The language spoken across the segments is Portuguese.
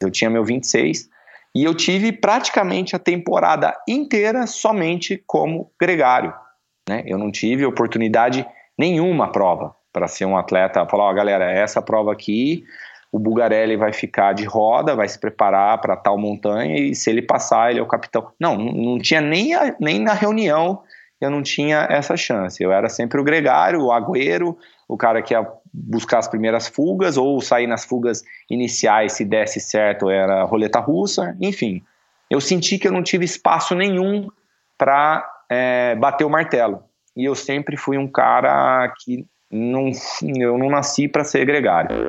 Eu tinha meu 26 e eu tive praticamente a temporada inteira somente como gregário. Né? Eu não tive oportunidade nenhuma prova para ser um atleta. Falar, ó, galera, essa prova aqui, o Bugarelli vai ficar de roda, vai se preparar para tal montanha e se ele passar, ele é o capitão. Não, não tinha nem, a, nem na reunião eu não tinha essa chance. Eu era sempre o gregário, o agüero, o cara que ia buscar as primeiras fugas ou sair nas fugas iniciais se desse certo era roleta russa, enfim. Eu senti que eu não tive espaço nenhum para é, bater o martelo. E eu sempre fui um cara que não, eu não nasci para ser gregário.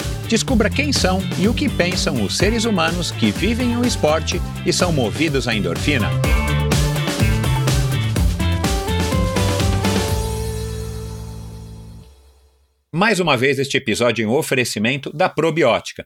Descubra quem são e o que pensam os seres humanos que vivem o esporte e são movidos à endorfina. Mais uma vez, este episódio em oferecimento da Probiótica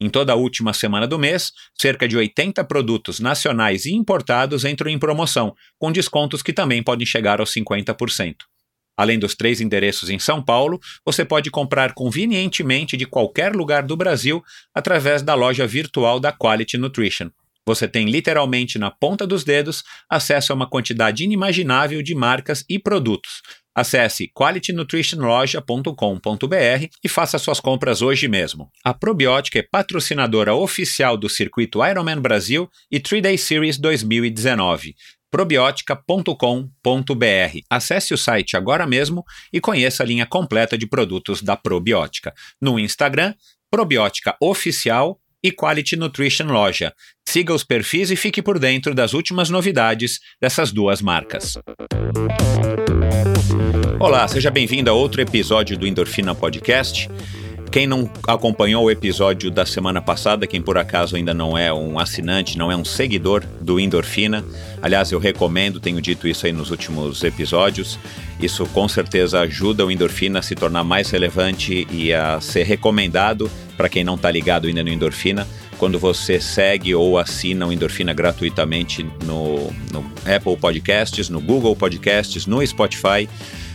em toda a última semana do mês, cerca de 80 produtos nacionais e importados entram em promoção, com descontos que também podem chegar aos 50%. Além dos três endereços em São Paulo, você pode comprar convenientemente de qualquer lugar do Brasil através da loja virtual da Quality Nutrition. Você tem literalmente na ponta dos dedos acesso a uma quantidade inimaginável de marcas e produtos, Acesse qualitynutritionloja.com.br e faça suas compras hoje mesmo. A Probiótica é patrocinadora oficial do circuito Ironman Brasil e 3-Day Series 2019 probiotica.com.br. Acesse o site agora mesmo e conheça a linha completa de produtos da Probiótica. No Instagram, Probiótica Oficial e Quality Nutrition Loja. Siga os perfis e fique por dentro das últimas novidades dessas duas marcas. Olá, seja bem-vindo a outro episódio do Endorfina Podcast. Quem não acompanhou o episódio da semana passada, quem por acaso ainda não é um assinante, não é um seguidor do Endorfina, aliás, eu recomendo, tenho dito isso aí nos últimos episódios. Isso com certeza ajuda o Endorfina a se tornar mais relevante e a ser recomendado para quem não está ligado ainda no Endorfina quando você segue ou assina o Endorfina gratuitamente no, no Apple Podcasts, no Google Podcasts, no Spotify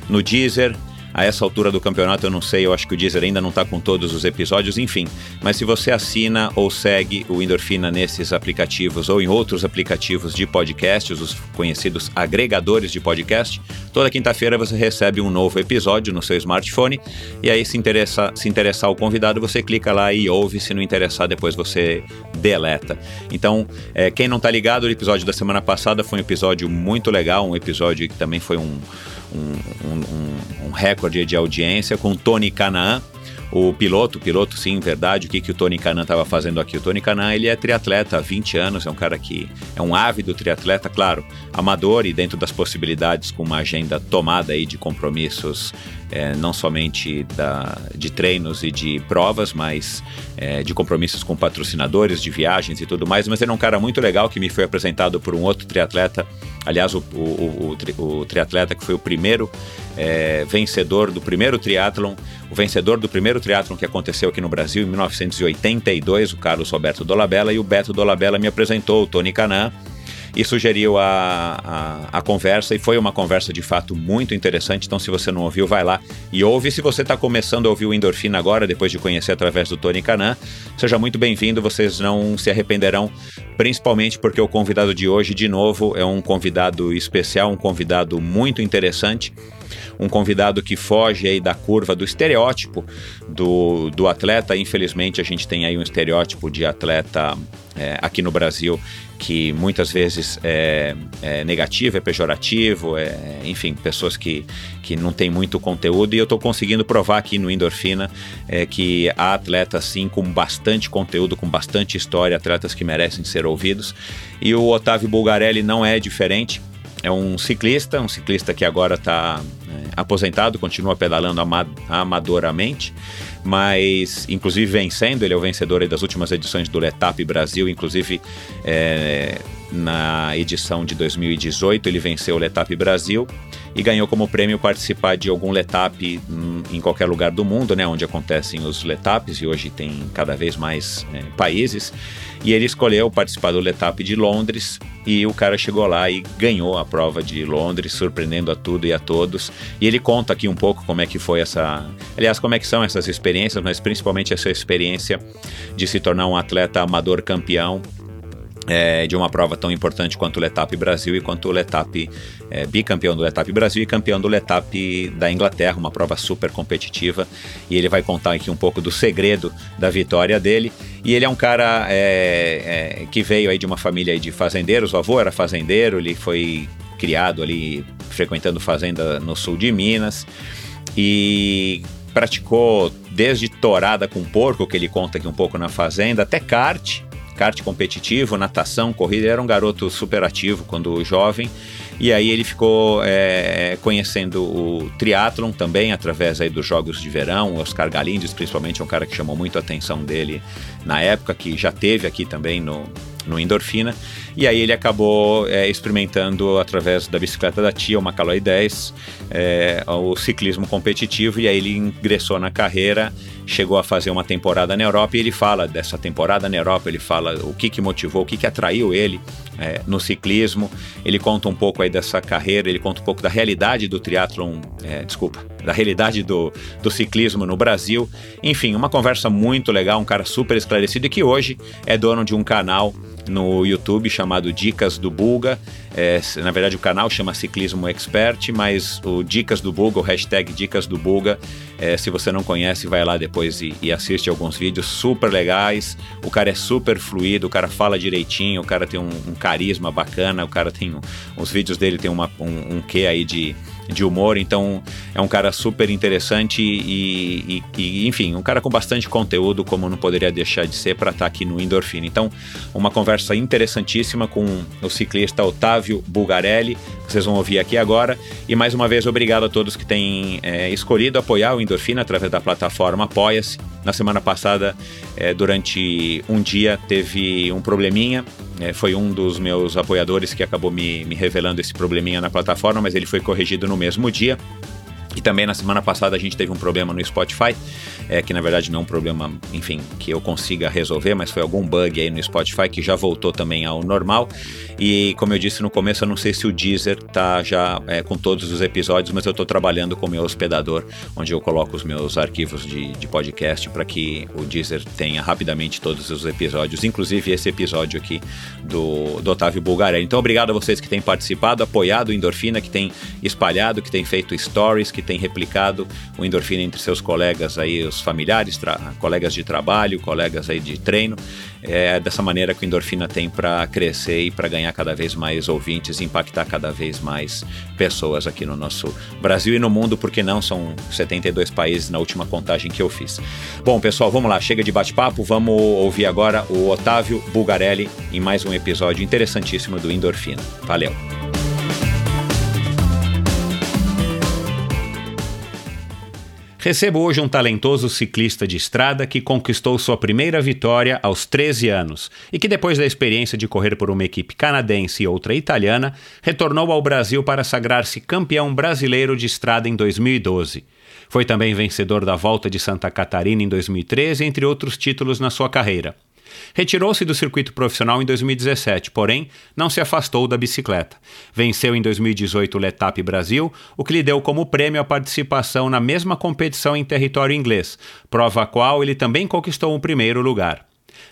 no Deezer. A essa altura do campeonato eu não sei, eu acho que o Deezer ainda não está com todos os episódios, enfim. Mas se você assina ou segue o Endorfina nesses aplicativos ou em outros aplicativos de podcasts, os conhecidos agregadores de podcast, toda quinta-feira você recebe um novo episódio no seu smartphone. E aí, se, interessa, se interessar o convidado, você clica lá e ouve. Se não interessar, depois você deleta. Então, é, quem não está ligado, o episódio da semana passada foi um episódio muito legal, um episódio que também foi um um, um, um recorde de audiência com Tony Canaan, o piloto, piloto sim, verdade, o que, que o Tony Canan estava fazendo aqui. O Tony Canan, ele é triatleta há 20 anos, é um cara que é um ávido triatleta, claro, amador e dentro das possibilidades com uma agenda tomada aí de compromissos é, não somente da, de treinos e de provas, mas é, de compromissos com patrocinadores, de viagens e tudo mais. Mas ele é um cara muito legal que me foi apresentado por um outro triatleta, aliás, o, o, o, o triatleta que foi o primeiro é, vencedor do primeiro triatlon, o vencedor do primeiro triatlon que aconteceu aqui no Brasil em 1982, o Carlos Roberto Dolabella, e o Beto Dolabella me apresentou, o Tony Canan e sugeriu a, a, a, conversa e foi uma conversa de fato muito interessante. Então, se você não ouviu, vai lá e ouve. Se você está começando a ouvir o Endorfina agora, depois de conhecer através do Tony Canan, seja muito bem-vindo. Vocês não se arrependerão, principalmente porque o convidado de hoje, de novo, é um convidado especial, um convidado muito interessante um convidado que foge aí da curva do estereótipo do, do atleta. Infelizmente, a gente tem aí um estereótipo de atleta é, aqui no Brasil que muitas vezes é, é negativo, é pejorativo, é, enfim, pessoas que, que não têm muito conteúdo. E eu estou conseguindo provar aqui no Endorfina é, que há atletas, sim, com bastante conteúdo, com bastante história, atletas que merecem ser ouvidos. E o Otávio Bulgarelli não é diferente. É um ciclista, um ciclista que agora está é, aposentado, continua pedalando amadoramente, mas inclusive vencendo, ele é o vencedor das últimas edições do Letap Brasil, inclusive é, na edição de 2018 ele venceu o Letap Brasil e ganhou como prêmio participar de algum Letap em qualquer lugar do mundo, né, onde acontecem os Letaps e hoje tem cada vez mais é, países. E ele escolheu participar do Letap de Londres e o cara chegou lá e ganhou a prova de Londres, surpreendendo a tudo e a todos. E ele conta aqui um pouco como é que foi essa, aliás, como é que são essas experiências, mas principalmente essa experiência de se tornar um atleta amador campeão é, de uma prova tão importante quanto o Letap Brasil e quanto o Letap é, bicampeão do Letap Brasil e campeão do Letap da Inglaterra, uma prova super competitiva. E ele vai contar aqui um pouco do segredo da vitória dele. E ele é um cara é, é que veio aí de uma família de fazendeiros, o avô era fazendeiro, ele foi criado ali frequentando fazenda no sul de Minas e praticou desde torada com porco, que ele conta aqui um pouco na fazenda, até kart, kart competitivo, natação, corrida. Ele era um garoto super ativo quando jovem. E aí ele ficou é, conhecendo o triatlon também através aí dos Jogos de Verão. Oscar Galindes, principalmente, é um cara que chamou muito a atenção dele na época, que já teve aqui também no, no Endorfina. E aí ele acabou é, experimentando através da bicicleta da tia, o Macaloi 10, é, o ciclismo competitivo. E aí ele ingressou na carreira, chegou a fazer uma temporada na Europa. E ele fala dessa temporada na Europa, ele fala o que, que motivou, o que, que atraiu ele é, no ciclismo. Ele conta um pouco aí dessa carreira, ele conta um pouco da realidade do triatlon, é, desculpa, da realidade do, do ciclismo no Brasil. Enfim, uma conversa muito legal, um cara super esclarecido e que hoje é dono de um canal no YouTube chamado Dicas do Bulga. É, na verdade, o canal chama Ciclismo Expert, mas o Dicas do Bulga, o hashtag Dicas do Bulga, é, se você não conhece, vai lá depois e, e, assiste alguns vídeos super legais. O cara é super fluido, o cara fala direitinho, o cara tem um, um carisma bacana, o cara tem. Um, os vídeos dele tem uma, um, um quê aí de de humor, então é um cara super interessante e, e, e, enfim, um cara com bastante conteúdo, como não poderia deixar de ser para estar tá aqui no Endorfina. Então, uma conversa interessantíssima com o ciclista Otávio Bulgarelli, que vocês vão ouvir aqui agora. E mais uma vez, obrigado a todos que têm é, escolhido apoiar o Endorfina através da plataforma Apoia-se. Na semana passada, é, durante um dia, teve um probleminha é, foi um dos meus apoiadores que acabou me, me revelando esse probleminha na plataforma, mas ele foi corrigido no mesmo dia. E também na semana passada a gente teve um problema no Spotify, é, que na verdade não é um problema, enfim, que eu consiga resolver, mas foi algum bug aí no Spotify que já voltou também ao normal. E como eu disse no começo, eu não sei se o Deezer tá já é, com todos os episódios, mas eu estou trabalhando com o meu hospedador, onde eu coloco os meus arquivos de, de podcast para que o Deezer tenha rapidamente todos os episódios, inclusive esse episódio aqui do, do Otávio Bulgarelli. Então, obrigado a vocês que têm participado, apoiado o Endorfina, que tem espalhado, que tem feito stories, que tem replicado o endorfina entre seus colegas aí, os familiares, colegas de trabalho, colegas aí de treino. É dessa maneira que o endorfina tem para crescer e para ganhar cada vez mais ouvintes, impactar cada vez mais pessoas aqui no nosso Brasil e no mundo, porque não são 72 países na última contagem que eu fiz. Bom, pessoal, vamos lá, chega de bate-papo, vamos ouvir agora o Otávio Bulgarelli em mais um episódio interessantíssimo do Endorfina. Valeu. Recebo hoje um talentoso ciclista de estrada que conquistou sua primeira vitória aos 13 anos e que, depois da experiência de correr por uma equipe canadense e outra italiana, retornou ao Brasil para sagrar-se campeão brasileiro de estrada em 2012. Foi também vencedor da Volta de Santa Catarina em 2013, entre outros títulos na sua carreira. Retirou-se do circuito profissional em 2017, porém não se afastou da bicicleta. Venceu em 2018 o Letap Brasil, o que lhe deu como prêmio a participação na mesma competição em território inglês, prova a qual ele também conquistou o primeiro lugar.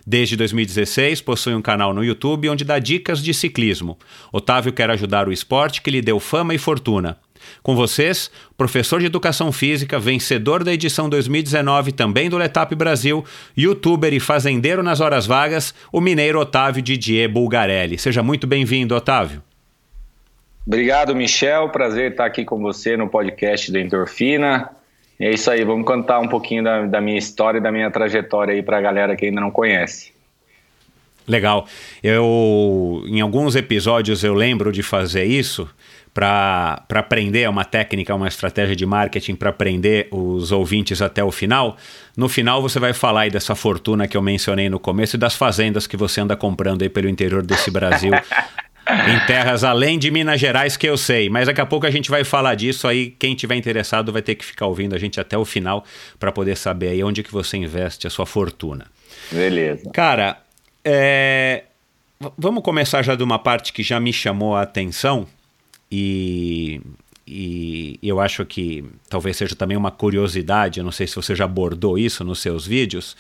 Desde 2016, possui um canal no YouTube onde dá dicas de ciclismo. Otávio quer ajudar o esporte que lhe deu fama e fortuna. Com vocês, professor de educação física, vencedor da edição 2019 também do Letap Brasil, youtuber e fazendeiro nas horas vagas, o mineiro Otávio Didier Bulgarelli. Seja muito bem-vindo, Otávio. Obrigado, Michel. Prazer estar aqui com você no podcast da Endorfina. É isso aí, vamos contar um pouquinho da, da minha história e da minha trajetória aí para a galera que ainda não conhece. Legal. Eu, em alguns episódios, eu lembro de fazer isso para aprender, é uma técnica, uma estratégia de marketing para aprender os ouvintes até o final. No final você vai falar aí dessa fortuna que eu mencionei no começo e das fazendas que você anda comprando aí pelo interior desse Brasil. em terras além de Minas Gerais, que eu sei. Mas daqui a pouco a gente vai falar disso aí. Quem tiver interessado vai ter que ficar ouvindo a gente até o final para poder saber aí onde que você investe a sua fortuna. Beleza. Cara, é... vamos começar já de uma parte que já me chamou a atenção e, e eu acho que talvez seja também uma curiosidade, eu não sei se você já abordou isso nos seus vídeos.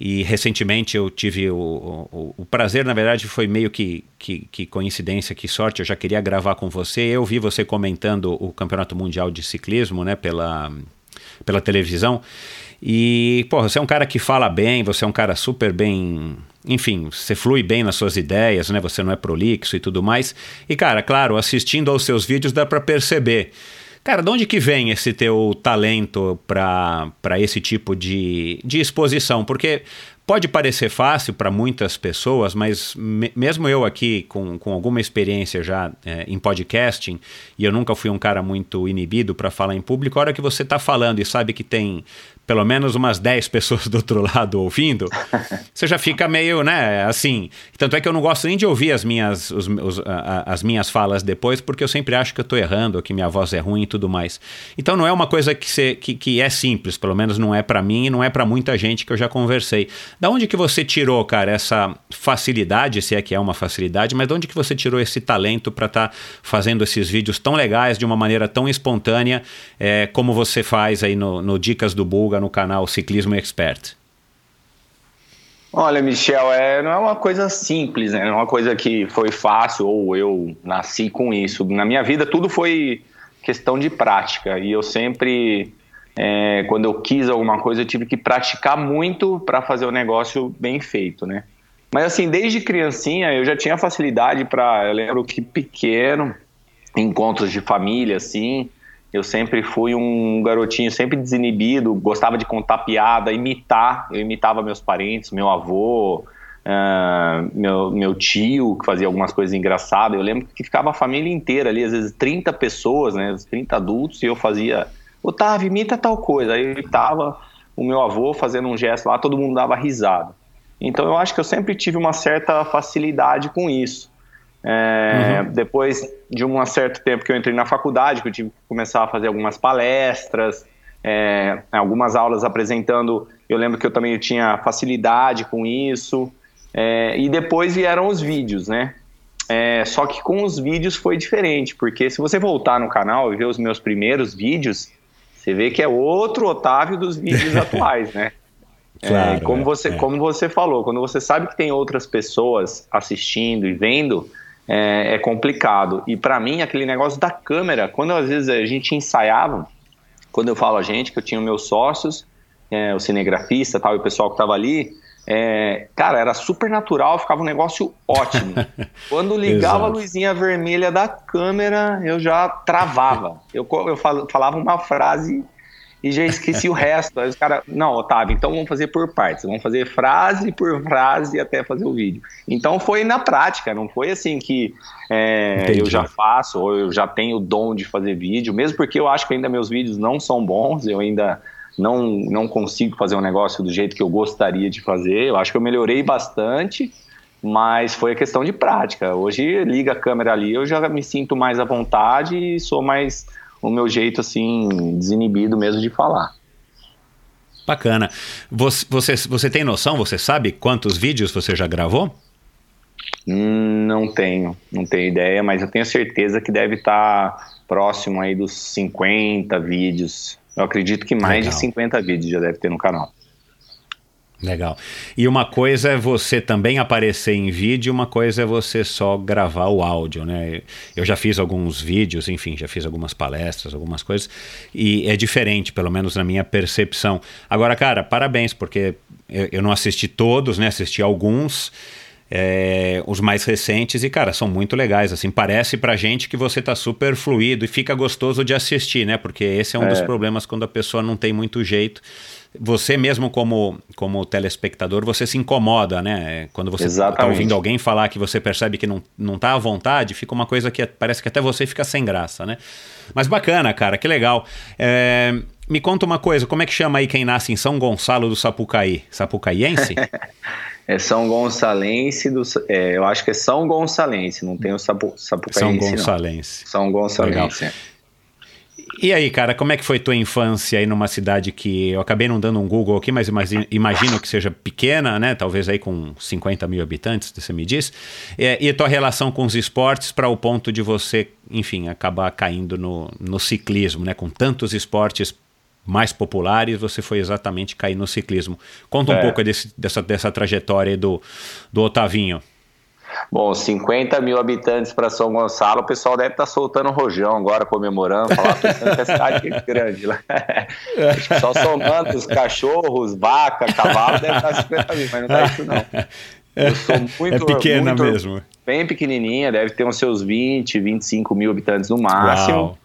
E recentemente eu tive o, o, o prazer, na verdade, foi meio que, que, que, coincidência, que sorte. Eu já queria gravar com você. Eu vi você comentando o Campeonato Mundial de Ciclismo, né, pela, pela televisão. E, pô, você é um cara que fala bem, você é um cara super bem. Enfim, você flui bem nas suas ideias, né? Você não é prolixo e tudo mais. E, cara, claro, assistindo aos seus vídeos dá para perceber. Cara, de onde que vem esse teu talento para esse tipo de, de exposição? Porque Pode parecer fácil para muitas pessoas, mas me, mesmo eu aqui com, com alguma experiência já é, em podcasting, e eu nunca fui um cara muito inibido para falar em público, a hora que você está falando e sabe que tem pelo menos umas 10 pessoas do outro lado ouvindo, você já fica meio, né, assim. Tanto é que eu não gosto nem de ouvir as minhas, os, os, a, as minhas falas depois, porque eu sempre acho que eu estou errando, que minha voz é ruim e tudo mais. Então não é uma coisa que, você, que, que é simples, pelo menos não é para mim e não é para muita gente que eu já conversei. Da onde que você tirou, cara, essa facilidade, se é que é uma facilidade, mas de onde que você tirou esse talento para estar tá fazendo esses vídeos tão legais de uma maneira tão espontânea, é, como você faz aí no, no Dicas do Bulga, no canal Ciclismo Expert? Olha, Michel, é, não é uma coisa simples, né? não é uma coisa que foi fácil ou eu nasci com isso. Na minha vida, tudo foi questão de prática e eu sempre, é, quando eu quis alguma coisa, eu tive que praticar muito para fazer o negócio bem feito, né? Mas assim, desde criancinha eu já tinha facilidade para, eu lembro que pequeno, encontros de família, assim, eu sempre fui um garotinho sempre desinibido, gostava de contar piada, imitar. Eu imitava meus parentes, meu avô, uh, meu, meu tio, que fazia algumas coisas engraçadas. Eu lembro que ficava a família inteira ali, às vezes 30 pessoas, né, 30 adultos, e eu fazia, Otávio, imita tal coisa. Aí eu imitava o meu avô fazendo um gesto lá, todo mundo dava risada. Então eu acho que eu sempre tive uma certa facilidade com isso. É, uhum. Depois de um certo tempo que eu entrei na faculdade, que eu tive que começar a fazer algumas palestras, é, algumas aulas apresentando. Eu lembro que eu também tinha facilidade com isso. É, e depois vieram os vídeos, né? É, só que com os vídeos foi diferente, porque se você voltar no canal e ver os meus primeiros vídeos, você vê que é outro Otávio dos vídeos atuais, né? É, claro, como, você, é. como você falou, quando você sabe que tem outras pessoas assistindo e vendo, é, é complicado. E para mim, aquele negócio da câmera, quando às vezes a gente ensaiava, quando eu falo a gente, que eu tinha meus sócios, é, o cinegrafista tal, e o pessoal que estava ali, é, cara, era super natural, ficava um negócio ótimo. Quando ligava a luzinha vermelha da câmera, eu já travava. Eu, eu falava uma frase e já esqueci o resto. Aí os caras, não, Otávio, então vamos fazer por partes. Vamos fazer frase por frase até fazer o vídeo. Então foi na prática, não foi assim que é, eu já faço ou eu já tenho o dom de fazer vídeo, mesmo porque eu acho que ainda meus vídeos não são bons, eu ainda não, não consigo fazer um negócio do jeito que eu gostaria de fazer. Eu acho que eu melhorei bastante, mas foi a questão de prática. Hoje liga a câmera ali, eu já me sinto mais à vontade e sou mais o meu jeito assim desinibido mesmo de falar. Bacana. Você, você, você tem noção, você sabe quantos vídeos você já gravou? Hum, não tenho, não tenho ideia, mas eu tenho certeza que deve estar próximo aí dos 50 vídeos. Eu acredito que mais Legal. de 50 vídeos já deve ter no canal. Legal. E uma coisa é você também aparecer em vídeo, uma coisa é você só gravar o áudio, né? Eu já fiz alguns vídeos, enfim, já fiz algumas palestras, algumas coisas, e é diferente, pelo menos na minha percepção. Agora, cara, parabéns, porque eu, eu não assisti todos, né? Assisti alguns. É, os mais recentes e, cara, são muito legais, assim, parece pra gente que você tá super fluido e fica gostoso de assistir, né, porque esse é um é. dos problemas quando a pessoa não tem muito jeito você mesmo como, como telespectador, você se incomoda, né? Quando você está ouvindo alguém falar que você percebe que não, não tá à vontade, fica uma coisa que parece que até você fica sem graça, né? Mas bacana, cara, que legal. É, me conta uma coisa, como é que chama aí quem nasce em São Gonçalo do Sapucaí? Sapucaiense? é São Gonçalense do. É, eu acho que é São Gonçalense, não tem o Sapu, Sapucaense. São Gonçalense. Não. São Gonçalense. Legal. E aí, cara, como é que foi tua infância aí numa cidade que eu acabei não dando um Google aqui, mas imagino que seja pequena, né? Talvez aí com 50 mil habitantes, você me diz. E, e tua relação com os esportes para o ponto de você, enfim, acabar caindo no, no ciclismo, né? Com tantos esportes mais populares, você foi exatamente cair no ciclismo. Conta um é. pouco desse, dessa, dessa trajetória do, do Otavinho. Bom, 50 mil habitantes para São Gonçalo, o pessoal deve estar tá soltando rojão agora, comemorando, falar pensando que a cidade é grande lá. Acho que só somando os cachorros, vaca, cavalo, deve estar 50 mil, mas não dá isso não. Eu sou muito. É pequena muito, mesmo. Bem pequenininha, deve ter uns seus 20, 25 mil habitantes no máximo. Uau.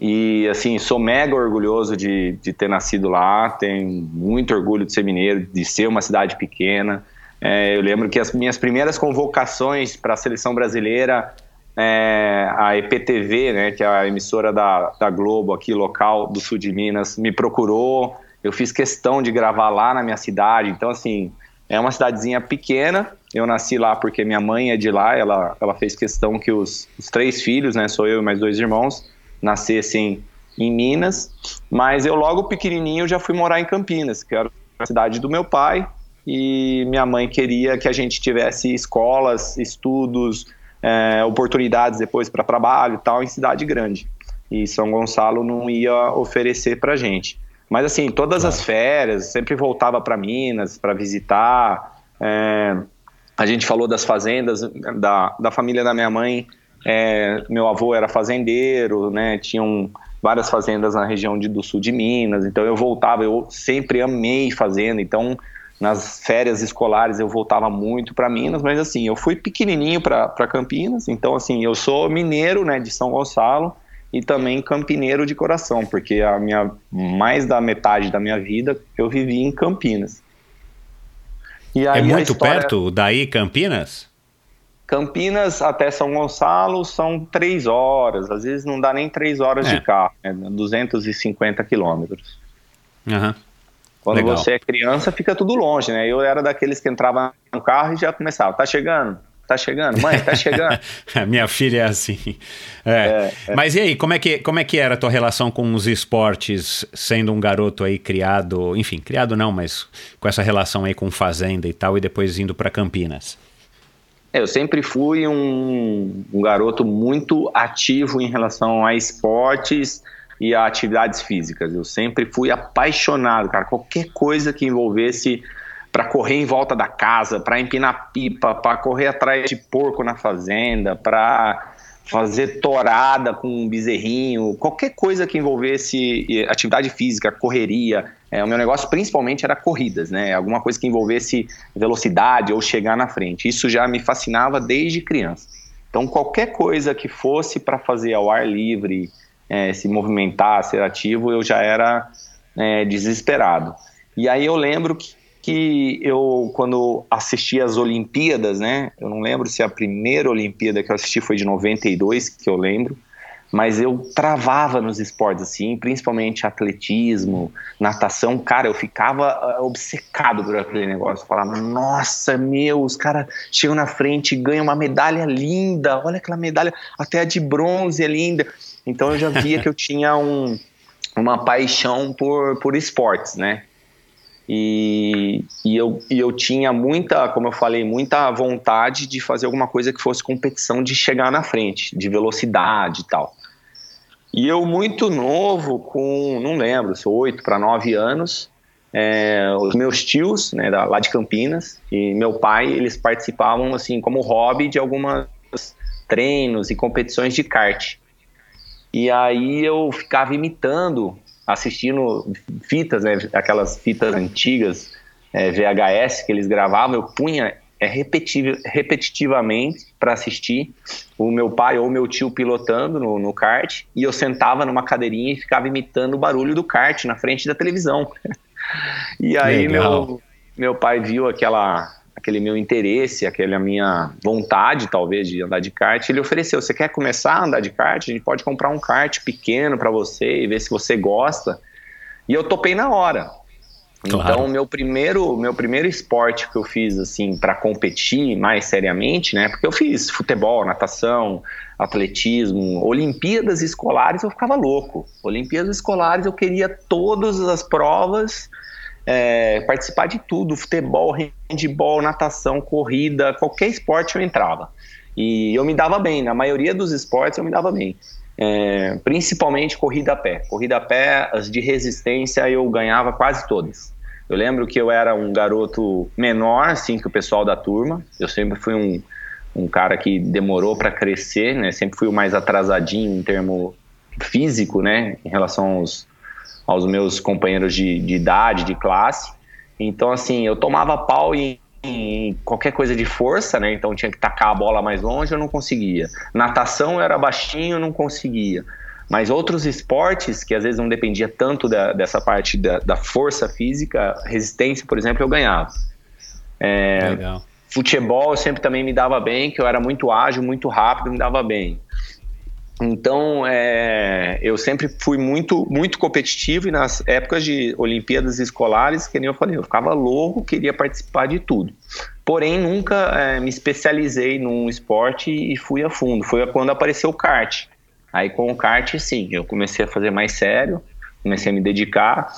E assim, sou mega orgulhoso de, de ter nascido lá, tenho muito orgulho de ser mineiro, de ser uma cidade pequena. É, eu lembro que as minhas primeiras convocações para a seleção brasileira, é, a EPTV, né, que é a emissora da, da Globo aqui local do sul de Minas, me procurou. Eu fiz questão de gravar lá na minha cidade. Então, assim, é uma cidadezinha pequena. Eu nasci lá porque minha mãe é de lá. Ela, ela fez questão que os, os três filhos, né, sou eu e mais dois irmãos, nascessem em Minas. Mas eu logo pequenininho já fui morar em Campinas, que era a cidade do meu pai e minha mãe queria que a gente tivesse escolas, estudos, é, oportunidades depois para trabalho e tal em cidade grande. E São Gonçalo não ia oferecer para gente. Mas assim, todas as férias, sempre voltava para Minas para visitar. É, a gente falou das fazendas da, da família da minha mãe. É, meu avô era fazendeiro, né? Tinham várias fazendas na região de, do sul de Minas. Então eu voltava, eu sempre amei fazenda. Então nas férias escolares eu voltava muito para Minas, mas assim, eu fui pequenininho para Campinas, então assim, eu sou mineiro, né, de São Gonçalo e também campineiro de coração, porque a minha mais da metade da minha vida eu vivi em Campinas. E é muito história... perto daí Campinas? Campinas até São Gonçalo são três horas, às vezes não dá nem três horas é. de carro, né, 250 quilômetros. Uhum. Quando Legal. você é criança, fica tudo longe, né? Eu era daqueles que entrava no carro e já começava, tá chegando, tá chegando, mãe, tá chegando. Minha filha é assim. É. É, é. Mas e aí, como é, que, como é que era a tua relação com os esportes, sendo um garoto aí criado, enfim, criado não, mas com essa relação aí com fazenda e tal, e depois indo para Campinas? Eu sempre fui um, um garoto muito ativo em relação a esportes, e a atividades físicas. Eu sempre fui apaixonado, cara. Qualquer coisa que envolvesse para correr em volta da casa, para empinar pipa, para correr atrás de porco na fazenda, para fazer torada com um bezerrinho, qualquer coisa que envolvesse atividade física, correria. É, o meu negócio principalmente era corridas, né? Alguma coisa que envolvesse velocidade ou chegar na frente. Isso já me fascinava desde criança. Então, qualquer coisa que fosse para fazer ao ar livre, é, se movimentar, ser ativo, eu já era é, desesperado. E aí eu lembro que, que eu, quando assisti as Olimpíadas, né? Eu não lembro se a primeira Olimpíada que eu assisti foi de 92, que eu lembro mas eu travava nos esportes, assim, principalmente atletismo, natação. Cara, eu ficava uh, obcecado por aquele negócio. Falava, nossa, meu, os caras chegam na frente ganham uma medalha linda. Olha aquela medalha, até a de bronze é linda. Então eu já via que eu tinha um, uma paixão por, por esportes, né? E, e, eu, e eu tinha muita, como eu falei, muita vontade de fazer alguma coisa que fosse competição de chegar na frente, de velocidade e tal. E eu, muito novo, com, não lembro, sou oito para nove anos, é, os meus tios, né, lá de Campinas, e meu pai, eles participavam, assim, como hobby de algumas treinos e competições de kart. E aí eu ficava imitando, assistindo fitas, né, aquelas fitas antigas, é, VHS que eles gravavam, eu punha é repetitivamente para assistir o meu pai ou meu tio pilotando no, no, kart e eu sentava numa cadeirinha e ficava imitando o barulho do kart na frente da televisão. e aí meu, meu pai viu aquela aquele meu interesse, aquela minha vontade talvez de andar de kart, ele ofereceu, você quer começar a andar de kart? A gente pode comprar um kart pequeno para você e ver se você gosta. E eu topei na hora. Claro. Então, meu primeiro, meu primeiro esporte que eu fiz assim para competir mais seriamente, né? Porque eu fiz futebol, natação, atletismo, Olimpíadas escolares eu ficava louco. Olimpíadas escolares eu queria todas as provas, é, participar de tudo, futebol, handball, natação, corrida, qualquer esporte eu entrava. E eu me dava bem, na maioria dos esportes eu me dava bem. É, principalmente corrida a pé. Corrida a pé, as de resistência eu ganhava quase todas. Eu lembro que eu era um garoto menor, assim, que o pessoal da turma. Eu sempre fui um, um cara que demorou para crescer, né? Sempre fui o mais atrasadinho em termo físico, né? Em relação aos, aos meus companheiros de, de idade, de classe. Então, assim, eu tomava pau em em qualquer coisa de força, né? Então tinha que tacar a bola mais longe, eu não conseguia. Natação eu era baixinho, eu não conseguia. Mas outros esportes, que às vezes não dependia tanto da, dessa parte da, da, força física, resistência, por exemplo, eu ganhava. É, Legal. Futebol eu sempre também me dava bem, que eu era muito ágil, muito rápido, me dava bem. Então, é, eu sempre fui muito, muito competitivo e nas épocas de Olimpíadas escolares, que nem eu falei, eu ficava louco, queria participar de tudo. Porém, nunca é, me especializei num esporte e fui a fundo. Foi quando apareceu o kart. Aí, com o kart, sim, eu comecei a fazer mais sério, comecei a me dedicar.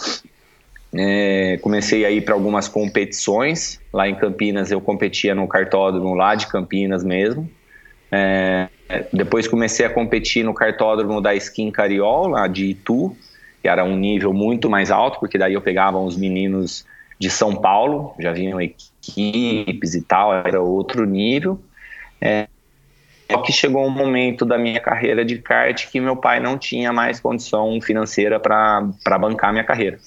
É, comecei a ir para algumas competições. Lá em Campinas, eu competia no cartódromo lá de Campinas mesmo. É, depois comecei a competir no cartódromo da Skin Cariol, lá de Itu, que era um nível muito mais alto, porque daí eu pegava os meninos de São Paulo, já vinham equipes e tal, era outro nível. É, só que chegou um momento da minha carreira de kart que meu pai não tinha mais condição financeira para bancar minha carreira,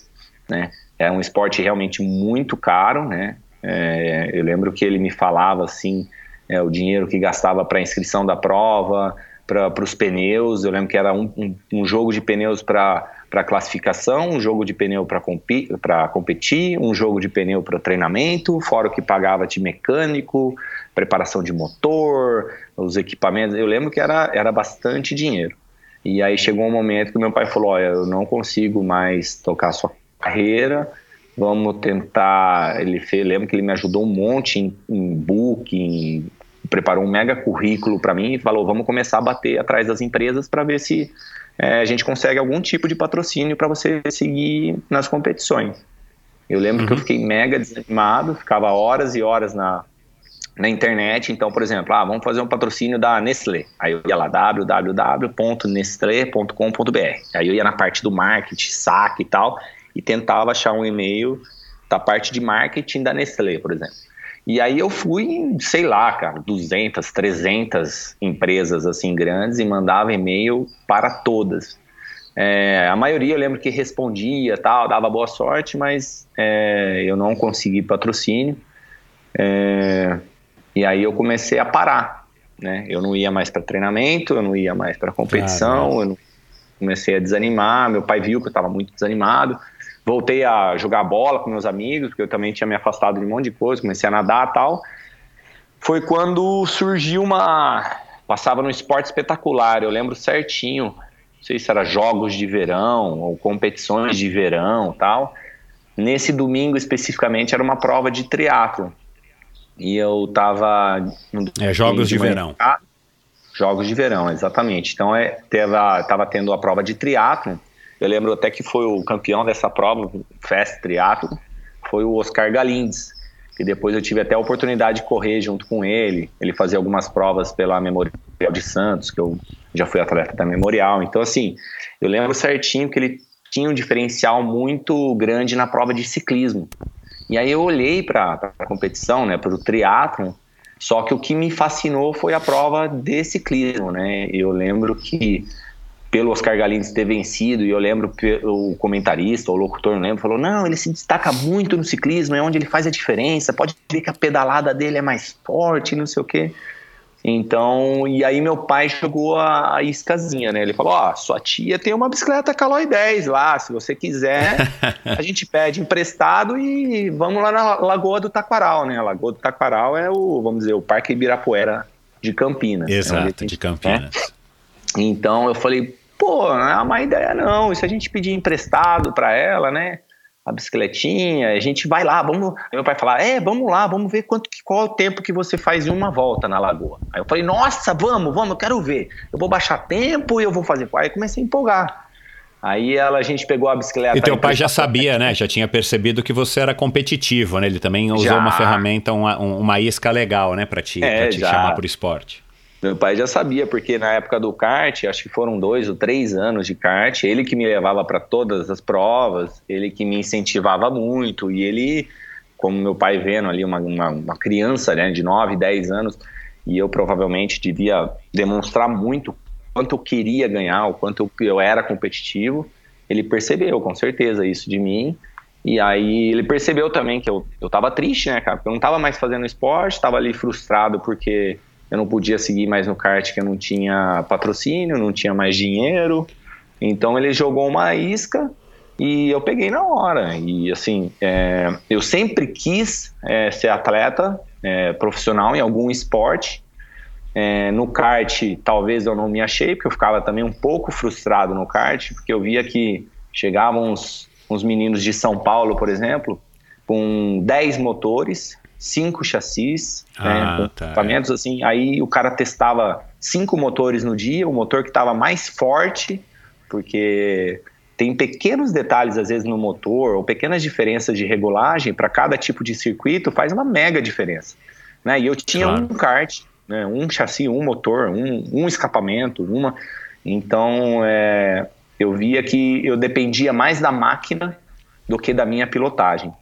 né? É um esporte realmente muito caro, né? É, eu lembro que ele me falava assim, é, o dinheiro que gastava para a inscrição da prova, para os pneus. Eu lembro que era um, um, um jogo de pneus para classificação, um jogo de pneu para compi competir, um jogo de pneu para treinamento, fora o que pagava de mecânico, preparação de motor, os equipamentos. Eu lembro que era, era bastante dinheiro. E aí chegou um momento que meu pai falou: Olha, eu não consigo mais tocar a sua carreira, vamos tentar. Ele fez, lembro que ele me ajudou um monte em, em book, em preparou um mega currículo para mim e falou: vamos começar a bater atrás das empresas para ver se é, a gente consegue algum tipo de patrocínio para você seguir nas competições. Eu lembro uhum. que eu uhum. fiquei mega desanimado, ficava horas e horas na, na internet. Então, por exemplo, ah, vamos fazer um patrocínio da Nestlé. Aí eu ia lá, www.nestlé.com.br. Aí eu ia na parte do marketing, saque e tal, e tentava achar um e-mail da parte de marketing da Nestlé, por exemplo. E aí eu fui em, sei lá, cara, 200, 300 empresas assim grandes e mandava e-mail para todas. É, a maioria eu lembro que respondia, tal, dava boa sorte, mas é, eu não consegui patrocínio. É, e aí eu comecei a parar, né? Eu não ia mais para treinamento, eu não ia mais para competição, eu não, comecei a desanimar. Meu pai viu que eu estava muito desanimado. Voltei a jogar bola com meus amigos, porque eu também tinha me afastado de um monte de coisa, comecei a nadar tal. Foi quando surgiu uma. Passava no esporte espetacular, eu lembro certinho. Não sei se era jogos de verão ou competições de verão tal. Nesse domingo especificamente era uma prova de triatlo. E eu tava. É, jogos de, de verão. Jogos de verão, exatamente. Então é, tava, tava tendo a prova de triatlo eu lembro até que foi o campeão dessa prova, Fast Triathlon, foi o Oscar Galindes, que depois eu tive até a oportunidade de correr junto com ele. Ele fazia algumas provas pela Memorial de Santos, que eu já fui atleta da Memorial. Então, assim, eu lembro certinho que ele tinha um diferencial muito grande na prova de ciclismo. E aí eu olhei para a competição, né, para o triatlon, só que o que me fascinou foi a prova de ciclismo, né? Eu lembro que pelo Oscar Galindes ter vencido, e eu lembro o comentarista, o locutor, não lembro, falou: não, ele se destaca muito no ciclismo, é onde ele faz a diferença, pode ver que a pedalada dele é mais forte, não sei o quê. Então, e aí meu pai jogou a, a iscazinha, né? Ele falou: Ó, oh, sua tia tem uma bicicleta Caloi 10 lá, se você quiser, a gente pede emprestado e vamos lá na Lagoa do Taquaral, né? A Lagoa do Taquaral é o, vamos dizer, o Parque Ibirapuera de Campinas. Exato, é de Campinas. Né? Então eu falei, pô, não é uma má ideia não. E se a gente pedir emprestado para ela, né? A bicicletinha, a gente vai lá, vamos. Aí meu pai falar, é, vamos lá, vamos ver quanto, qual é o tempo que você faz em uma volta na lagoa. Aí eu falei, nossa, vamos, vamos, eu quero ver. Eu vou baixar tempo e eu vou fazer. Aí comecei a empolgar. Aí ela, a gente pegou a bicicleta. E teu pai já sabia, né? Já tinha percebido que você era competitivo, né? Ele também usou já. uma ferramenta, uma, uma isca legal, né, para te, é, pra te chamar pro esporte. Meu pai já sabia, porque na época do kart, acho que foram dois ou três anos de kart, ele que me levava para todas as provas, ele que me incentivava muito, e ele, como meu pai vendo ali uma, uma, uma criança né, de 9, 10 anos, e eu provavelmente devia demonstrar muito quanto eu queria ganhar, o quanto eu, eu era competitivo, ele percebeu com certeza isso de mim, e aí ele percebeu também que eu, eu tava triste, né, cara, porque eu não tava mais fazendo esporte, tava ali frustrado porque eu não podia seguir mais no kart que eu não tinha patrocínio, não tinha mais dinheiro. Então ele jogou uma isca e eu peguei na hora. E assim, é, eu sempre quis é, ser atleta é, profissional em algum esporte. É, no kart, talvez eu não me achei, porque eu ficava também um pouco frustrado no kart, porque eu via que chegavam uns, uns meninos de São Paulo, por exemplo, com 10 motores, cinco chassis, ah, né, tá, equipamentos é. assim. Aí o cara testava cinco motores no dia, o motor que estava mais forte, porque tem pequenos detalhes às vezes no motor ou pequenas diferenças de regulagem para cada tipo de circuito faz uma mega diferença. Né? E eu tinha claro. um kart, né, um chassi, um motor, um, um escapamento, uma. Então é, eu via que eu dependia mais da máquina do que da minha pilotagem.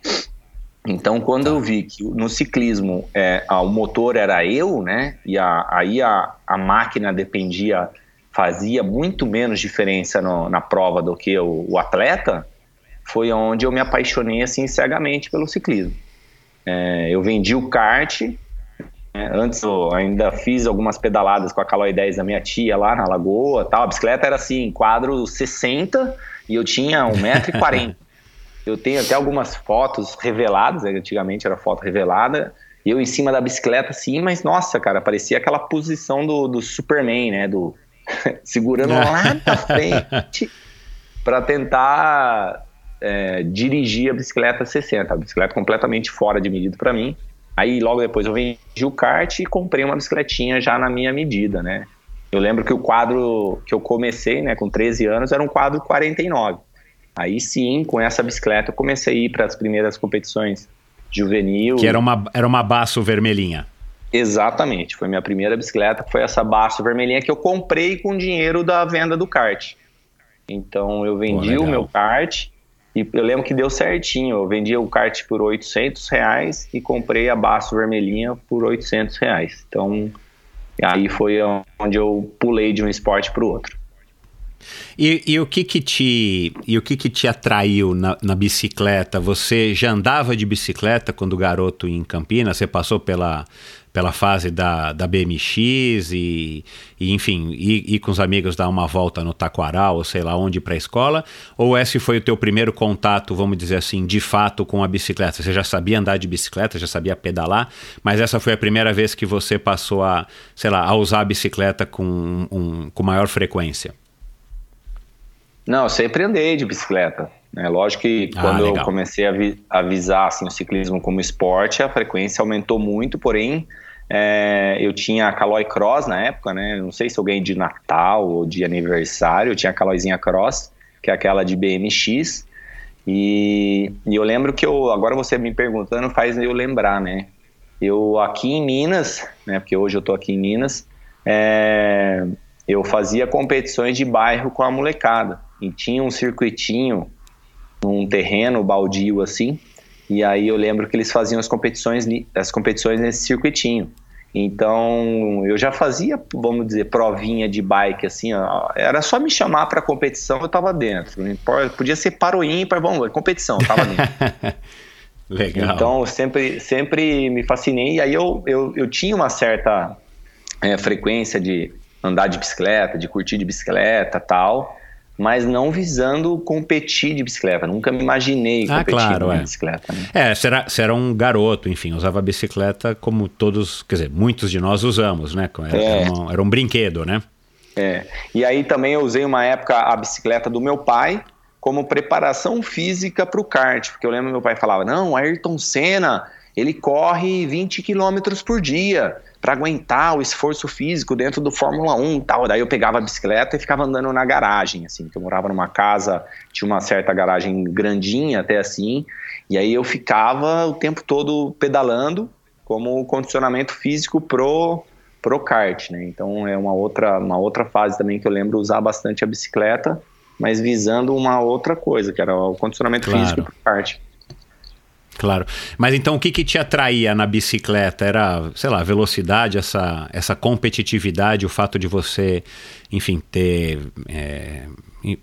Então, quando eu vi que no ciclismo é, o motor era eu, né, e a, aí a, a máquina dependia, fazia muito menos diferença no, na prova do que o, o, atleta, foi onde eu me apaixonei assim cegamente pelo ciclismo. É, eu vendi o kart, né, antes eu ainda fiz algumas pedaladas com a Caloi 10 da minha tia lá na lagoa, tal. A bicicleta era assim, quadro 60 e eu tinha 1,40m. Eu tenho até algumas fotos reveladas, né? antigamente era foto revelada, e eu em cima da bicicleta assim, mas nossa, cara, parecia aquela posição do, do Superman, né? Do segurando lá na frente para tentar é, dirigir a bicicleta 60, a bicicleta completamente fora de medida para mim. Aí logo depois eu vendi o kart e comprei uma bicicletinha já na minha medida, né? Eu lembro que o quadro que eu comecei, né, com 13 anos, era um quadro 49. Aí sim, com essa bicicleta, eu comecei a ir para as primeiras competições juvenil. Que era uma, era uma baço vermelhinha. Exatamente, foi minha primeira bicicleta, foi essa baço vermelhinha que eu comprei com dinheiro da venda do kart. Então eu vendi Pô, o meu kart E eu lembro que deu certinho. Eu vendi o kart por 800 reais e comprei a Baço Vermelhinha por 800 reais. Então, aí foi onde eu pulei de um esporte para o outro. E, e, o que que te e o que que te atraiu na, na, bicicleta? Você já andava de bicicleta quando garoto em Campinas? Você passou pela pela fase da, da BMX e, e enfim, ir, com os amigos dar uma volta no Taquaral ou sei lá onde para a escola? Ou esse foi o teu primeiro contato, vamos dizer assim, de fato com a bicicleta? Você já sabia andar de bicicleta, já sabia pedalar, mas essa foi a primeira vez que você passou a, sei lá, a usar a bicicleta com, um, com maior frequência? Não, eu sempre andei de bicicleta. É lógico que ah, quando eu comecei a, vi, a visar assim, o ciclismo como esporte, a frequência aumentou muito, porém é, eu tinha a Caloi Cross na época, né? Não sei se eu ganhei de Natal ou de aniversário, eu tinha a Calóizinha Cross, que é aquela de BMX. E, e, eu lembro que eu, agora você me perguntando faz eu lembrar, né? Eu aqui em Minas, né? Porque hoje eu tô aqui em Minas, é, eu fazia competições de bairro com a molecada. E tinha um circuitinho, um terreno baldio assim, e aí eu lembro que eles faziam as competições, as competições nesse circuitinho. Então eu já fazia, vamos dizer, provinha de bike assim, ó, era só me chamar para competição, eu tava dentro. Podia ser para o ímpar, vamos, competição, eu tava dentro. Legal. Então eu sempre, sempre me fascinei. E aí eu, eu, eu tinha uma certa é, frequência de andar de bicicleta, de curtir de bicicleta tal mas não visando competir de bicicleta. Nunca me imaginei ah, competir claro, de é. bicicleta. Né? É, você era, você era um garoto, enfim, usava bicicleta como todos, quer dizer, muitos de nós usamos, né? Era, é. era, um, era um brinquedo, né? É. E aí também eu usei uma época a bicicleta do meu pai como preparação física para o kart, porque eu lembro meu pai falava: não, Ayrton Senna, ele corre 20 quilômetros por dia para aguentar o esforço físico dentro do Fórmula 1 e tal. Daí eu pegava a bicicleta e ficava andando na garagem, assim, que eu morava numa casa, tinha uma certa garagem grandinha até assim, e aí eu ficava o tempo todo pedalando como condicionamento físico pro pro kart, né? Então é uma outra uma outra fase também que eu lembro usar bastante a bicicleta, mas visando uma outra coisa, que era o condicionamento claro. físico pro kart. Claro. Mas então o que, que te atraía na bicicleta? Era, sei lá, velocidade, essa, essa competitividade, o fato de você, enfim, ter. É,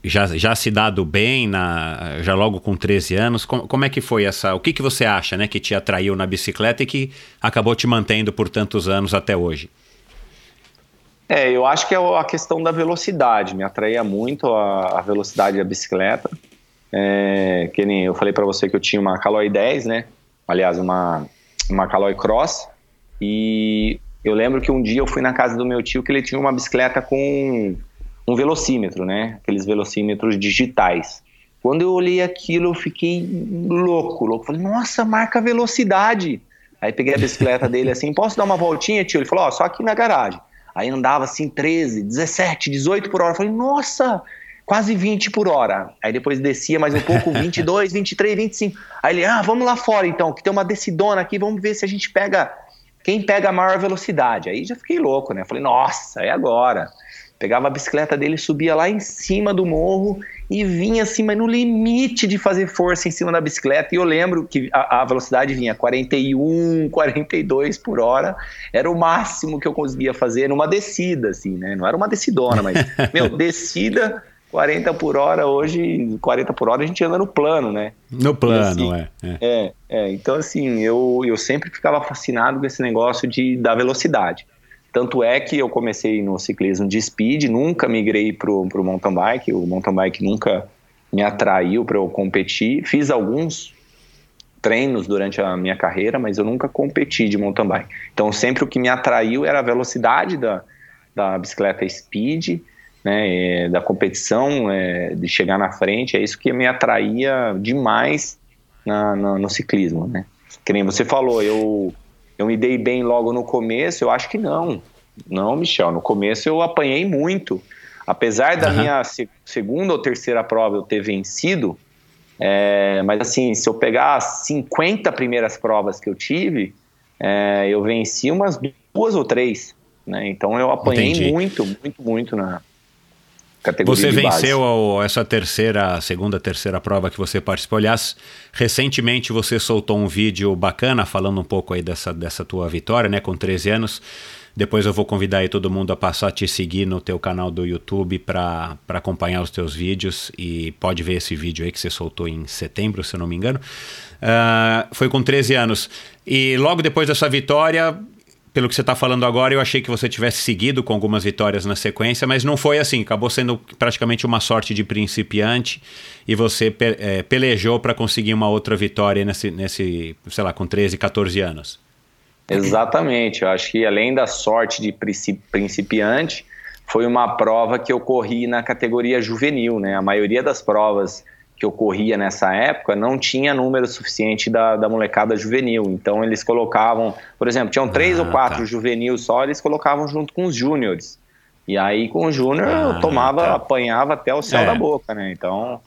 já, já se dado bem, na, já logo com 13 anos. Como, como é que foi essa. O que, que você acha né, que te atraiu na bicicleta e que acabou te mantendo por tantos anos até hoje? É, eu acho que é a questão da velocidade. Me atraía muito a, a velocidade da bicicleta. É, que nem eu falei para você que eu tinha uma Caloi 10, né? Aliás, uma, uma Caloi Cross. E eu lembro que um dia eu fui na casa do meu tio que ele tinha uma bicicleta com um velocímetro, né? Aqueles velocímetros digitais. Quando eu olhei aquilo, eu fiquei louco, louco. Falei, nossa, marca velocidade. Aí peguei a bicicleta dele assim, posso dar uma voltinha, tio? Ele falou, ó, oh, só aqui na garagem. Aí andava assim 13, 17, 18 por hora. Falei, nossa, quase 20 por hora. Aí depois descia mais um pouco, 22, 23, 25. Aí ele, ah, vamos lá fora então, que tem uma descidona aqui, vamos ver se a gente pega quem pega a maior velocidade. Aí já fiquei louco, né? Falei, nossa, é agora. Pegava a bicicleta dele, subia lá em cima do morro e vinha assim, mas no limite de fazer força em cima da bicicleta. E eu lembro que a, a velocidade vinha 41, 42 por hora. Era o máximo que eu conseguia fazer numa descida, assim, né? Não era uma decidona, mas, meu, descida 40 por hora hoje, 40 por hora a gente anda no plano, né? No plano, assim, é, é, é. É, então assim, eu, eu sempre ficava fascinado com esse negócio de, da velocidade. Tanto é que eu comecei no ciclismo de speed, nunca migrei pro, pro mountain bike, o mountain bike nunca me atraiu para eu competir. Fiz alguns treinos durante a minha carreira, mas eu nunca competi de mountain bike. Então sempre o que me atraiu era a velocidade da, da bicicleta speed né, é, da competição, é, de chegar na frente, é isso que me atraía demais na, na, no ciclismo, né? Que nem você falou, eu, eu me dei bem logo no começo, eu acho que não. Não, Michel, no começo eu apanhei muito. Apesar da uhum. minha se, segunda ou terceira prova eu ter vencido, é, mas assim, se eu pegar as 50 primeiras provas que eu tive, é, eu venci umas duas ou três, né? Então eu apanhei Entendi. muito, muito, muito na, categoria Você venceu ao- essa terceira, segunda, terceira prova que você participou. Aliás, recentemente você soltou um vídeo bacana falando um pouco aí dessa, dessa tua vitória, né, com 13 anos. Depois eu vou convidar aí todo mundo a passar a te seguir no teu canal do YouTube para acompanhar os teus vídeos e pode ver esse vídeo aí que você soltou em setembro, se eu não me engano. Ah, foi com 13 anos. E logo depois dessa vitória, pelo que você está falando agora, eu achei que você tivesse seguido com algumas vitórias na sequência, mas não foi assim. Acabou sendo praticamente uma sorte de principiante e você pe eh, pelejou para conseguir uma outra vitória nesse, nesse, sei lá, com 13, 14 anos. Exatamente, eu acho que além da sorte de princi- principiante, foi uma prova que eu corri na categoria juvenil, né? A maioria das provas que eu corria nessa época não tinha número suficiente da, da molecada juvenil, então eles colocavam, por exemplo, tinham três Ah, ou quatro tá. juvenil só, eles colocavam junto com os júniores. E aí com o júnior Ah, eu tomava, tá. apanhava até o céu É. da boca, né? Então,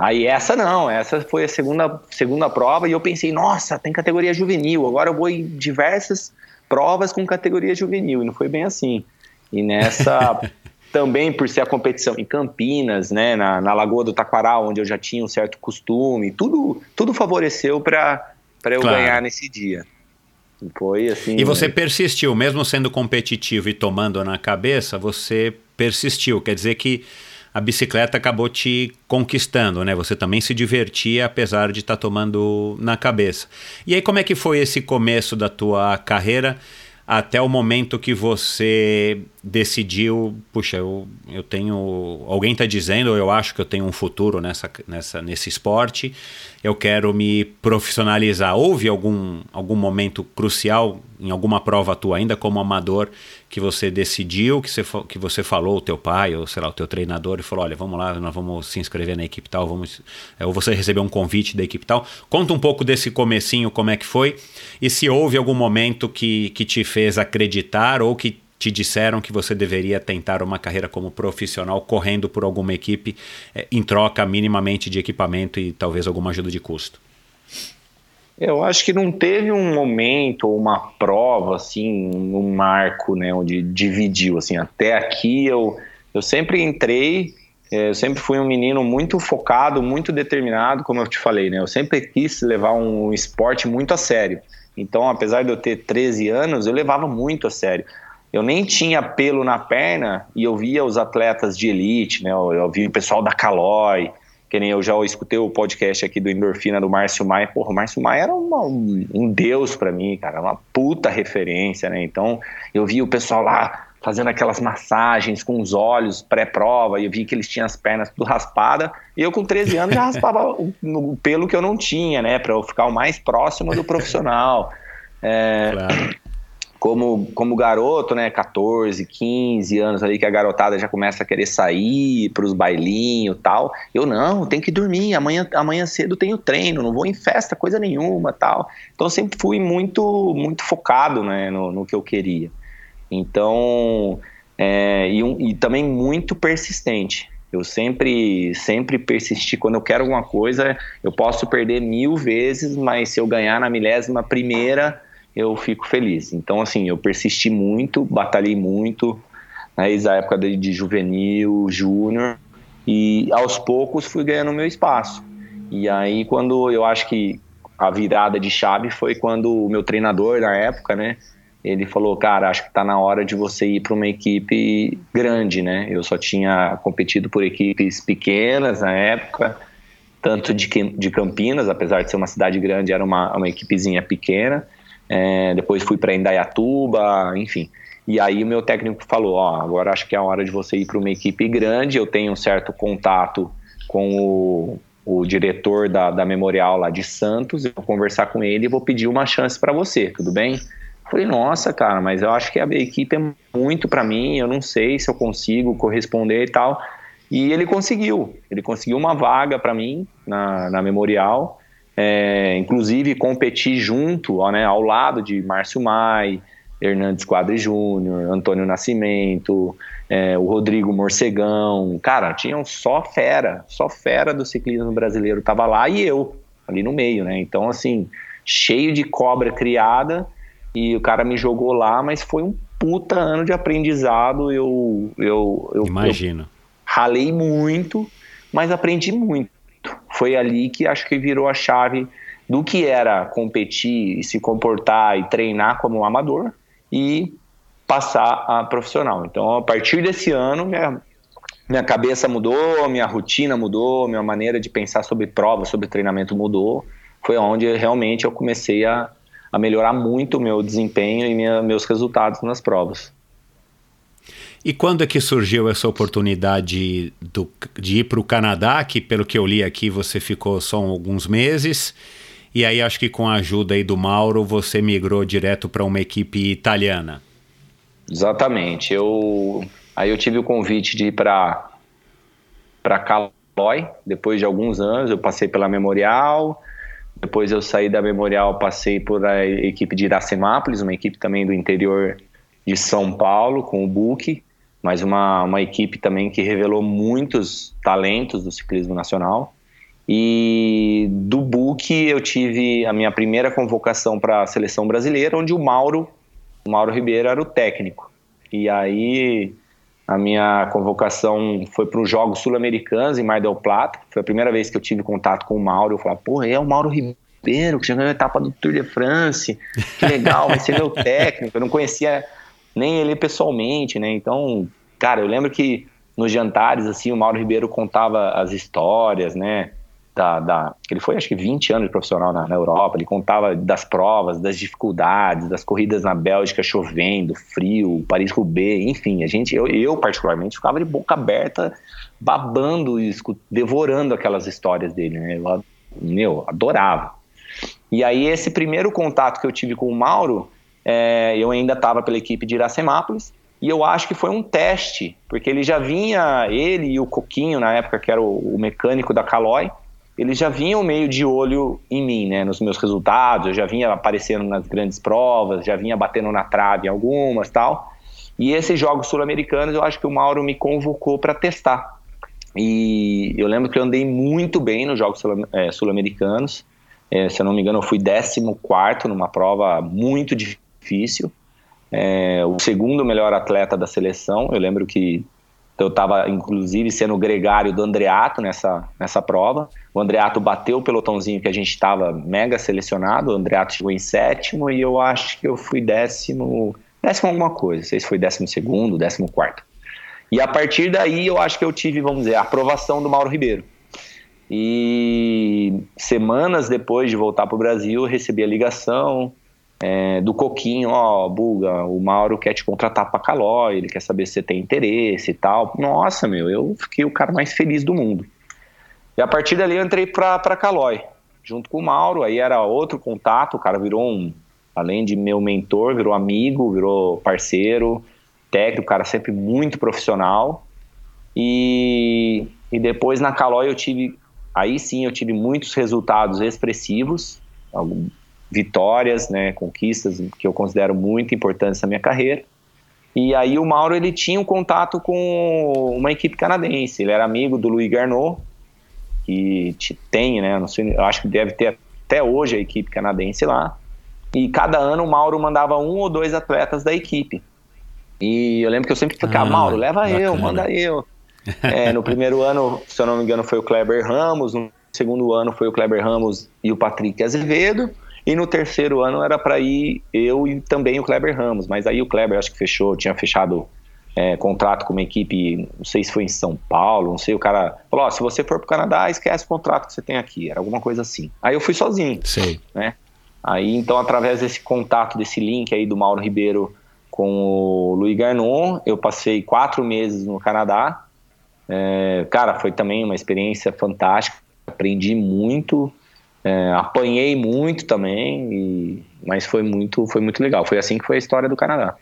Aí essa não, essa foi a segunda, segunda prova e eu pensei, nossa, tem categoria juvenil, agora eu vou em diversas provas com categoria juvenil, e não foi bem assim. E nessa, também por ser a competição em Campinas, né, na, na Lagoa do Taquaral, onde eu já tinha um certo costume, tudo, tudo favoreceu para eu Claro. ganhar nesse dia. E Foi assim. E você persistiu, mesmo sendo competitivo e tomando na cabeça, você persistiu. Quer dizer que a bicicleta acabou te conquistando, né? Você também se divertia apesar de estar tomando na cabeça. E aí como é que foi esse começo da tua carreira até o momento que você decidiu, puxa, eu, eu tenho, alguém está dizendo, ou eu acho que eu tenho um futuro nessa, nessa, nesse esporte, eu quero me profissionalizar. Houve algum, algum momento crucial em alguma prova tua, ainda como amador, que você decidiu, que você, que você falou, o teu pai, ou sei lá, o teu treinador, e falou, olha, vamos lá, nós vamos se inscrever na equipe tal, vamos, é, ou você recebeu um convite da equipe tal. Conta um pouco desse comecinho, como é que foi, e se houve algum momento que, que te fez acreditar, ou que te disseram que você deveria tentar uma carreira como profissional correndo por alguma equipe eh, em troca minimamente de equipamento e talvez alguma ajuda de custo. Eu acho que não teve um momento ou uma prova, assim, um marco, né, onde dividiu, assim, até aqui eu, eu sempre entrei, eh, eu sempre fui um menino muito focado, muito determinado, como eu te falei, né, eu sempre quis levar um esporte muito a sério. Então, apesar de eu ter 13 anos, eu levava muito a sério. Eu nem tinha pelo na perna e eu via os atletas de elite, né, eu, eu via o pessoal da Calói, que nem eu já escutei o podcast aqui do Endorfina do Márcio Maia. Porra, o Márcio Maia era uma- um, um deus pra mim, cara, uma puta referência, né? Então eu vi o pessoal lá fazendo aquelas massagens com os olhos pré-prova, e eu vi que eles tinham as pernas tudo raspadas, e eu com 13 anos já raspava o, o pelo que eu não tinha, né? Pra eu ficar o mais próximo do profissional. É, Claro. Como, como garoto, né, 14, 15 anos ali que a garotada já começa a querer sair pros bailinhos e tal. Eu não, tenho que dormir, amanhã, amanhã cedo tenho treino, não vou em festa, coisa nenhuma, tal. Então eu sempre fui muito muito focado, né, no, no que eu queria. Então, é, e, um- e também muito persistente. Eu sempre, sempre persisti. Quando eu quero alguma coisa, eu posso perder mil vezes, mas se eu ganhar na milésima primeira, eu fico feliz. Então, assim, eu persisti muito, batalhei muito, né, desde a época de, de juvenil, júnior, e aos poucos fui ganhando meu espaço. E aí, quando eu acho que a virada de chave foi quando o meu treinador na época, né, ele falou, cara, acho que tá na hora de você ir para uma equipe grande, né? Eu só tinha competido por equipes pequenas na época, tanto de, de Campinas, apesar de ser uma cidade grande, era uma, uma equipezinha pequena. É, depois fui para Indaiatuba, enfim. E aí o meu técnico falou, ó, agora acho que é a hora de você ir para uma equipe grande. Eu tenho um certo contato com o, o diretor da, da Memorial lá de Santos. Eu vou conversar com ele e vou pedir uma chance para você, tudo bem? Falei, nossa, cara, mas eu acho que a equipe é muito para mim, eu não sei se eu consigo corresponder e tal. E ele conseguiu, ele conseguiu uma vaga para mim na, na Memorial, é, inclusive competi junto, ó, né, ao lado de Márcio Mai, Hernandes Quadri Júnior, Antônio Nascimento, é, o Rodrigo Morcegão, cara, tinham só fera, só fera do ciclismo brasileiro tava lá e eu, ali no meio, né, então assim, cheio de cobra criada, e o cara me jogou lá, mas foi um puta ano de aprendizado. Eu, eu, eu, eu Imagino. ralei muito, mas aprendi muito. Foi ali que acho que virou a chave do que era competir, se comportar e treinar como amador e passar a profissional. Então, a partir desse ano, minha, minha cabeça mudou, minha rotina mudou, minha maneira de pensar sobre prova, sobre treinamento mudou. Foi onde realmente eu comecei a, a melhorar muito o meu desempenho e minha, meus resultados nas provas. E quando é que surgiu essa oportunidade do, de ir para o Canadá, que pelo que eu li aqui você ficou só alguns meses, e aí acho que com a ajuda aí do Mauro você migrou direto para uma equipe italiana. Exatamente. Eu aí eu tive o convite de ir para Calói, depois de alguns anos, eu passei pela Memorial, depois eu saí da Memorial, passei por a equipe de Iracemápolis, uma equipe também do interior de São Paulo, com o Buque, mas uma, uma equipe também que revelou muitos talentos do ciclismo nacional. E do Buque eu tive a minha primeira convocação para a seleção brasileira, onde o Mauro, o Mauro Ribeiro era o técnico. E aí a minha convocação foi para os Jogos Sul-Americanos em Mar del Plata. Foi a primeira vez que eu tive contato com o Mauro. Eu falei, porra, é o Mauro Ribeiro, que já ganhou a etapa do Tour de France. Que legal, vai ser meu técnico. Eu não conhecia nem ele pessoalmente, né? Então, cara, eu lembro que nos jantares, assim, o Mauro Ribeiro contava as histórias, né? da, da ele foi acho que 20 anos de profissional na, na, Europa, ele contava das provas, das dificuldades, das corridas na Bélgica chovendo, frio, Paris-Roubaix, enfim, a gente, eu, eu particularmente ficava de boca aberta, babando e devorando aquelas histórias dele, né? Eu, meu, adorava. E aí esse primeiro contato que eu tive com o Mauro, é, eu ainda estava pela equipe de Iracemápolis, e eu acho que foi um teste, porque ele já vinha, ele e o Coquinho, na época que era o, o mecânico da Calói, eles já vinham meio de olho em mim, né, nos meus resultados, eu já vinha aparecendo nas grandes provas, já vinha batendo na trave em algumas tal. E esses jogos sul-americanos eu acho que o Mauro me convocou para testar. E eu lembro que eu andei muito bem nos jogos é, sul-americanos. É, se eu não me engano, eu fui 14 numa prova muito difícil. É, o segundo melhor atleta da seleção. Eu lembro que eu estava, inclusive, sendo gregário do Andreato nessa, nessa prova. O Andreato bateu o pelotãozinho que a gente estava mega selecionado. O Andreato chegou em sétimo e eu acho que eu fui décimo, décimo alguma coisa. Não sei se foi décimo segundo, décimo quarto. E a partir daí eu acho que eu tive, vamos dizer, a aprovação do Mauro Ribeiro. E semanas depois de voltar para o Brasil, eu recebi a ligação é, do Coquinho, ó, Buga, o Mauro quer te contratar para Calói, ele quer saber se você tem interesse e tal. Nossa, meu, eu fiquei o cara mais feliz do mundo. E a partir dali eu entrei para Calói, junto com o Mauro, aí era outro contato, o cara virou um, além de meu mentor, virou amigo, virou parceiro, técnico, cara sempre muito profissional. E, e depois na Calói eu tive, aí sim eu tive muitos resultados expressivos, vitórias, né, conquistas que eu considero muito importantes na minha carreira. E aí o Mauro ele tinha um contato com uma equipe canadense. Ele era amigo do Louis Garneau, que tem, né? Não sei, eu acho que deve ter até hoje a equipe canadense lá. E cada ano o Mauro mandava um ou dois atletas da equipe. E eu lembro que eu sempre ficava, ah, Mauro, leva bacana. eu, manda eu. É, no primeiro ano, se eu não me engano, foi o Kleber Ramos. No segundo ano foi o Kleber Ramos e o Patrick Azevedo. E no terceiro ano era para ir eu e também o Kleber Ramos, mas aí o Kleber acho que fechou, tinha fechado é, contrato com uma equipe, não sei se foi em São Paulo, não sei, o cara falou, oh, se você for pro Canadá, esquece o contrato que você tem aqui, era alguma coisa assim. Aí eu fui sozinho, Sei. né? Aí então através desse contato, desse link aí do Mauro Ribeiro com o Louis Garnon, eu passei quatro meses no Canadá, é, cara, foi também uma experiência fantástica, aprendi muito, é, apanhei muito também, e, mas foi muito, foi muito legal. Foi assim que foi a história do Canadá.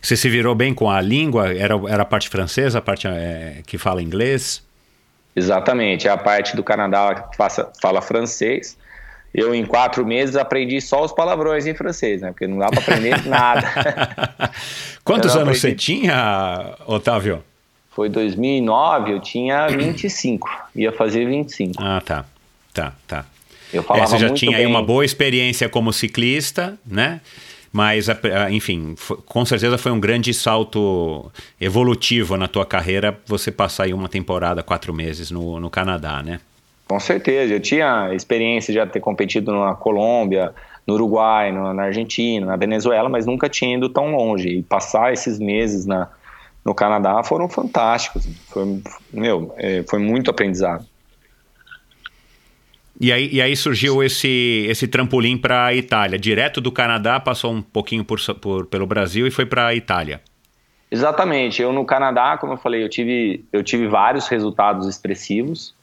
Você se virou bem com a língua? Era, era a parte francesa, a parte é, que fala inglês? Exatamente, é a parte do Canadá que faça, fala francês. Eu, em quatro meses, aprendi só os palavrões em francês, né? Porque não dá para aprender nada. Quantos anos você tinha, Otávio? Foi 2009, eu tinha 25. Ia fazer 25. Ah, tá. Tá, tá. Eu falava é, você já tinha bem. aí uma boa experiência como ciclista, né? Mas, enfim, com certeza foi um grande salto evolutivo na tua carreira você passar aí uma temporada, quatro meses no, no Canadá, né? Com certeza. Eu tinha experiência de ter competido na Colômbia, no Uruguai, no, na Argentina, na Venezuela, mas nunca tinha ido tão longe. E passar esses meses na, no Canadá foram fantásticos. Foi, meu, é, foi muito aprendizado. E aí, e aí surgiu esse, esse trampolim para a Itália. Direto do Canadá, passou um pouquinho por, por pelo Brasil e foi para a Itália. Exatamente. Eu no Canadá, como eu falei, eu tive, eu tive vários resultados expressivos.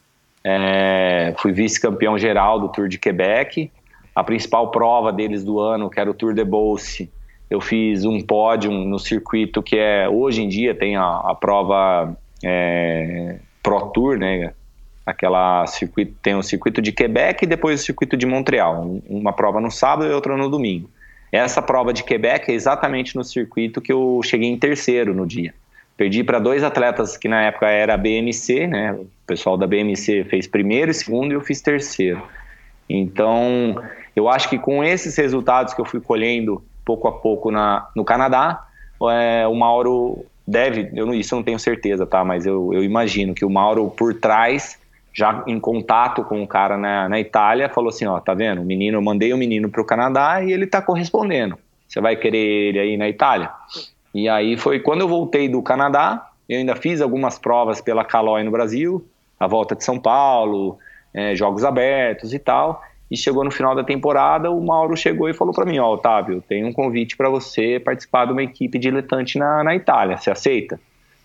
É, fui vice-campeão geral do Tour de Quebec. A principal prova deles do ano, que era o Tour de Beauce, eu fiz um pódio no circuito que é hoje em dia tem a, a prova é, Pro Tour, né? Aquela circuito, tem o circuito de Quebec e depois o circuito de Montreal, uma prova no sábado e outra no domingo. Essa prova de Quebec é exatamente no circuito que eu cheguei em terceiro no dia. Perdi para dois atletas que na época era BMC, né? O pessoal da BMC fez primeiro e segundo e eu fiz terceiro. Então, eu acho que com esses resultados que eu fui colhendo pouco a pouco na, no Canadá, é, o Mauro deve, eu, isso eu não tenho certeza, tá? Mas eu, eu imagino que o Mauro por trás já em contato com o cara na, na Itália, falou assim, ó, tá vendo? O menino, eu mandei o menino para o Canadá e ele tá correspondendo. Você vai querer ele aí na Itália? E aí foi quando eu voltei do Canadá, eu ainda fiz algumas provas pela Caloi no Brasil, a volta de São Paulo, é, jogos abertos e tal. E chegou no final da temporada, o Mauro chegou e falou para mim, ó, Otávio, tem um convite para você participar de uma equipe diletante na, na Itália, você aceita?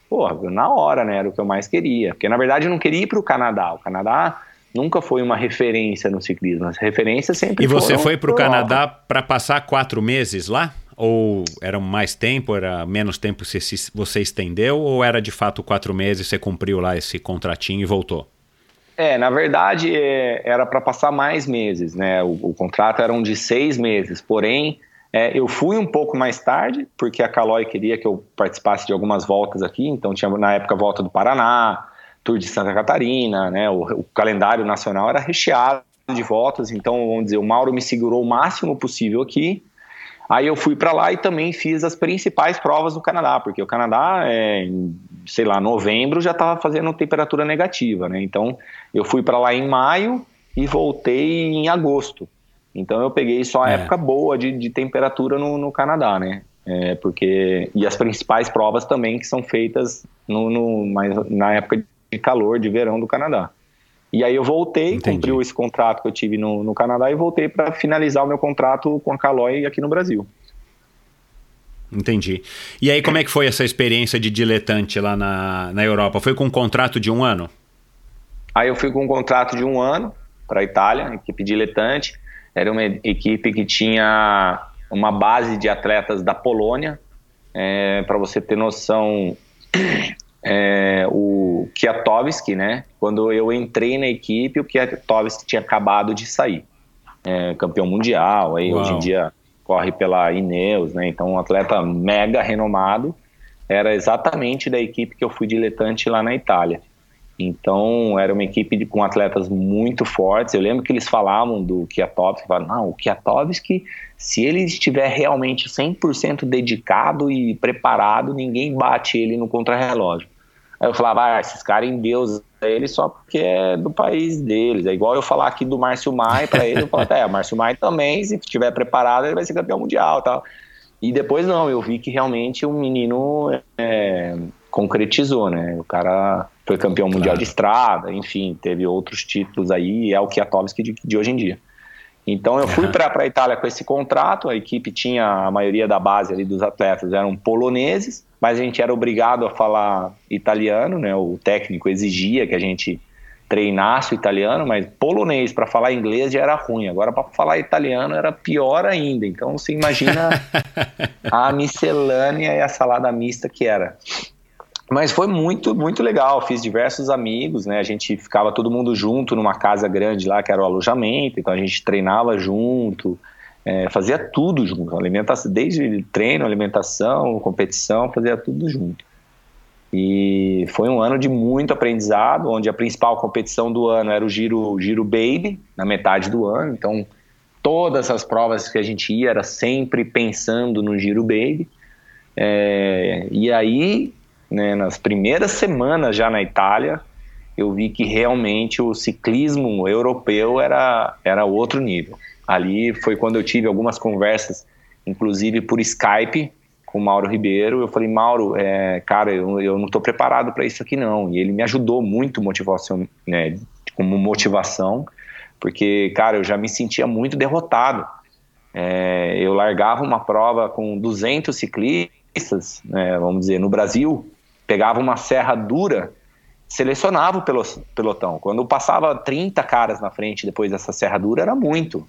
Porra, na hora, né? Era o que eu mais queria. Porque na verdade eu não queria ir para o Canadá. O Canadá nunca foi uma referência no ciclismo. As referências sempre E você foi para o Canadá para passar quatro meses lá? Ou era mais tempo, era menos tempo que você, você estendeu? Ou era de fato quatro meses, você cumpriu lá esse contratinho e voltou? É, na verdade é, era para passar mais meses, né? O, o contrato era um de seis meses, porém é, eu fui um pouco mais tarde, porque a Caloi queria que eu participasse de algumas voltas aqui, então tinha na época volta do Paraná, Tour de Santa Catarina, né? O, o calendário nacional era recheado de voltas, então vamos dizer, o Mauro me segurou o máximo possível aqui. Aí eu fui para lá e também fiz as principais provas do Canadá, porque o Canadá, é, sei lá, novembro já estava fazendo temperatura negativa, né? Então eu fui para lá em maio e voltei em agosto. Então eu peguei só a é. época boa de, de temperatura no, no Canadá, né? É, porque e as principais provas também que são feitas no, no mais, na época de calor de verão do Canadá. E aí eu voltei, Entendi. cumpriu esse contrato que eu tive no, no Canadá e voltei para finalizar o meu contrato com a Caloi aqui no Brasil. Entendi. E aí como é que foi essa experiência de diletante lá na, na Europa? Foi com um contrato de um ano? Aí eu fui com um contrato de um ano para a Itália, equipe diletante. Era uma equipe que tinha uma base de atletas da Polônia. É, Para você ter noção, é, o Kwiatkowski, né? Quando eu entrei na equipe, o Kwiatkowski tinha acabado de sair. É, campeão mundial, aí Uau. hoje em dia corre pela Ineos, né? Então um atleta mega renomado. Era exatamente da equipe que eu fui diletante lá na Itália. Então, era uma equipe de, com atletas muito fortes. Eu lembro que eles falavam do Kiatovski, falavam, não, o Kiatovski, se ele estiver realmente 100% dedicado e preparado, ninguém bate ele no contrarrelógio. Aí eu falava, ah, esses caras em Deus ele só porque é do país deles. É igual eu falar aqui do Márcio Mai para ele, eu falo, é, o Márcio Mai também, se estiver preparado, ele vai ser campeão mundial tal. E depois não, eu vi que realmente o menino é, concretizou, né? O cara foi campeão mundial claro. de estrada, enfim, teve outros títulos aí, é o Kwiatkowski de, de hoje em dia. Então eu fui para a Itália com esse contrato, a equipe tinha a maioria da base ali dos atletas eram poloneses, mas a gente era obrigado a falar italiano, né? O técnico exigia que a gente treinasse o italiano, mas polonês para falar inglês já era ruim. Agora para falar italiano era pior ainda. Então você imagina a miscelânea e a salada mista que era. Mas foi muito, muito legal. Fiz diversos amigos, né? A gente ficava todo mundo junto numa casa grande lá, que era o alojamento. Então a gente treinava junto, é, fazia tudo junto. Alimentação, desde treino, alimentação, competição, fazia tudo junto. E foi um ano de muito aprendizado, onde a principal competição do ano era o Giro, Giro Baby, na metade do ano. Então todas as provas que a gente ia era sempre pensando no Giro Baby. É, e aí, né, nas primeiras semanas já na Itália, eu vi que realmente o ciclismo europeu era, era outro nível. Ali foi quando eu tive algumas conversas, inclusive por Skype, com o Mauro Ribeiro. Eu falei, Mauro, é, cara, eu, eu não estou preparado para isso aqui não. E ele me ajudou muito motivação, né, como motivação, porque, cara, eu já me sentia muito derrotado. É, eu largava uma prova com 200 ciclistas, né, vamos dizer, no Brasil, pegava uma serra dura selecionava o pelotão. Quando passava 30 caras na frente depois dessa serra dura, era muito.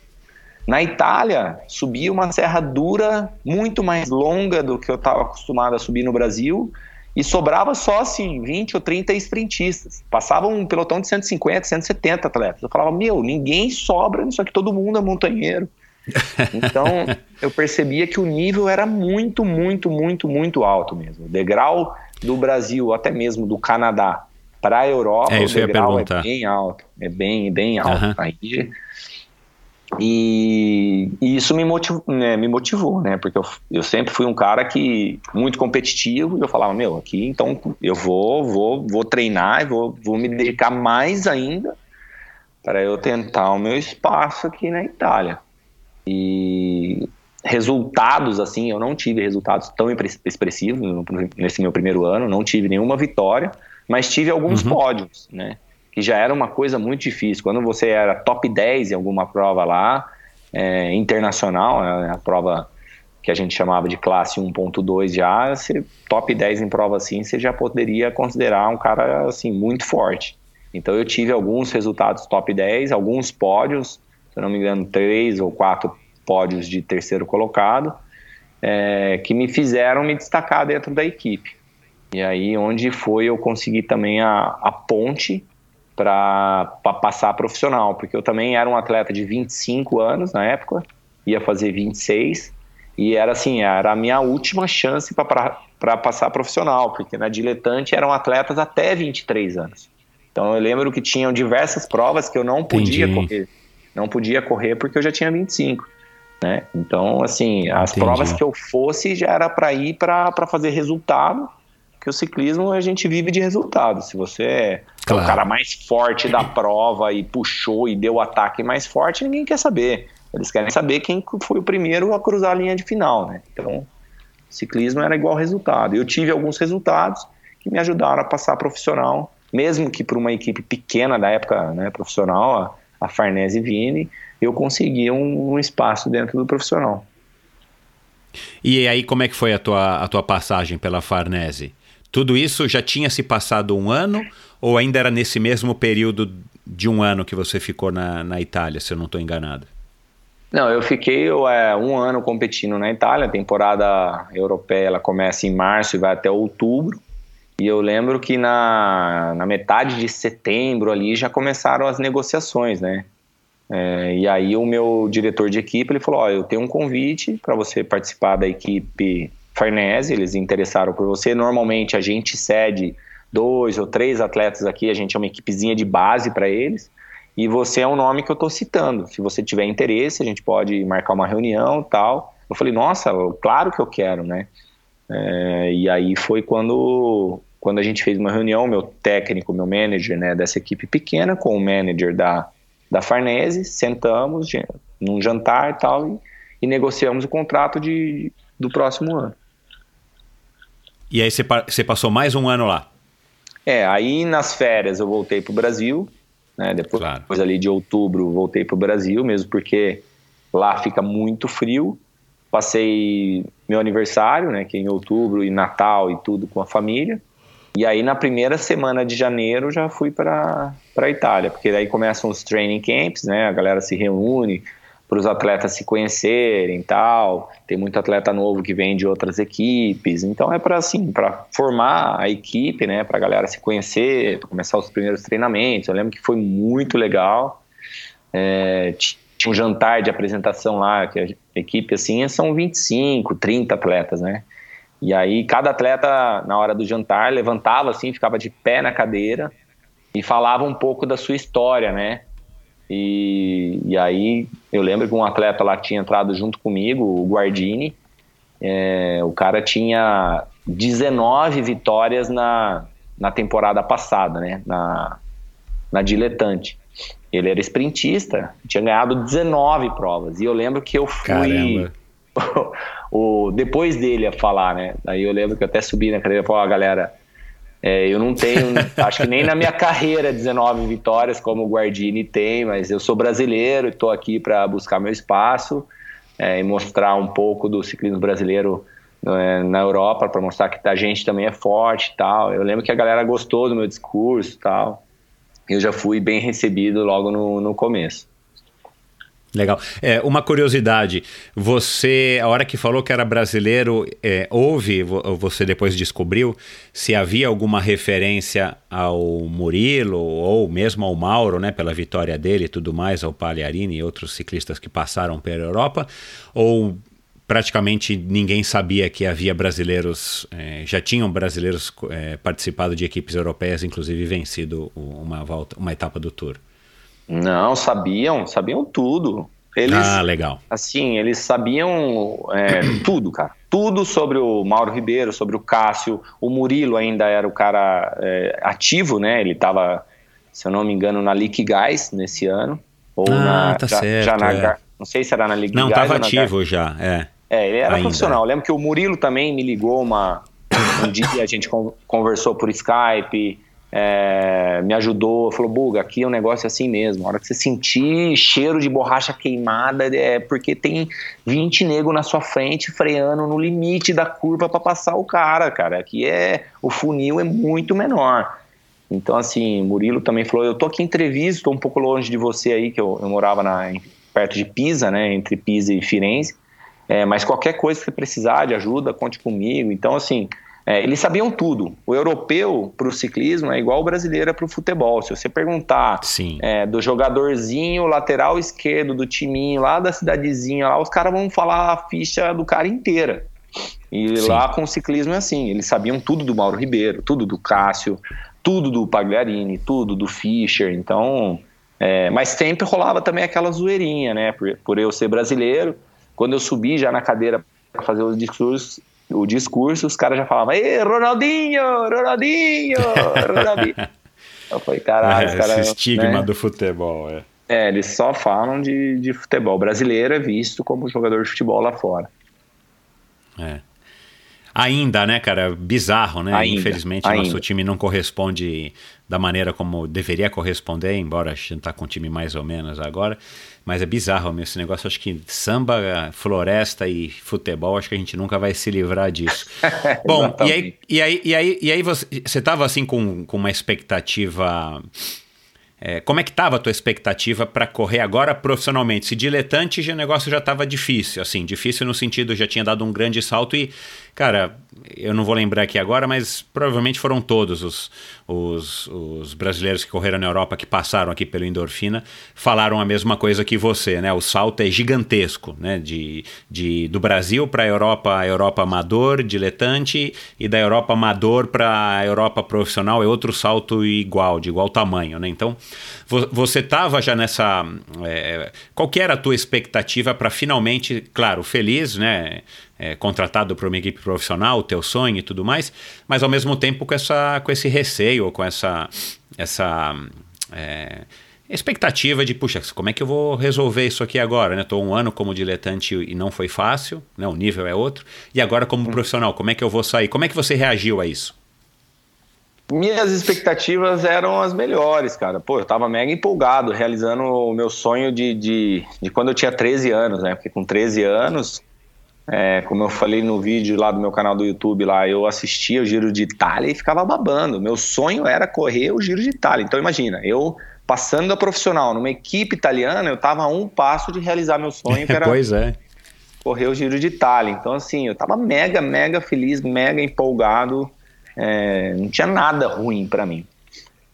Na Itália, subia uma serra dura muito mais longa do que eu estava acostumado a subir no Brasil e sobrava só assim 20 ou 30 sprintistas. Passava um pelotão de 150, 170 atletas. Eu falava, meu, ninguém sobra nisso aqui, todo mundo é montanheiro. Então, eu percebia que o nível era muito, muito, muito, muito alto mesmo. O degrau do Brasil, até mesmo do Canadá, para a Europa, é, o degrau é bem alto. É bem, bem alto. Uhum. Aí, e, e, isso me motivou, né, me motivou, né? Porque eu, eu sempre fui um cara que muito competitivo e eu falava, meu, aqui então eu vou, vou, vou treinar e vou, vou me dedicar mais ainda para eu tentar o meu espaço aqui na Itália. E resultados assim, eu não tive resultados tão expressivos nesse meu primeiro ano, não tive nenhuma vitória, mas tive alguns uhum. pódios, né? Que já era uma coisa muito difícil. Quando você era top 10 em alguma prova lá, é, internacional, né, a prova que a gente chamava de classe 1.2 já, você, top 10 em prova assim, você já poderia considerar um cara assim muito forte. Então eu tive alguns resultados top 10, alguns pódios, se não me engano, três ou quatro pódios de terceiro colocado, é, que me fizeram me destacar dentro da equipe. E aí, onde foi, eu consegui também a, a ponte para passar profissional, porque eu também era um atleta de 25 anos na época, ia fazer 26, e era assim, era a minha última chance para passar profissional, porque na diletante eram atletas até 23 anos. Então eu lembro que tinham diversas provas que eu não podia Entendi. correr. Não podia correr porque eu já tinha 25. Né? Então, assim, as Entendi. provas que eu fosse já era para ir para fazer resultado que o ciclismo a gente vive de resultado. Se você é claro. o cara mais forte da prova e puxou e deu o ataque mais forte, ninguém quer saber. Eles querem saber quem foi o primeiro a cruzar a linha de final, né? Então, ciclismo era igual resultado. Eu tive alguns resultados que me ajudaram a passar profissional, mesmo que para uma equipe pequena da época, né, profissional, a, Farnese Vini, eu consegui um, um espaço dentro do profissional. E aí, como é que foi a tua, a tua passagem pela Farnese? Tudo isso já tinha se passado um ano ou ainda era nesse mesmo período de um ano que você ficou na, na Itália, se eu não estou enganado? Não, eu fiquei é, um ano competindo na Itália. A temporada europeia ela começa em março e vai até outubro. E eu lembro que na, na metade de setembro ali já começaram as negociações, né? É, e aí o meu diretor de equipe ele falou: ó, eu tenho um convite para você participar da equipe Farnese, eles interessaram por você. Normalmente a gente cede dois ou três atletas aqui, a gente é uma equipezinha de base para eles. E você é um nome que eu estou citando. Se você tiver interesse, a gente pode marcar uma reunião tal. Eu falei, nossa, claro que eu quero, né? É, e aí foi quando, quando a gente fez uma reunião, meu técnico, meu manager né, dessa equipe pequena, com o manager da, da Farnese, sentamos num jantar e tal, e, e negociamos o contrato de, do próximo ano. E aí você passou mais um ano lá? É, aí nas férias eu voltei para o Brasil, né? Depois, claro. depois ali de outubro voltei para o Brasil, mesmo porque lá fica muito frio. Passei meu aniversário, né? Que é em outubro e Natal e tudo com a família. E aí na primeira semana de janeiro já fui para para Itália, porque daí começam os training camps, né? A galera se reúne, para os atletas se conhecerem tal. Tem muito atleta novo que vem de outras equipes. Então é para assim, para formar a equipe, né, para a galera se conhecer, começar os primeiros treinamentos. Eu lembro que foi muito legal. É, um jantar de apresentação lá, que a equipe assim são 25, 30 atletas, né? E aí cada atleta na hora do jantar levantava assim, ficava de pé na cadeira e falava um pouco da sua história, né? E, e aí eu lembro que um atleta lá tinha entrado junto comigo, o Guardini, é, o cara tinha 19 vitórias na, na temporada passada, né? Na, na diletante. Ele era sprintista, tinha ganhado 19 provas. E eu lembro que eu fui. o, depois dele a falar, né? Aí eu lembro que eu até subi na cadeira e falei, ó, oh, galera, é, eu não tenho, acho que nem na minha carreira 19 vitórias como o Guardini tem, mas eu sou brasileiro e estou aqui para buscar meu espaço é, e mostrar um pouco do ciclismo brasileiro é, na Europa, para mostrar que a gente também é forte e tal. Eu lembro que a galera gostou do meu discurso e tal. Eu já fui bem recebido logo no, no começo. Legal. É, uma curiosidade, você, a hora que falou que era brasileiro, é, houve, você depois descobriu, se havia alguma referência ao Murilo ou mesmo ao Mauro, né, pela vitória dele e tudo mais, ao Pagliarini e outros ciclistas que passaram pela Europa, ou praticamente ninguém sabia que havia brasileiros, é, já tinham brasileiros é, participado de equipes europeias, inclusive vencido uma volta, uma etapa do Tour? Não, sabiam, sabiam tudo. Eles, ah, legal. Assim, eles sabiam é, tudo, cara. Tudo sobre o Mauro Ribeiro, sobre o Cássio. O Murilo ainda era o cara é, ativo, né? Ele estava, se eu não me engano, na Guys nesse ano. Ou ah, na, tá já, certo, já na, é. Não sei se era na Guys. Não, estava ativo já, é. É, ele era ainda. profissional. Eu lembro que o Murilo também me ligou uma, um dia, a gente conversou por Skype é, me ajudou, falou, Buga, aqui é um negócio assim mesmo. A hora que você sentir cheiro de borracha queimada, é porque tem 20 negros na sua frente freando no limite da curva para passar o cara, cara. Aqui é o funil é muito menor. Então, assim, Murilo também falou, eu tô aqui em Treviso, tô um pouco longe de você aí, que eu, eu morava na, perto de Pisa, né, entre Pisa e Firenze. É, mas qualquer coisa que você precisar de ajuda, conte comigo. Então, assim, é, eles sabiam tudo. O europeu para o ciclismo é igual o brasileiro é para o futebol. Se você perguntar é, do jogadorzinho lateral esquerdo do timinho lá da cidadezinha, lá os caras vão falar a ficha do cara inteira. E Sim. lá com o ciclismo é assim, eles sabiam tudo do Mauro Ribeiro, tudo do Cássio, tudo do Pagliarini, tudo do Fischer. Então, é, mas sempre rolava também aquela zoeirinha, né? Por, por eu ser brasileiro, quando eu subi já na cadeira para fazer os discursos, o discurso, os caras já falavam, Ei, Ronaldinho, Ronaldinho, Ronaldinho. eu falei, caralho, é, Esse estigma né? do futebol, é. É, eles só falam de, de futebol. O brasileiro é visto como jogador de futebol lá fora. É. Ainda, né, cara? Bizarro, né? Ainda, Infelizmente, ainda. nosso time não corresponde da maneira como deveria corresponder, embora a gente tá com um time mais ou menos agora. Mas é bizarro mesmo esse negócio. Acho que samba, floresta e futebol, acho que a gente nunca vai se livrar disso. Bom, e aí, e aí, e aí, e aí você estava assim com, com uma expectativa é, como é que estava a tua expectativa para correr agora profissionalmente? Se diletante, já, o negócio já estava difícil, assim, difícil no sentido, já tinha dado um grande salto e, cara, eu não vou lembrar aqui agora, mas provavelmente foram todos os, os, os brasileiros que correram na Europa, que passaram aqui pelo Endorfina, falaram a mesma coisa que você, né? O salto é gigantesco, né? De, de, do Brasil para a Europa, a Europa amador, diletante, e da Europa amador para a Europa profissional é outro salto igual, de igual tamanho, né? Então, você estava já nessa. É, qual que era a tua expectativa para finalmente, claro, feliz, né? É, contratado para uma equipe profissional, o teu sonho e tudo mais, mas ao mesmo tempo com, essa, com esse receio, com essa, essa é, expectativa de, puxa, como é que eu vou resolver isso aqui agora? Estou né? um ano como diletante e não foi fácil, né? o nível é outro, e agora como hum. profissional, como é que eu vou sair? Como é que você reagiu a isso? minhas expectativas eram as melhores, cara. Pô, eu tava mega empolgado, realizando o meu sonho de, de, de quando eu tinha 13 anos, né? Porque com 13 anos, é, como eu falei no vídeo lá do meu canal do YouTube, lá eu assistia o Giro de Itália e ficava babando. Meu sonho era correr o Giro de Itália. Então imagina, eu passando da profissional numa equipe italiana, eu tava a um passo de realizar meu sonho, que era pois é. correr o Giro de Itália. Então assim, eu tava mega, mega feliz, mega empolgado é, não tinha nada ruim para mim.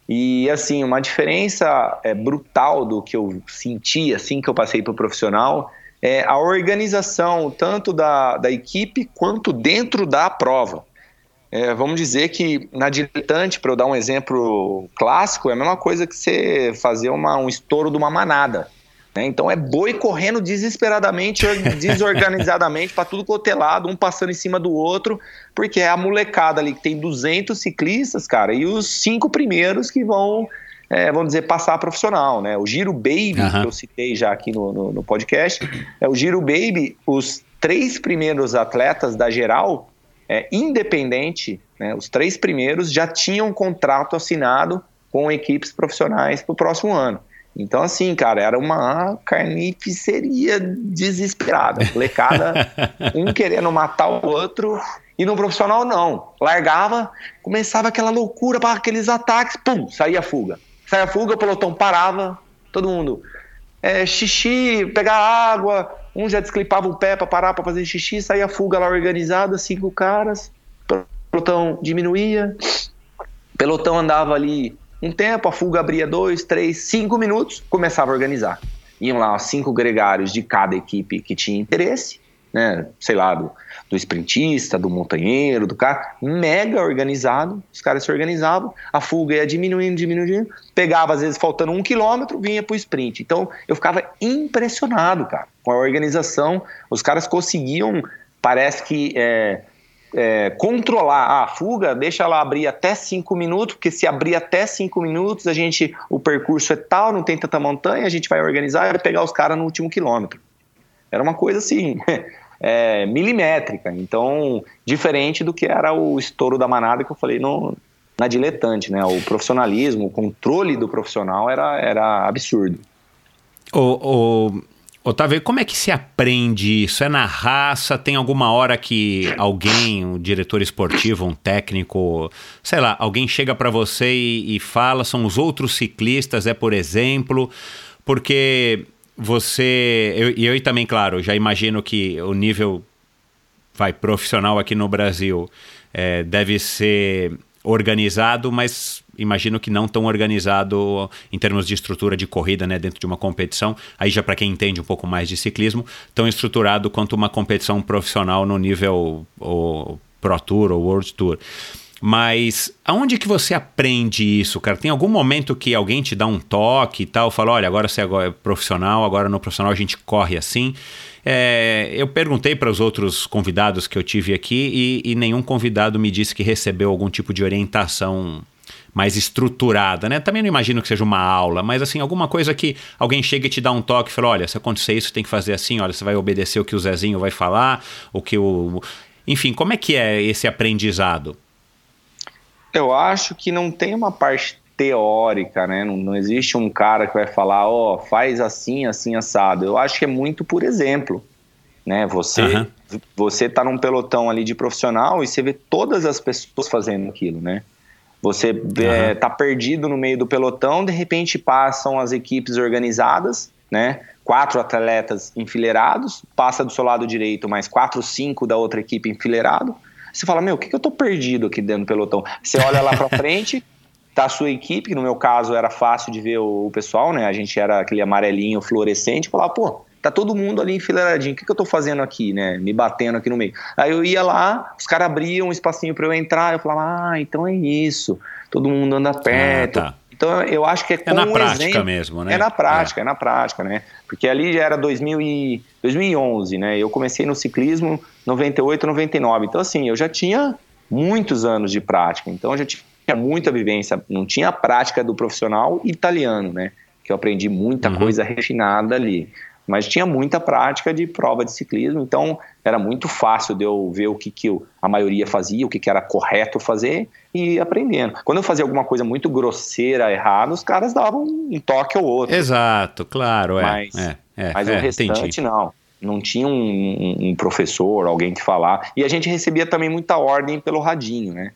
E assim, uma diferença é, brutal do que eu senti assim que eu passei para o profissional é a organização tanto da, da equipe quanto dentro da prova. é, vamos dizer que na diletante, para eu dar um exemplo clássico, é a mesma coisa que você fazer uma, um estouro de uma manada. Né? Então é boi correndo desesperadamente, desorganizadamente, para tudo cotelado, um passando em cima do outro, porque é a molecada ali que tem 200 ciclistas, cara, e os cinco primeiros que vão, é, vamos dizer, passar profissional. Né? O Giro Baby, uhum. que eu citei já aqui no, no, no podcast, é o Giro Baby, os três primeiros atletas da geral, é, independente, né, os três primeiros já tinham um contrato assinado com equipes profissionais para o próximo ano. Então, assim, cara, era uma carnificeria desesperada. Molecada, um querendo matar o outro, e no profissional não. Largava, começava aquela loucura para aqueles ataques, pum, saía fuga. Saía a fuga, o pelotão parava, todo mundo. É, xixi, pegar água, um já desclipava o pé para parar para fazer xixi, saía fuga lá organizada, cinco caras, pelotão diminuía, pelotão andava ali um tempo, a fuga abria dois, três, cinco minutos, começava a organizar. Iam lá cinco gregários de cada equipe que tinha interesse, né? Sei lá, do, do sprintista, do montanheiro, do cara, mega organizado. Os caras se organizavam, a fuga ia diminuindo, diminuindo, pegava às vezes faltando um quilômetro, vinha pro sprint. Então eu ficava impressionado, cara, com a organização. Os caras conseguiam, parece que é, é, controlar a fuga, deixa ela abrir até 5 minutos, porque se abrir até 5 minutos, a gente o percurso é tal, não tem tanta montanha, a gente vai organizar e vai pegar os caras no último quilômetro. Era uma coisa assim, é, milimétrica. Então, diferente do que era o estouro da manada que eu falei no, na diletante, né? O profissionalismo, o controle do profissional era, era absurdo. O, o, Otávio, como é que se aprende isso? É na raça? Tem alguma hora que alguém, um diretor esportivo, um técnico, sei lá, alguém chega para você e, e, fala, são os outros ciclistas, é por exemplo, porque você, e eu, eu também, claro, já imagino que o nível vai profissional aqui no Brasil é, deve ser organizado, mas imagino que não tão organizado em termos de estrutura de corrida, né, dentro de uma competição. Aí já para quem entende um pouco mais de ciclismo, tão estruturado quanto uma competição profissional no nível Pro Tour ou World Tour. Mas aonde que você aprende isso, cara? Tem algum momento que alguém te dá um toque e tal, fala, olha, agora você é profissional, agora no profissional a gente corre assim. É, eu perguntei para os outros convidados que eu tive aqui e, e, nenhum convidado me disse que recebeu algum tipo de orientação mais estruturada, né? Também não imagino que seja uma aula, mas assim, alguma coisa que alguém chega e te dá um toque e fala: olha, se acontecer isso, tem que fazer assim, olha, você vai obedecer o que o Zezinho vai falar, o que o. Enfim, como é que é esse aprendizado? Eu acho que não tem uma parte teórica, né? Não, não existe um cara que vai falar, ó, oh, faz assim, assim, assado. Eu acho que é muito por exemplo, né? Você, uhum. você tá num pelotão ali de profissional e você vê todas as pessoas fazendo aquilo, né? Você uhum. é, tá perdido no meio do pelotão, de repente passam as equipes organizadas, né? Quatro atletas enfileirados, passa do seu lado direito mais quatro, cinco da outra equipe enfileirado. Você fala, meu, o que, que eu tô perdido aqui dentro do pelotão? Você olha lá para frente, tá a sua equipe, que no meu caso era fácil de ver o, pessoal, né? A gente era aquele amarelinho fluorescente, falava, pô, tá todo mundo ali enfileiradinho, o que, que eu tô fazendo aqui, né? Me batendo aqui no meio. Aí eu ia lá, os caras abriam um espacinho para eu entrar, eu falava, ah, então é isso, todo mundo anda perto. Ah, tá. Então eu acho que é, é na prática exemplo, mesmo, né? É na prática, é. é. na prática, né? Porque ali já era 2000 e, 2011, né? Eu comecei no ciclismo 98, 99. Então assim, eu já tinha muitos anos de prática. Então eu já tinha muita vivência, não tinha a prática do profissional italiano, né? Que eu aprendi muita uhum. coisa refinada ali. Mas tinha muita prática de prova de ciclismo, então era muito fácil de eu ver o que, que a maioria fazia, o que, que era correto fazer e ir aprendendo. Quando eu fazia alguma coisa muito grosseira, errada, os caras davam um toque ou outro. Exato, claro, é. Mas, é, é, mas é, o restante entendi. não não tinha um, um, professor, alguém que falar. E a gente recebia também muita ordem pelo radinho, né?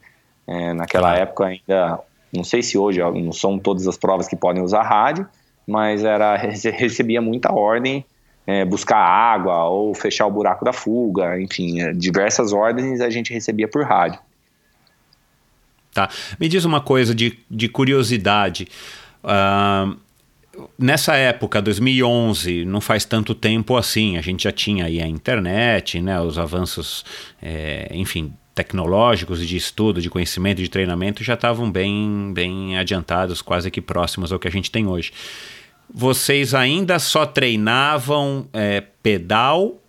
É, naquela época ainda, não sei se hoje não são todas as provas que podem usar rádio, mas era recebia muita ordem, é, buscar água ou fechar o buraco da fuga, enfim, é, diversas ordens a gente recebia por rádio. Tá. Me diz uma coisa de, de curiosidade. Uh, nessa época, 2011, não faz tanto tempo assim, a gente já tinha aí a internet, né, os avanços, é, enfim, tecnológicos de estudo, de conhecimento, de treinamento já estavam bem, bem adiantados, quase que próximos ao que a gente tem hoje. Vocês ainda só treinavam é, pedal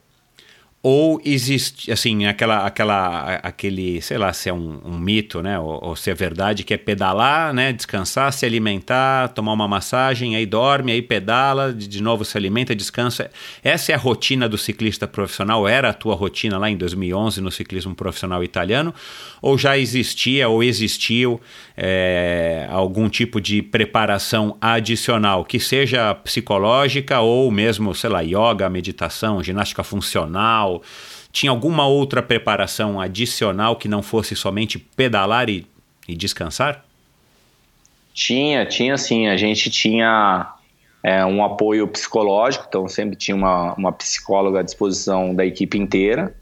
ou existe, assim, aquela, aquela, aquele, sei lá, se é um, um mito, né, ou, ou, se é verdade, que é pedalar, né, descansar, se alimentar, tomar uma massagem, aí dorme, aí pedala, de novo se alimenta, descansa. Essa é a rotina do ciclista profissional? Era a tua rotina lá em 2011 no ciclismo profissional italiano? Ou já existia ou existiu é, algum tipo de preparação adicional, que seja psicológica ou mesmo, sei lá, yoga, meditação, ginástica funcional, tinha alguma outra preparação adicional que não fosse somente pedalar e, e descansar? Tinha, tinha sim. A gente tinha é, um apoio psicológico, então sempre tinha uma, uma psicóloga à disposição da equipe inteira.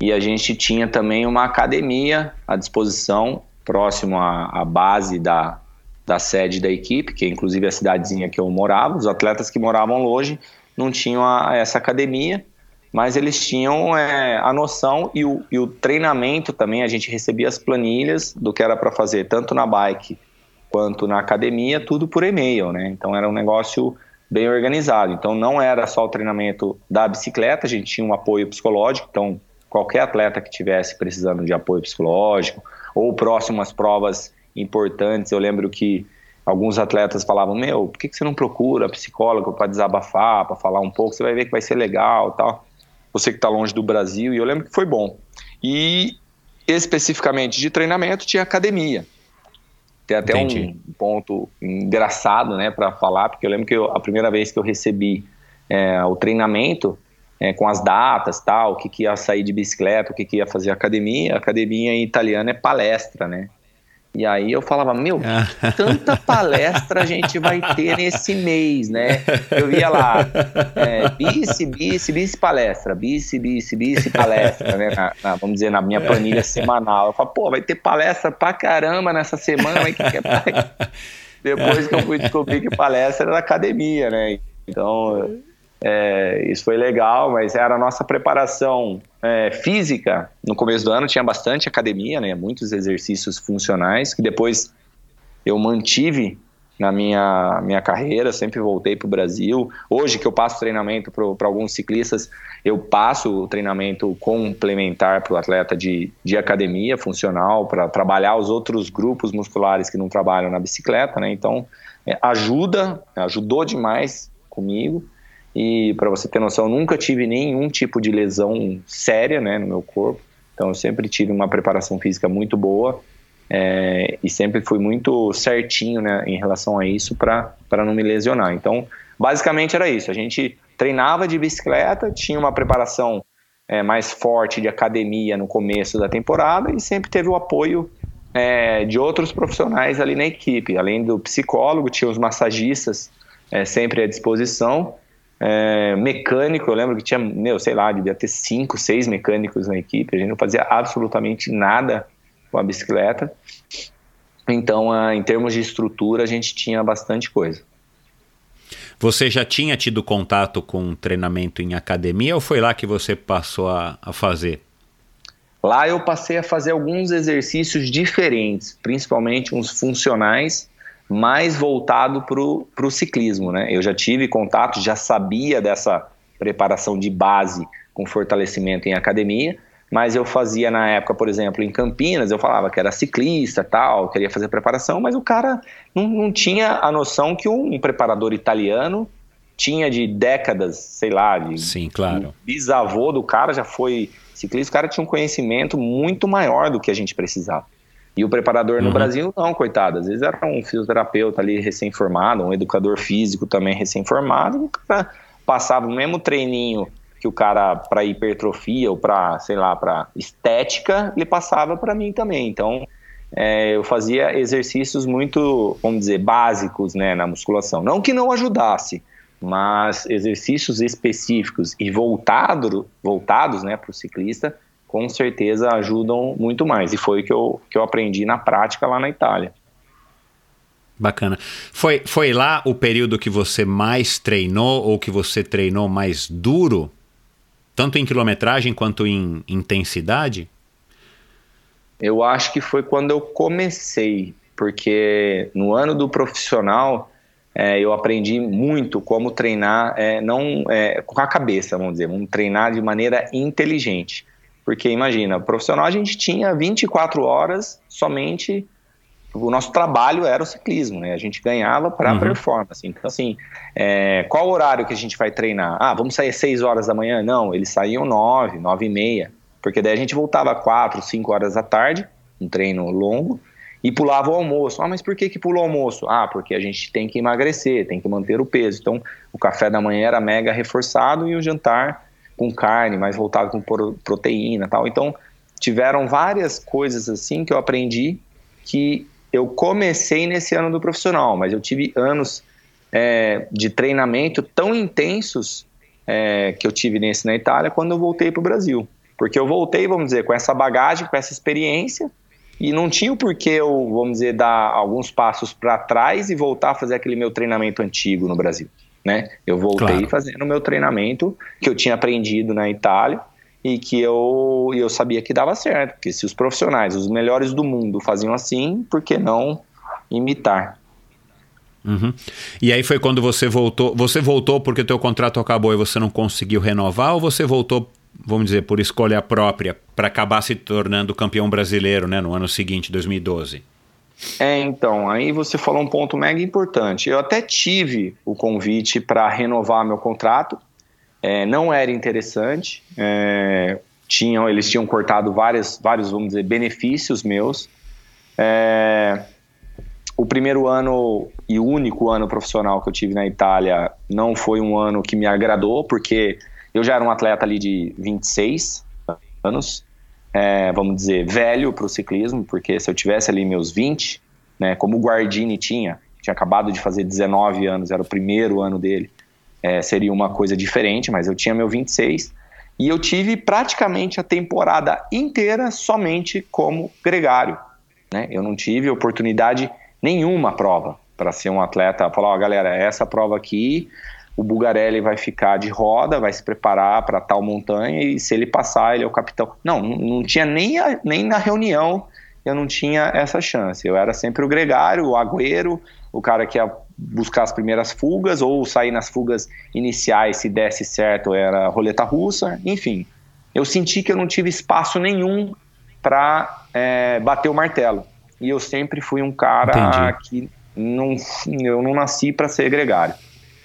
E a gente tinha também uma academia à disposição, próximo à, à base da, da sede da equipe, que é inclusive a cidadezinha que eu morava. Os atletas que moravam longe não tinham a, essa academia mas eles tinham é, a noção e o, e o, treinamento também. A gente recebia as planilhas do que era para fazer, tanto na bike quanto na academia, tudo por e-mail, né? Então era um negócio bem organizado. Então não era só o treinamento da bicicleta, a gente tinha um apoio psicológico. Então qualquer atleta que tivesse precisando de apoio psicológico ou próximas provas importantes, eu lembro que alguns atletas falavam: Meu, por que você não procura psicólogo para desabafar, para falar um pouco? Você vai ver que vai ser legal tal você que está longe do Brasil, e eu lembro que foi bom. E especificamente de treinamento tinha academia. Tem até Entendi. um ponto engraçado, né, para falar, porque eu lembro que eu, a primeira vez que eu recebi é, o treinamento é, com as datas, tal, o que, que ia sair de bicicleta, o que, que ia fazer academia, academia em italiano é palestra, né? E aí eu falava, meu, tanta palestra a gente vai ter nesse mês, né? Eu via lá, é, bice, bice, bice palestra, bice, bice, bice palestra, né? Na, na, vamos dizer, na minha planilha semanal. Eu falo, pô, vai ter palestra pra caramba nessa semana. Que que é Depois que eu fui descobrir que palestra era academia, né? Então, é, isso foi legal, mas era a nossa preparação é, física. No começo do ano tinha bastante academia, né, muitos exercícios funcionais, que depois eu mantive na minha, minha carreira, sempre voltei para o Brasil. Hoje que eu passo treinamento para alguns ciclistas, eu passo o treinamento complementar para o atleta de, de academia funcional, para trabalhar os outros grupos musculares que não trabalham na bicicleta, né? Então, é, ajuda, ajudou demais comigo. E para você ter noção, eu nunca tive nenhum tipo de lesão séria né, no meu corpo. Então eu sempre tive uma preparação física muito boa é, e sempre fui muito certinho né, em relação a isso para não me lesionar. Então, basicamente era isso. A gente treinava de bicicleta, tinha uma preparação é, mais forte de academia no começo da temporada e sempre teve o apoio é, de outros profissionais ali na equipe. Além do psicólogo, tinha os massagistas é, sempre à disposição é, mecânico, eu lembro que tinha, meu, sei lá, devia ter cinco, seis mecânicos na equipe, a gente não fazia absolutamente nada com a bicicleta. Então, ah, em termos de estrutura, a gente tinha bastante coisa. Você já tinha tido contato com treinamento em academia ou foi lá que você passou a, a fazer? Lá eu passei a fazer alguns exercícios diferentes, principalmente uns funcionais mais voltado para o ciclismo. Né? Eu já tive contato, já sabia dessa preparação de base com fortalecimento em academia, mas eu fazia na época, por exemplo, em Campinas, eu falava que era ciclista tal, queria fazer preparação, mas o cara não, não tinha a noção que um, um preparador italiano tinha de décadas, sei lá, de, Sim, claro. bisavô do cara já foi ciclista, o cara tinha um conhecimento muito maior do que a gente precisava. E o preparador no uhum. Brasil, não, coitado. Às vezes era um fisioterapeuta ali recém-formado, um educador físico também recém-formado, o cara passava o mesmo treininho que o cara para hipertrofia ou para, sei lá, para estética, ele passava para mim também. Então, é, eu fazia exercícios muito, vamos dizer, básicos né, na musculação. Não que não ajudasse, mas exercícios específicos e voltado, voltados né, para o ciclista com certeza ajudam muito mais. E foi o que eu, que eu aprendi na prática lá na Itália. Bacana. Foi, foi lá o período que você mais treinou ou que você treinou mais duro? Tanto em quilometragem quanto em intensidade? Eu acho que foi quando eu comecei, porque no ano do profissional é, eu aprendi muito como treinar, é, não é, com a cabeça, vamos dizer, vamos treinar de maneira inteligente. Porque imagina, profissional a gente tinha 24 horas somente o nosso trabalho era o ciclismo, né? A gente ganhava para uhum. performance. Então, assim, é, qual horário que a gente vai treinar? Ah, vamos sair às 6 horas da manhã? Não, eles saíam 9, 9 e meia. Porque daí a gente voltava 4, 5 horas da tarde, um treino longo, e pulava o almoço. Ah, mas por que que pula o almoço? Ah, porque a gente tem que emagrecer, tem que manter o peso. Então, o café da manhã era mega reforçado e o jantar com carne, mais voltado com proteína tal. Então, tiveram várias coisas assim que eu aprendi que eu comecei nesse ano do profissional, mas eu tive anos é, de treinamento tão intensos é, que eu tive nesse na Itália quando eu voltei para o Brasil. Porque eu voltei, vamos dizer, com essa bagagem, com essa experiência, e não tinha o porquê eu, vamos dizer, dar alguns passos para trás e voltar a fazer aquele meu treinamento antigo no Brasil. Né? Eu voltei claro. fazendo o meu treinamento que eu tinha aprendido na Itália e que eu, eu sabia que dava certo, porque se os profissionais, os melhores do mundo faziam assim, por que não imitar? Uhum. E aí foi quando você voltou. Você voltou porque o teu contrato acabou e você não conseguiu renovar, ou você voltou, vamos dizer, por escolha própria, para acabar se tornando campeão brasileiro, né, no ano seguinte, 2012? É, então, aí você falou um ponto mega importante. Eu até tive o convite para renovar meu contrato, é, não era interessante. É, tinham, eles tinham cortado várias, vários, vamos dizer, benefícios meus. É, o primeiro ano e único ano profissional que eu tive na Itália não foi um ano que me agradou, porque eu já era um atleta ali de 26 anos, é, vamos dizer, velho para o ciclismo, porque se eu tivesse ali meus 20, né, como o Guardini tinha, tinha acabado de fazer 19 anos, era o primeiro ano dele, é, seria uma coisa diferente, mas eu tinha meu 26 e eu tive praticamente a temporada inteira somente como gregário. Né? Eu não tive oportunidade nenhuma prova para ser um atleta. Falar, ó, galera, essa prova aqui, o Bugarelli vai ficar de roda, vai se preparar para tal montanha e se ele passar, ele é o capitão. Não, não tinha nem, a, nem na reunião eu não tinha essa chance. Eu era sempre o gregário, o agüero, o cara que ia buscar as primeiras fugas ou sair nas fugas iniciais, se desse certo, era roleta russa, enfim. Eu senti que eu não tive espaço nenhum para é, bater o martelo. E eu sempre fui um cara Entendi. que não, eu não nasci para ser gregário,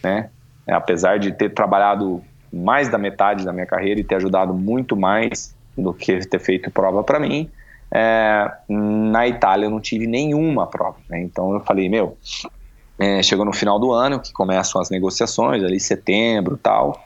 né? É, apesar de ter trabalhado mais da metade da minha carreira e ter ajudado muito mais do que ter feito prova para mim, é, na Itália eu não tive nenhuma prova. Né? Então eu falei, meu, é, chegou no final do ano, que começam as negociações, ali setembro tal.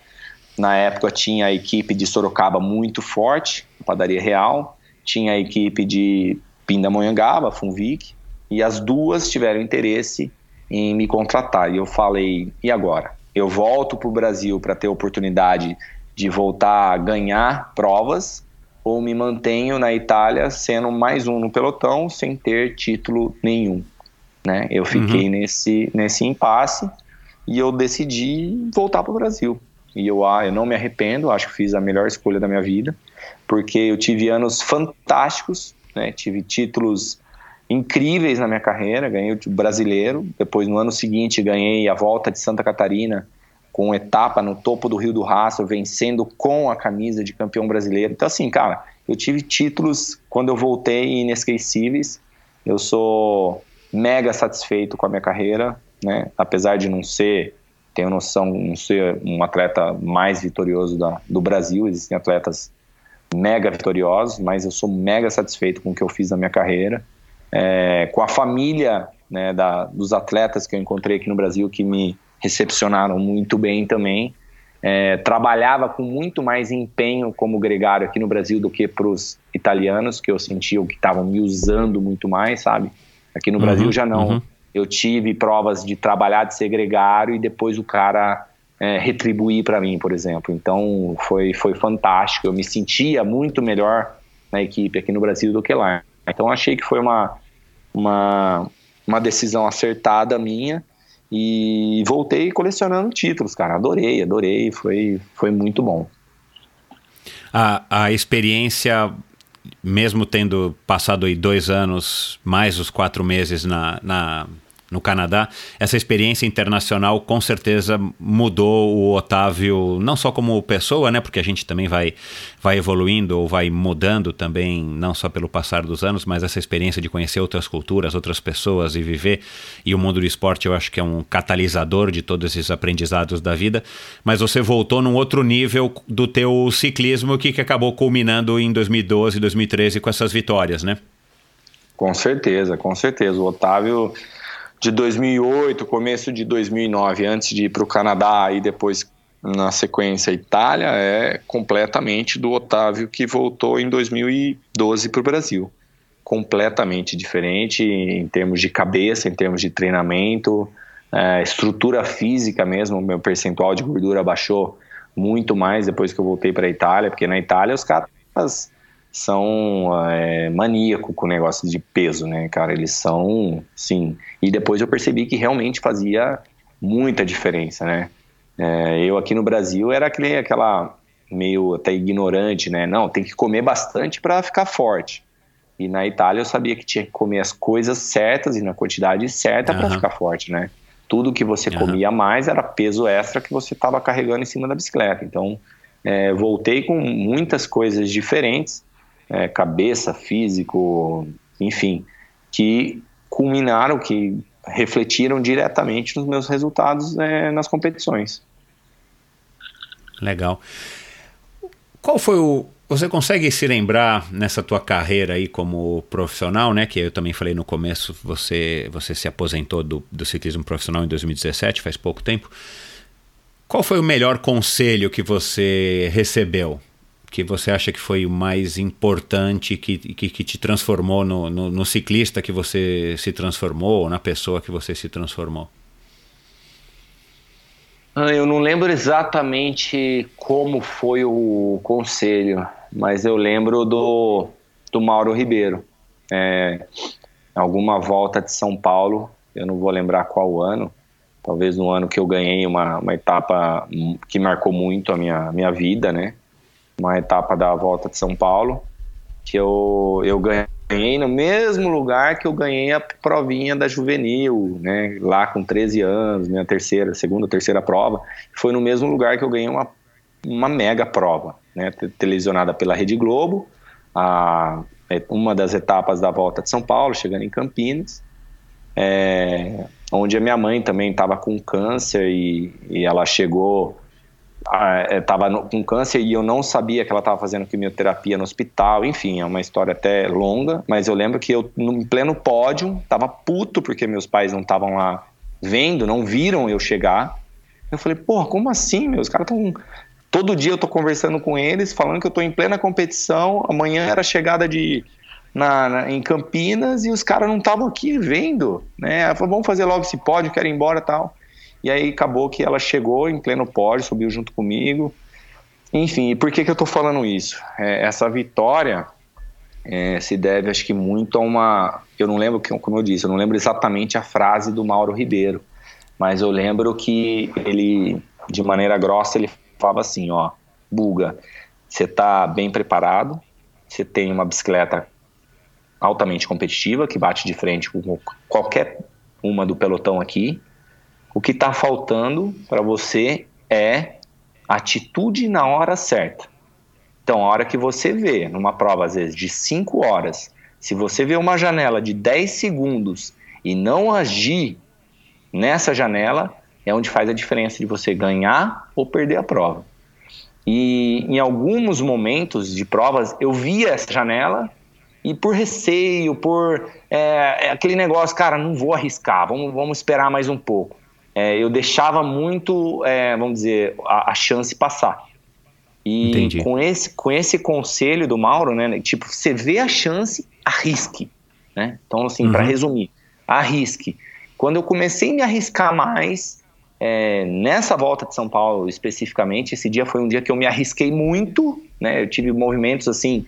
Na época tinha a equipe de Sorocaba muito forte, Padaria Real, tinha a equipe de Pindamonhangaba, Funvic, e as duas tiveram interesse em me contratar. E eu falei, e agora? Eu volto para o Brasil para ter oportunidade de voltar a ganhar provas ou me mantenho na Itália sendo mais um no pelotão sem ter título nenhum. Né? Eu fiquei uhum. nesse, nesse impasse e eu decidi voltar para o Brasil. E eu, ah, eu não me arrependo, acho que fiz a melhor escolha da minha vida, porque eu tive anos fantásticos, né? tive títulos incríveis na minha carreira, ganhei o brasileiro, depois no ano seguinte ganhei a volta de Santa Catarina com etapa no topo do Rio do Rastro, vencendo com a camisa de campeão brasileiro. Então, assim, cara, eu tive títulos quando eu voltei inesquecíveis. Eu sou mega satisfeito com a minha carreira, né? Apesar de não ser, tenho noção, não ser um atleta mais vitorioso da, do Brasil, existem atletas mega vitoriosos, mas eu sou mega satisfeito com o que eu fiz na minha carreira. É, com a família né, da, dos atletas que eu encontrei aqui no Brasil que me recepcionaram muito bem também. É, trabalhava com muito mais empenho como gregário aqui no Brasil do que para os italianos, que eu sentia que estavam me usando muito mais, sabe? Aqui no uhum, Brasil já não. Uhum. Eu tive provas de trabalhar de ser gregário e depois o cara é, retribuir para mim, por exemplo. Então foi, foi fantástico. Eu me sentia muito melhor na equipe aqui no Brasil do que lá. Então achei que foi uma, uma, uma decisão acertada minha e voltei colecionando títulos, cara. Adorei, adorei. Foi, foi muito bom. A, a experiência mesmo tendo passado aí dois anos, mais os quatro meses na, na no Canadá, essa experiência internacional com certeza mudou o Otávio, não só como pessoa, né, porque a gente também vai, vai evoluindo ou vai mudando também, não só pelo passar dos anos, mas essa experiência de conhecer outras culturas, outras pessoas e viver. E o mundo do esporte eu acho que é um catalisador de todos esses aprendizados da vida. Mas você voltou num outro nível do teu ciclismo que, que acabou culminando em 2012, 2013 com essas vitórias, né? Com certeza, com certeza. O Otávio de 2008, começo de 2009, antes de ir para o Canadá e depois na sequência Itália, é completamente do Otávio que voltou em 2012 para o Brasil. Completamente diferente em termos de cabeça, em termos de treinamento, é, estrutura física mesmo. Meu percentual de gordura baixou muito mais depois que eu voltei para a Itália, porque na Itália os caras são é, maníaco com o negócio de peso, né, cara? Eles são, sim. E depois eu percebi que realmente fazia muita diferença, né? É, eu aqui no Brasil era aquele, aquela meio até ignorante, né? Não, tem que comer bastante para ficar forte. E na Itália eu sabia que tinha que comer as coisas certas e na quantidade certa uhum. para ficar forte, né? Tudo que você uhum. comia mais era peso extra que você estava carregando em cima da bicicleta. Então, é, voltei com muitas coisas diferentes é, cabeça, físico, enfim, que culminaram, que refletiram diretamente nos meus resultados é, nas competições. Legal. Qual foi o. Você consegue se lembrar nessa tua carreira aí como profissional, né? Que eu também falei no começo, você, você se aposentou do, do ciclismo profissional em 2017, faz pouco tempo. Qual foi o melhor conselho que você recebeu que você acha que foi o mais importante, que, que, que te transformou no, no, no, ciclista que você se transformou, ou na pessoa que você se transformou? Ah, eu não lembro exatamente como foi o conselho, mas eu lembro do, do Mauro Ribeiro. É, alguma volta de São Paulo, eu não vou lembrar qual ano, talvez no ano que eu ganhei uma, uma etapa que marcou muito a minha, minha vida, né? Uma etapa da volta de São Paulo, que eu, eu ganhei no mesmo lugar que eu ganhei a provinha da juvenil, né, lá com 13 anos, minha terceira, segunda, terceira prova, foi no mesmo lugar que eu ganhei uma, uma mega prova, né, televisionada pela Rede Globo, a, é, uma das etapas da volta de São Paulo, chegando em Campinas, é, onde a minha mãe também estava com câncer e, e ela chegou estava é, com câncer e eu não sabia que ela estava fazendo quimioterapia no hospital. Enfim, é uma história até longa, mas eu lembro que eu, no pleno pódio, estava puto porque meus pais não estavam lá vendo, não viram eu chegar. Eu falei, porra, como assim, meu? Caras estão. Todo dia eu tô conversando com eles, falando que eu tô em plena competição. Amanhã era chegada de. Na, na em Campinas e os caras não estavam aqui vendo, né? Falou, vamos fazer logo esse pódio, quero ir embora tal. E aí acabou que ela chegou em pleno pódio, subiu junto comigo. Enfim, e por que, que eu estou falando isso? É, essa vitória é, se deve, acho que, muito a uma. Eu não lembro, como eu disse, eu não lembro exatamente a frase do Mauro Ribeiro, mas eu lembro que ele, de maneira grossa, ele falava assim: ó, Buga, você está bem preparado, você tem uma bicicleta altamente competitiva, que bate de frente com qualquer uma do pelotão aqui, o que está faltando para você é atitude na hora certa. Então, a hora que você vê numa prova, às vezes, de 5 horas, se você vê uma janela de 10 segundos e não agir nessa janela, é onde faz a diferença de você ganhar ou perder a prova. E em alguns momentos de provas, eu via essa janela e por receio, por é, aquele negócio, cara, não vou arriscar, vamos, vamos esperar mais um pouco é, eu deixava muito, é, vamos dizer, a, a, chance passar. E Entendi. com esse, com esse conselho do Mauro, né, tipo, você vê a chance, arrisque, né? Então, assim, uhum. para resumir, arrisque. Quando eu comecei a me arriscar mais, é, nessa volta de São Paulo especificamente, esse dia foi um dia que eu me arrisquei muito, né? Eu tive movimentos assim,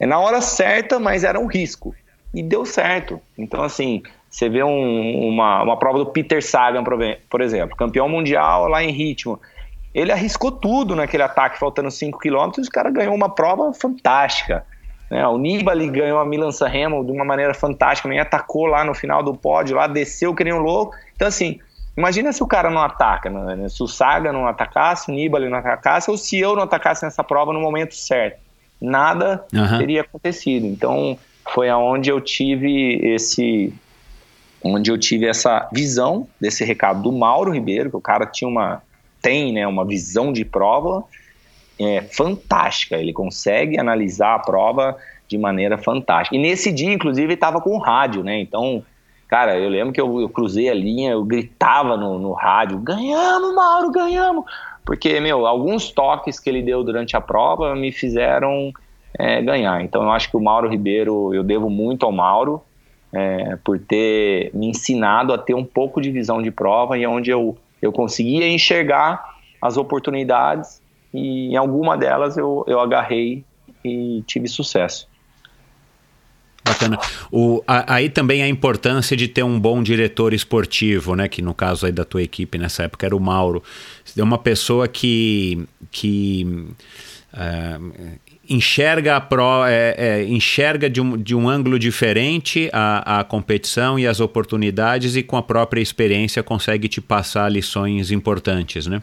é na hora certa, mas era um risco. E deu certo. Então, assim, você vê um, uma, uma prova do Peter Sagan, por exemplo, campeão mundial lá em ritmo. Ele arriscou tudo naquele ataque, faltando 5 km, e o cara ganhou uma prova fantástica. Né? O Nibali ganhou a Milan Sanremo de uma maneira fantástica, me atacou lá no final do pódio, lá desceu que nem um louco. Então, assim, imagina se o cara não ataca, né? se o Saga não atacasse, o Nibali não atacasse, ou se eu não atacasse nessa prova no momento certo. Nada uhum. teria acontecido. Então, foi aonde eu tive esse onde eu tive essa visão desse recado do Mauro Ribeiro, que o cara tinha uma tem, né, uma visão de prova é, fantástica. Ele consegue analisar a prova de maneira fantástica. E nesse dia, inclusive, estava com rádio, né? Então, cara, eu lembro que eu, eu cruzei a linha, eu gritava no, no rádio: ganhamos, Mauro, ganhamos! Porque, meu, alguns toques que ele deu durante a prova me fizeram é, ganhar. Então, eu acho que o Mauro Ribeiro, eu devo muito ao Mauro. É, por ter me ensinado a ter um pouco de visão de prova e onde eu, eu conseguia enxergar as oportunidades e em alguma delas eu, eu agarrei e tive sucesso. Bacana. O, a, aí também a importância de ter um bom diretor esportivo, né? Que no caso aí da tua equipe nessa época era o Mauro. É uma pessoa que, que uh, enxerga a pro, é, é, enxerga de um, de um ângulo diferente a, a competição e as oportunidades e com a própria experiência consegue te passar lições importantes, né?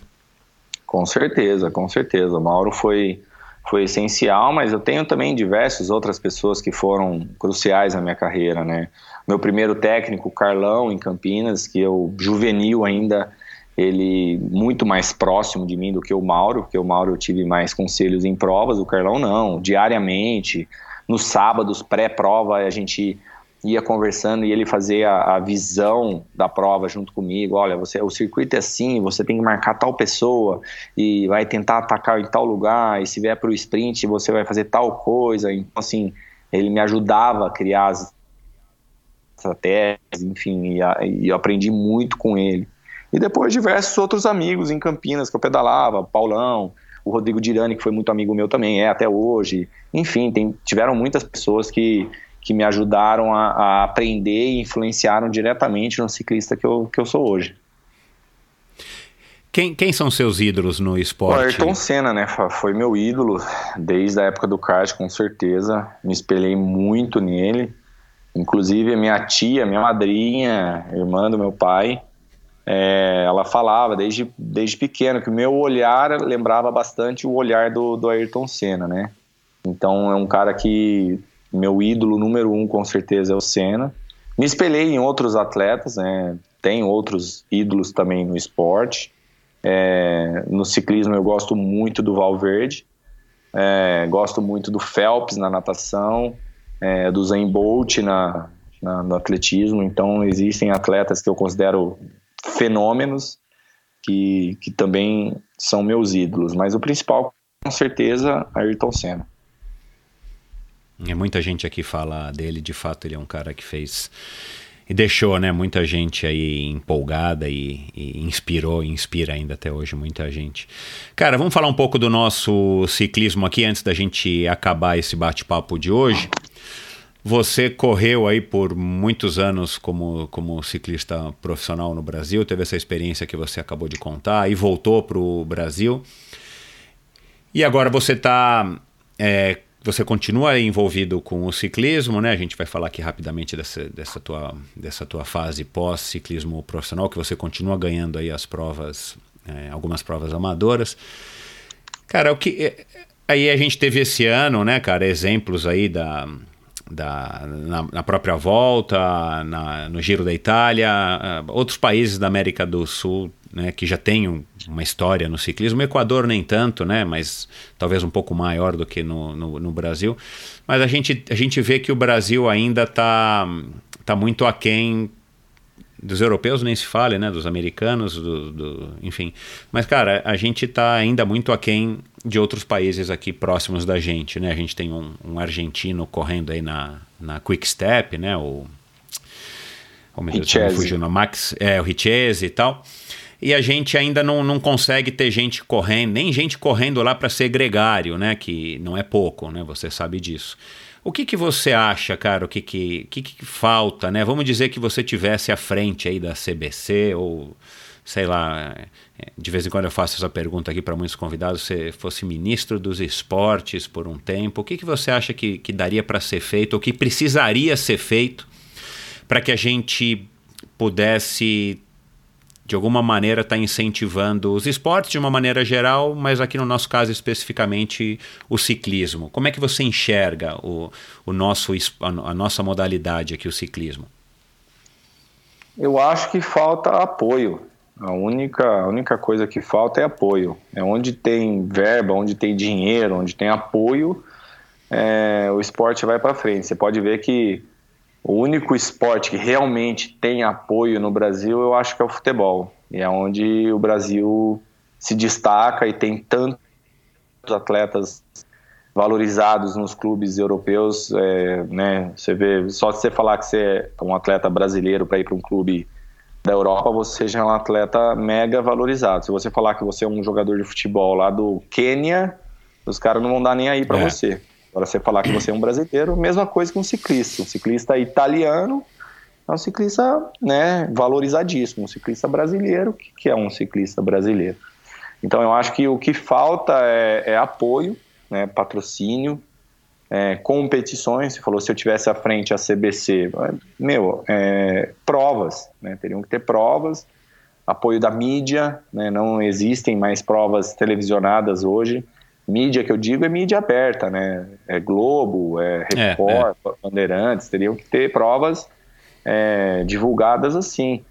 Com certeza, com certeza. O Mauro foi, foi essencial, mas eu tenho também diversas outras pessoas que foram cruciais na minha carreira, né? Meu primeiro técnico, Carlão, em Campinas, que eu, juvenil ainda, ele muito mais próximo de mim do que o Mauro, porque o Mauro eu tive mais conselhos em provas, o Carlão não, diariamente, nos sábados, pré-prova, a gente ia conversando e ele fazia a, visão da prova junto comigo. Olha, você, o circuito é assim, você tem que marcar tal pessoa e vai tentar atacar em tal lugar. E se vier para o sprint, você vai fazer tal coisa. Então, assim, ele me ajudava a criar as estratégias, enfim, e, a, e eu aprendi muito com ele. E depois diversos outros amigos em Campinas que eu pedalava, Paulão, o Rodrigo Dirani, que foi muito amigo meu também, é até hoje. Enfim, tem, tiveram muitas pessoas que que me ajudaram a, a, aprender e influenciaram diretamente no ciclista que eu, que eu sou hoje. Quem, quem são seus ídolos no esporte? O Ayrton Senna, né? Foi meu ídolo desde a época do kart, com certeza. Me espelhei muito nele. Inclusive, a minha tia, minha madrinha, irmã do meu pai, é, ela falava desde, desde pequeno que o meu olhar lembrava bastante o olhar do, do Ayrton Senna, né? Então, é um cara que meu ídolo número um, com certeza, é o Senna. Me espelhei em outros atletas, né? Tem outros ídolos também no esporte. É, no ciclismo eu gosto muito do Valverde, é, gosto muito do Phelps na natação, é, do Zen Bolt na, na, no atletismo. Então existem atletas que eu considero fenômenos que, que também são meus ídolos. Mas o principal, com certeza, Ayrton Senna. É, muita gente aqui fala dele, de fato ele é um cara que fez e deixou né, muita gente aí empolgada e, e inspirou e inspira ainda até hoje muita gente. Cara, vamos falar um pouco do nosso ciclismo aqui antes da gente acabar esse bate-papo de hoje. Você correu aí por muitos anos como, como ciclista profissional no Brasil, teve essa experiência que você acabou de contar e voltou para o Brasil. E agora você está é, você continua envolvido com o ciclismo, né? A gente vai falar aqui rapidamente dessa, dessa, tua, dessa tua fase pós-ciclismo profissional, que você continua ganhando aí as provas, é, algumas provas amadoras. Cara, o que. É, aí a gente teve esse ano, né, cara, exemplos aí da. Da, na, na própria volta, na, no Giro da Itália, uh, outros países da América do Sul né, que já tem um, uma história no ciclismo. O Equador nem tanto, né, mas talvez um pouco maior do que no, no, no Brasil. Mas a gente, a gente vê que o Brasil ainda está tá muito aquém dos europeus nem se fale, né, dos americanos, do, do, enfim. Mas, cara, a gente está ainda muito aquém de outros países aqui próximos da gente, né? A gente tem um, um argentino correndo aí na, na Quick Step, né, o... Oh, meu Deus, fugiu no Max, é, o Richese e tal e a gente ainda não, não consegue ter gente correndo, nem gente correndo lá para ser gregário, né? Que não é pouco, né? Você sabe disso. O que, que você acha, cara? O que, que, que, que falta, né? Vamos dizer que você tivesse à frente aí da CBC ou sei lá, é, de vez em quando eu faço essa pergunta aqui para muitos convidados, se fosse ministro dos esportes por um tempo, o que, que você acha que, que daria para ser feito, ou que precisaria ser feito para que a gente pudesse de alguma maneira está incentivando os esportes de uma maneira geral, mas aqui no nosso caso especificamente o ciclismo. Como é que você enxerga o, o nosso, a nossa modalidade aqui, o ciclismo? Eu acho que falta apoio. A única, a única coisa que falta é apoio. É onde tem verba, onde tem dinheiro, onde tem apoio, é, o esporte vai para frente. Você pode ver que o único esporte que realmente tem apoio no Brasil, eu acho que é o futebol. E é onde o Brasil se destaca e tem tantos atletas valorizados nos clubes europeus, é, né? Você vê, só se você falar que você é um atleta brasileiro para ir para um clube da Europa, você já é um atleta mega valorizado. Se você falar que você é um jogador de futebol lá do Quênia, os caras não vão dar nem aí para é. você. Agora, você falar que você é um brasileiro, mesma coisa que um ciclista. Um ciclista italiano é um ciclista né, valorizadíssimo. Um ciclista brasileiro, o que é um ciclista brasileiro? Então, eu acho que o que falta é, é apoio, né, patrocínio, é, competições. Você falou se eu tivesse à frente a CBC, meu, é, provas, né, teriam que ter provas, apoio da mídia, né, não existem mais provas televisionadas hoje mídia que eu digo é mídia aberta, né? É Globo, é Record, é, é. Bandeirantes, teriam que ter provas é, divulgadas assim.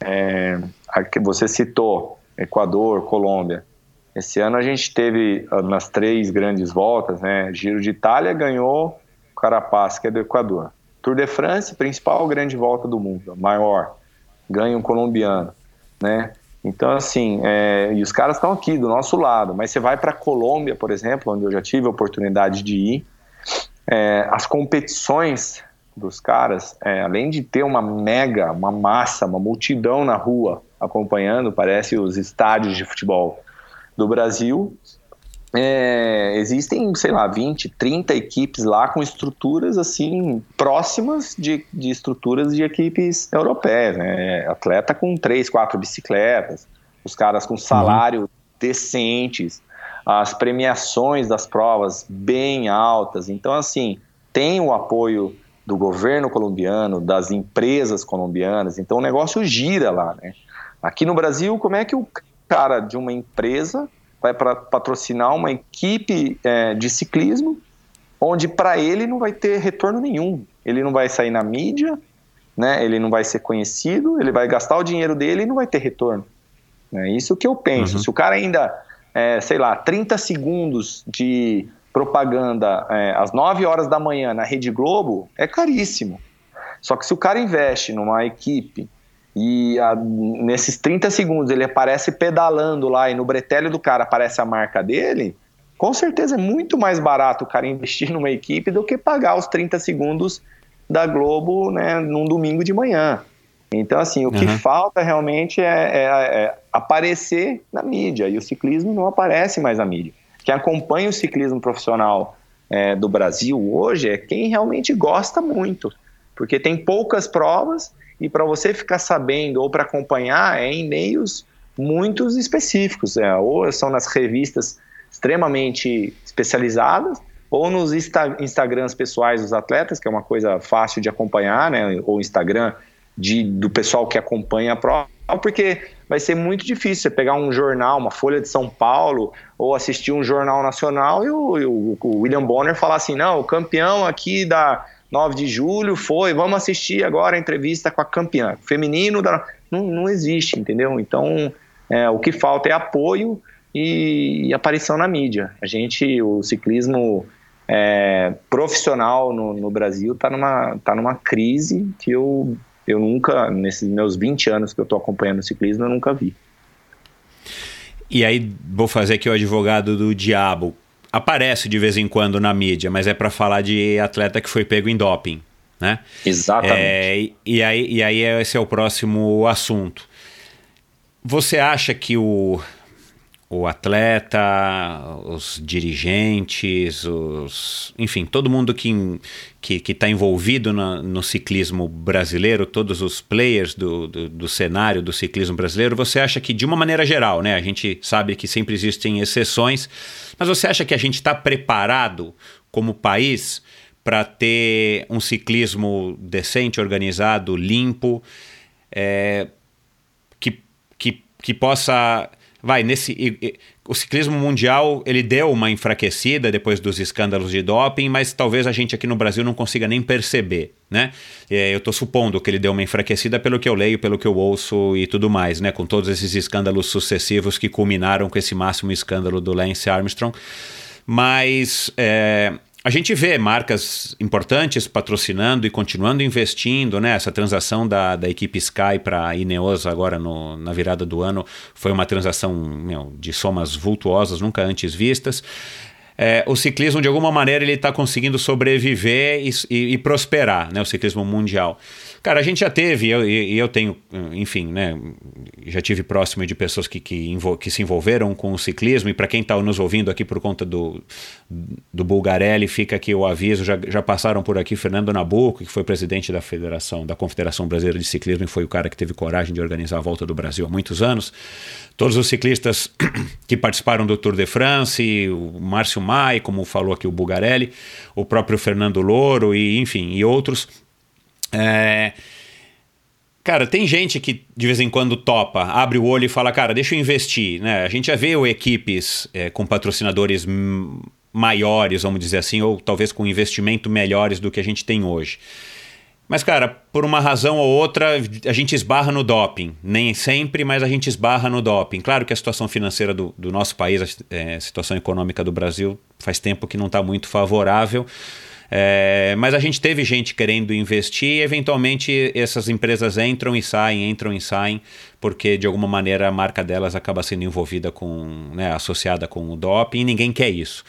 É, que você citou Equador, Colômbia. Esse ano a gente teve ah, nas três grandes voltas, né? Giro de Itália ganhou Carapaz, que é do Equador. Tour de France, principal grande volta do mundo, maior, ganha um colombiano, né? Então, assim, é, e os caras estão aqui do nosso lado, mas você vai para a Colômbia, por exemplo, onde eu já tive a oportunidade de ir, é, as competições dos caras, é, além de ter uma mega, uma massa, uma multidão na rua acompanhando, parece os estádios de futebol do Brasil, é, existem, sei lá, 20, 30 equipes lá com estruturas assim próximas de, de estruturas de equipes europeias, né? Atleta com três, quatro bicicletas, os caras com salário uhum. decentes, as premiações das provas bem altas. Então, assim, tem o apoio do governo colombiano, das empresas colombianas, então o negócio gira lá, né? Aqui no Brasil, como é que o cara de uma empresa vai para patrocinar uma equipe é, de ciclismo, onde para ele não vai ter retorno nenhum. Ele não vai sair na mídia, né? ele não vai ser conhecido, ele vai gastar o dinheiro dele e não vai ter retorno. É isso que eu penso. Uhum. Se o cara ainda, é, sei lá, 30 segundos de propaganda é, às 9 horas da manhã na Rede Globo, é caríssimo. Só que se o cara investe numa equipe e a, nesses 30 segundos ele aparece pedalando lá e no bretélio do cara aparece a marca dele, com certeza é muito mais barato o cara investir numa equipe do que pagar os 30 segundos da Globo né, num domingo de manhã. Então, assim, o uhum. que falta realmente é, é, é, aparecer na mídia, e o ciclismo não aparece mais na mídia. Quem acompanha o ciclismo profissional é, do Brasil hoje é quem realmente gosta muito, porque tem poucas provas e para você ficar sabendo ou para acompanhar é em meios muito específicos, é, ou são nas revistas extremamente especializadas, ou nos Insta Instagrams pessoais dos atletas, que é uma coisa fácil de acompanhar, né, ou Instagram de, do pessoal que acompanha a prova, porque vai ser muito difícil você pegar um jornal, uma Folha de São Paulo, ou assistir um jornal nacional e o, o, o William Bonner falar assim, não, o campeão aqui da 9 de julho foi, vamos assistir agora a entrevista com a campeã. Feminino da... não, não existe, entendeu? Então, é, o que falta é apoio e, e, aparição na mídia. A gente, o ciclismo é, profissional no, no Brasil está numa, tá numa crise que eu, eu nunca, nesses meus 20 anos que eu estou acompanhando o ciclismo, eu nunca vi. E aí, vou fazer aqui o advogado do diabo aparece de vez em quando na mídia, mas é para falar de atleta que foi pego em doping, né? Exatamente. É, e, aí, e aí esse é o próximo assunto. Você acha que o, o atleta, os dirigentes, os, enfim, todo mundo que que está envolvido no, no, ciclismo brasileiro, todos os players do, do, do, cenário do ciclismo brasileiro, você acha que de uma maneira geral, né? A gente sabe que sempre existem exceções, mas você acha que a gente está preparado como país para ter um ciclismo decente, organizado, limpo, é, que, que, que possa vai nesse o ciclismo mundial ele deu uma enfraquecida depois dos escândalos de doping, mas talvez a gente aqui no Brasil não consiga nem perceber, né? É, eu estou supondo que ele deu uma enfraquecida pelo que eu leio, pelo que eu ouço e tudo mais, né? Com todos esses escândalos sucessivos que culminaram com esse máximo escândalo do Lance Armstrong, mas é, a gente vê marcas importantes patrocinando e continuando investindo, né? Essa transação da, da equipe Sky para a Ineos agora no, na virada do ano foi uma transação meu, de somas vultuosas, nunca antes vistas. É, o ciclismo, de alguma maneira, ele está conseguindo sobreviver e, e, e prosperar, né? O ciclismo mundial. Cara, a gente já teve, e eu, eu, tenho, enfim, né? Já tive próximo de pessoas que, que, que se envolveram com o ciclismo, e para quem está nos ouvindo aqui por conta do, do Bulgarelli, fica aqui o aviso: já, já passaram por aqui Fernando Nabuco, que foi presidente da Federação, da Confederação Brasileira de Ciclismo, e foi o cara que teve coragem de organizar a volta do Brasil há muitos anos. Todos os ciclistas que participaram do Tour de France, o Márcio Mai, como falou aqui o Bulgarelli, o próprio Fernando Louro, e enfim, e outros é... Cara, tem gente que de vez em quando topa, abre o olho e fala, cara, deixa eu investir. Né? A gente já viu equipes é, com patrocinadores maiores, vamos dizer assim, ou talvez com investimento melhores do que a gente tem hoje. Mas, cara, por uma razão ou outra, a gente esbarra no doping. Nem sempre, mas a gente esbarra no doping. Claro que a situação financeira do, do nosso país, é, a situação econômica do Brasil, faz tempo que não está muito favorável. É, mas a gente teve gente querendo investir e eventualmente essas empresas entram e saem, entram e saem, porque de alguma maneira a marca delas acaba sendo envolvida com, né, associada com o doping e ninguém quer isso.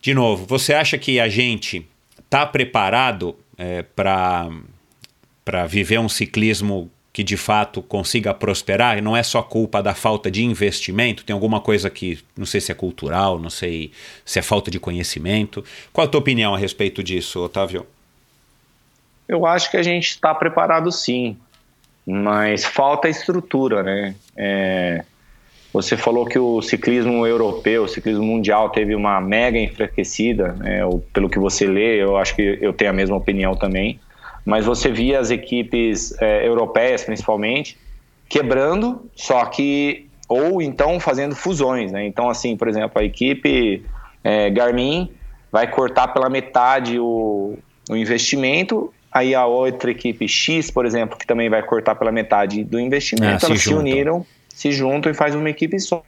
De novo, você acha que a gente está preparado é, para viver um ciclismo que de fato consiga prosperar, e não é só culpa da falta de investimento, tem alguma coisa que não sei se é cultural, não sei se é falta de conhecimento. Qual a tua opinião a respeito disso, Otávio? Eu acho que a gente está preparado sim, mas falta estrutura, né? É, você falou que o ciclismo europeu, o ciclismo mundial teve uma mega enfraquecida, né? pelo que você lê, eu acho que eu tenho a mesma opinião também mas você via as equipes é, europeias, principalmente, quebrando, só que ou então fazendo fusões, né? Então, assim, por exemplo, a equipe é, Garmin vai cortar pela metade o, o investimento, aí a outra equipe X, por exemplo, que também vai cortar pela metade do investimento, é, elas se, se uniram, se juntam e faz uma equipe só.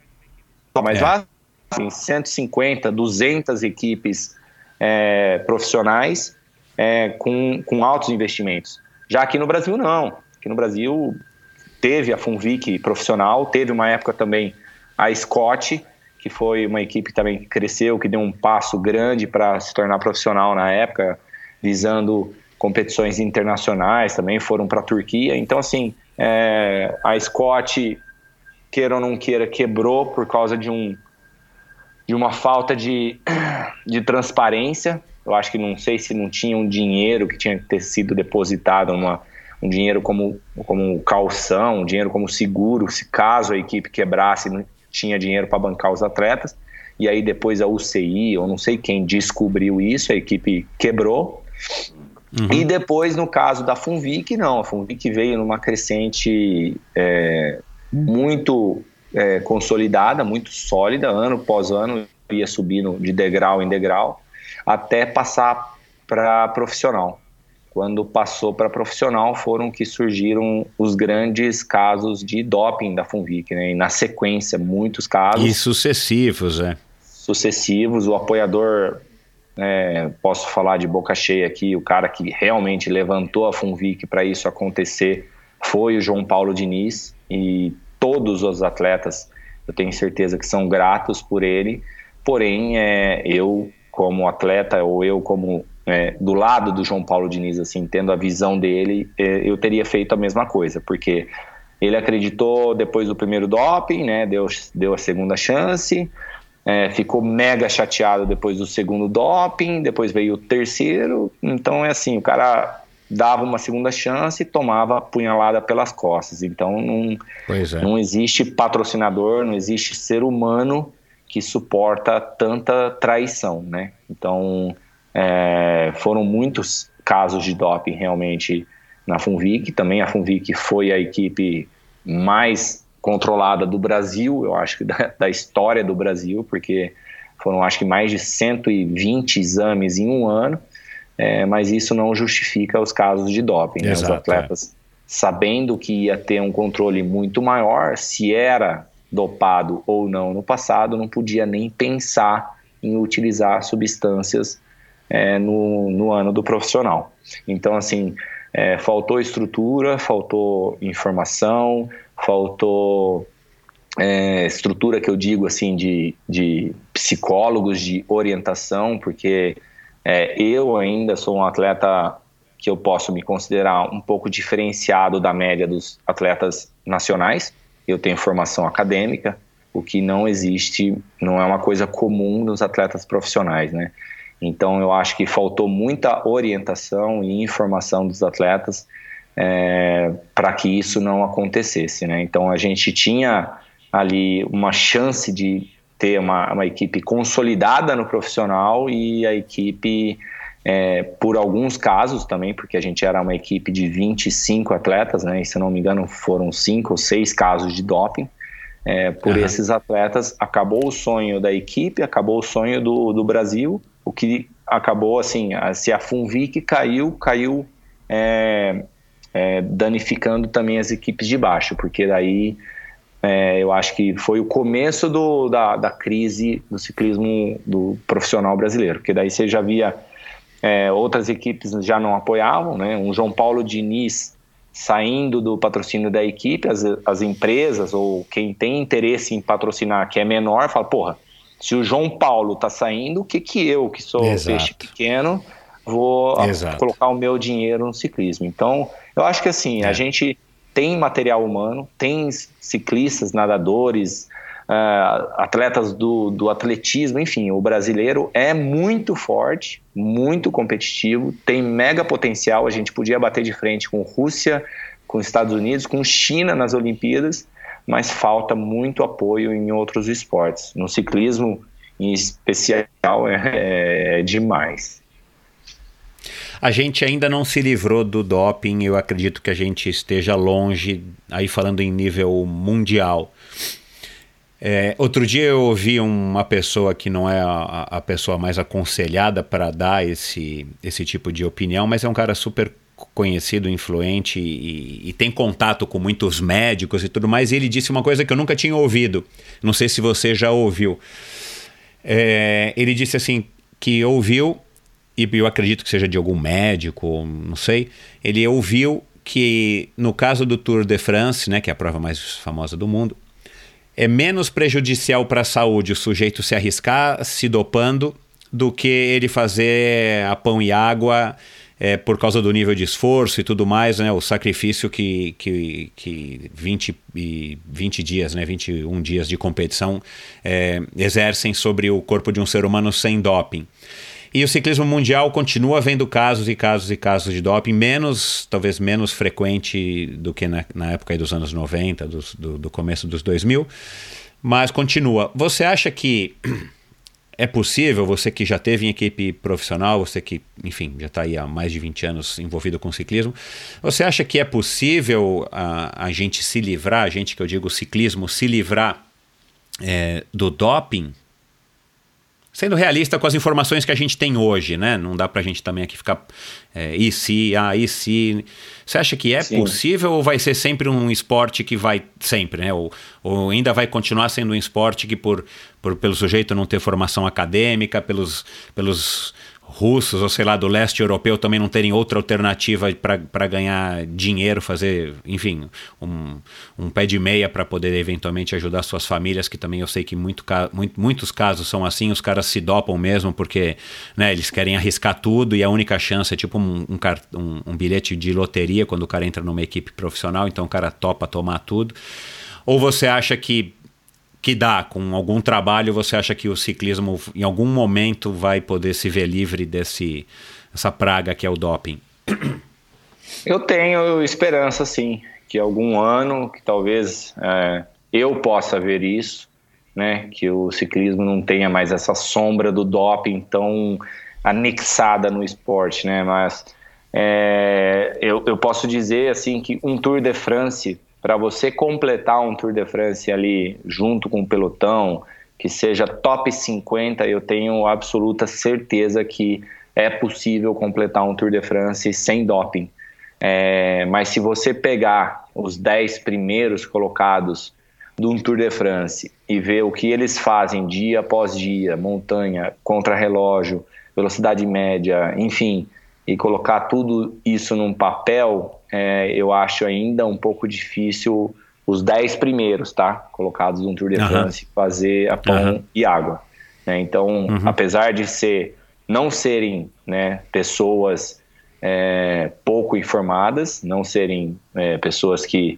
Mas é. lá, assim, 150, 200 equipes é, profissionais é, com, com altos investimentos. Já aqui no Brasil, não. Aqui no Brasil teve a Funvic profissional, teve uma época também a Scott, que foi uma equipe também que cresceu, que deu um passo grande para se tornar profissional na época, visando competições internacionais, também foram para a Turquia. Então, assim, é, a Scott, queira ou não queira, quebrou por causa de, um, de uma falta de, de transparência eu acho que não sei se não tinha um dinheiro que tinha que ter sido depositado, uma, um dinheiro como, como calção, um dinheiro como seguro, se caso a equipe quebrasse, não tinha dinheiro para bancar os atletas. E aí depois a UCI, ou não sei quem descobriu isso, a equipe quebrou. Uhum. E depois, no caso da Funvic, não. A Funvic veio numa crescente é, muito é, consolidada, muito sólida, ano após ano, ia subindo de degrau em degrau até passar para profissional. Quando passou para profissional, foram que surgiram os grandes casos de doping da Funvic, né? E na sequência, muitos casos. E sucessivos, é. Sucessivos. O apoiador, é, posso falar de boca cheia aqui, o cara que realmente levantou a Funvic para isso acontecer foi o João Paulo Diniz. E todos os atletas, eu tenho certeza que são gratos por ele. Porém, é, eu como atleta ou eu como é, do lado do João Paulo Diniz, assim, tendo a visão dele, é, eu teria feito a mesma coisa, porque Ele acreditou depois do primeiro doping, né? Deu, deu a segunda chance. É, ficou mega chateado depois do segundo doping, depois veio o terceiro. Então é assim, o cara dava uma segunda chance e tomava punhalada pelas costas. Então não, é. não existe patrocinador, não existe ser humano que suporta tanta traição, né? Então é, foram muitos casos de doping realmente na Funvic. Também a Funvic foi a equipe mais controlada do Brasil, eu acho que da, da história do Brasil, porque foram acho que mais de 120 exames em um ano, é, mas isso não justifica os casos de doping. Né? Os atletas, é. sabendo que ia ter um controle muito maior, se era dopado ou não no passado, não podia nem pensar em utilizar substâncias é, no, no ano do profissional. Então, assim, é, faltou estrutura, faltou informação, faltou é, estrutura que eu digo assim de, de psicólogos de orientação, porque é, eu ainda sou um atleta que eu posso me considerar um pouco diferenciado da média dos atletas nacionais. Eu tenho formação acadêmica, o que não existe, não é uma coisa comum nos atletas profissionais, né? Então eu acho que faltou muita orientação e informação dos atletas é, para que isso não acontecesse, né? Então a gente tinha ali uma chance de ter uma, uma equipe consolidada no profissional e a equipe, é, por alguns casos também, porque a gente era uma equipe de 25 atletas, né? E se não me engano foram cinco ou seis casos de doping. É, por uhum. esses atletas, acabou o sonho da equipe, acabou o sonho do, do Brasil, o que acabou assim, se a Funvic caiu, caiu é, é, danificando também as equipes de baixo, porque daí é, eu acho que foi o começo do, da, da, crise do ciclismo do profissional brasileiro, porque daí você já via é, outras equipes já não apoiavam, né? Um João Paulo Diniz saindo do patrocínio da equipe, as, as empresas ou quem tem interesse em patrocinar que é menor, fala, porra, se o João Paulo tá saindo, o que que eu, que sou Exato. peixe pequeno, vou a, colocar o meu dinheiro no ciclismo? Então, eu acho que assim, é. a gente tem material humano, tem ciclistas, nadadores, uh, atletas do, do atletismo, enfim, o brasileiro é muito forte, muito competitivo, tem mega potencial. A gente podia bater de frente com Rússia, com Estados Unidos, com China nas Olimpíadas, mas falta muito apoio em outros esportes. No ciclismo, em especial, é, é demais. A gente ainda não se livrou do doping, eu acredito que a gente esteja longe, aí falando em nível mundial. É, outro dia eu ouvi uma pessoa que não é a, a pessoa mais aconselhada para dar esse, esse tipo de opinião, mas é um cara super conhecido, influente e, e, tem contato com muitos médicos e tudo mais. E ele disse uma coisa que eu nunca tinha ouvido. Não sei se você já ouviu. É, ele disse assim que ouviu e eu acredito que seja de algum médico, não sei, ele ouviu que no caso do Tour de France, né, que é a prova mais famosa do mundo, é menos prejudicial para a saúde o sujeito se arriscar se dopando do que ele fazer a pão e água é, por causa do nível de esforço e tudo mais, né, o sacrifício que, que, que 20, e 20 dias, né, 21 dias de competição é, exercem sobre o corpo de um ser humano sem doping. E o ciclismo mundial continua vendo casos e casos e casos de doping, menos, talvez menos frequente do que na, na época dos anos 90, dos, do, do começo dos 2000, mas continua. Você acha que é possível, você que já teve em equipe profissional, você que, enfim, já está aí há mais de 20 anos envolvido com ciclismo, você acha que é possível a, a gente se livrar, a gente que eu digo ciclismo, se livrar é, do doping sendo realista com as informações que a gente tem hoje, né? Não dá para a gente também aqui ficar é, e se, ah, e se. Você acha que é Sim. possível ou vai ser sempre um esporte que vai sempre, né? Ou, ou ainda vai continuar sendo um esporte que por, por pelo sujeito não ter formação acadêmica, pelos, pelos russos ou sei lá do leste europeu também não terem outra alternativa para ganhar dinheiro, fazer, enfim, um, um pé de meia para poder eventualmente ajudar suas famílias, que também eu sei que muito, muito, muitos casos são assim, os caras se dopam mesmo porque né, eles querem arriscar tudo e a única chance é tipo um, um, um, um bilhete de loteria quando o cara entra numa equipe profissional, então o cara topa tomar tudo. Ou você acha que que dá, com algum trabalho, você acha que o ciclismo em algum momento vai poder se ver livre desse essa praga que é o doping? Eu tenho esperança, sim, que algum ano, que talvez é, eu possa ver isso, né, que o ciclismo não tenha mais essa sombra do doping tão anexada no esporte, né, mas é, eu, eu posso dizer assim que um Tour de France para você completar um Tour de France ali junto com o pelotão, que seja top 50, eu tenho absoluta certeza que é possível completar um Tour de France sem doping. É, mas se você pegar os 10 primeiros colocados de um Tour de France e ver o que eles fazem dia após dia, montanha, contra-relógio, velocidade média, enfim, e colocar tudo isso num papel, é, eu acho ainda um pouco difícil os 10 primeiros, tá? Colocados no Tour de uhum. France, fazer a pão uhum. e água. Né? Então, uhum. apesar de ser não serem né, pessoas é, pouco informadas, não serem é, pessoas que.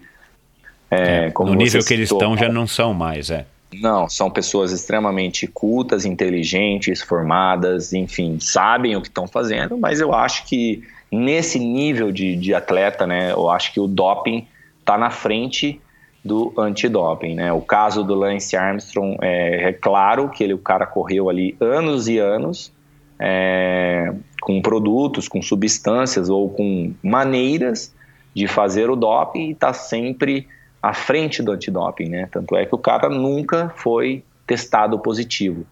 É, é no nível que eles estão já não são mais, é. Não, são pessoas extremamente cultas, inteligentes, formadas, enfim, sabem o que estão fazendo, mas eu acho que nesse nível de, de atleta, né, eu acho que o doping está na frente do antidoping, né? O caso do Lance Armstrong é, é, claro que ele, o cara correu ali anos e anos é, com produtos, com substâncias ou com maneiras de fazer o doping e está sempre à frente do antidoping, né? Tanto é que o cara nunca foi testado positivo.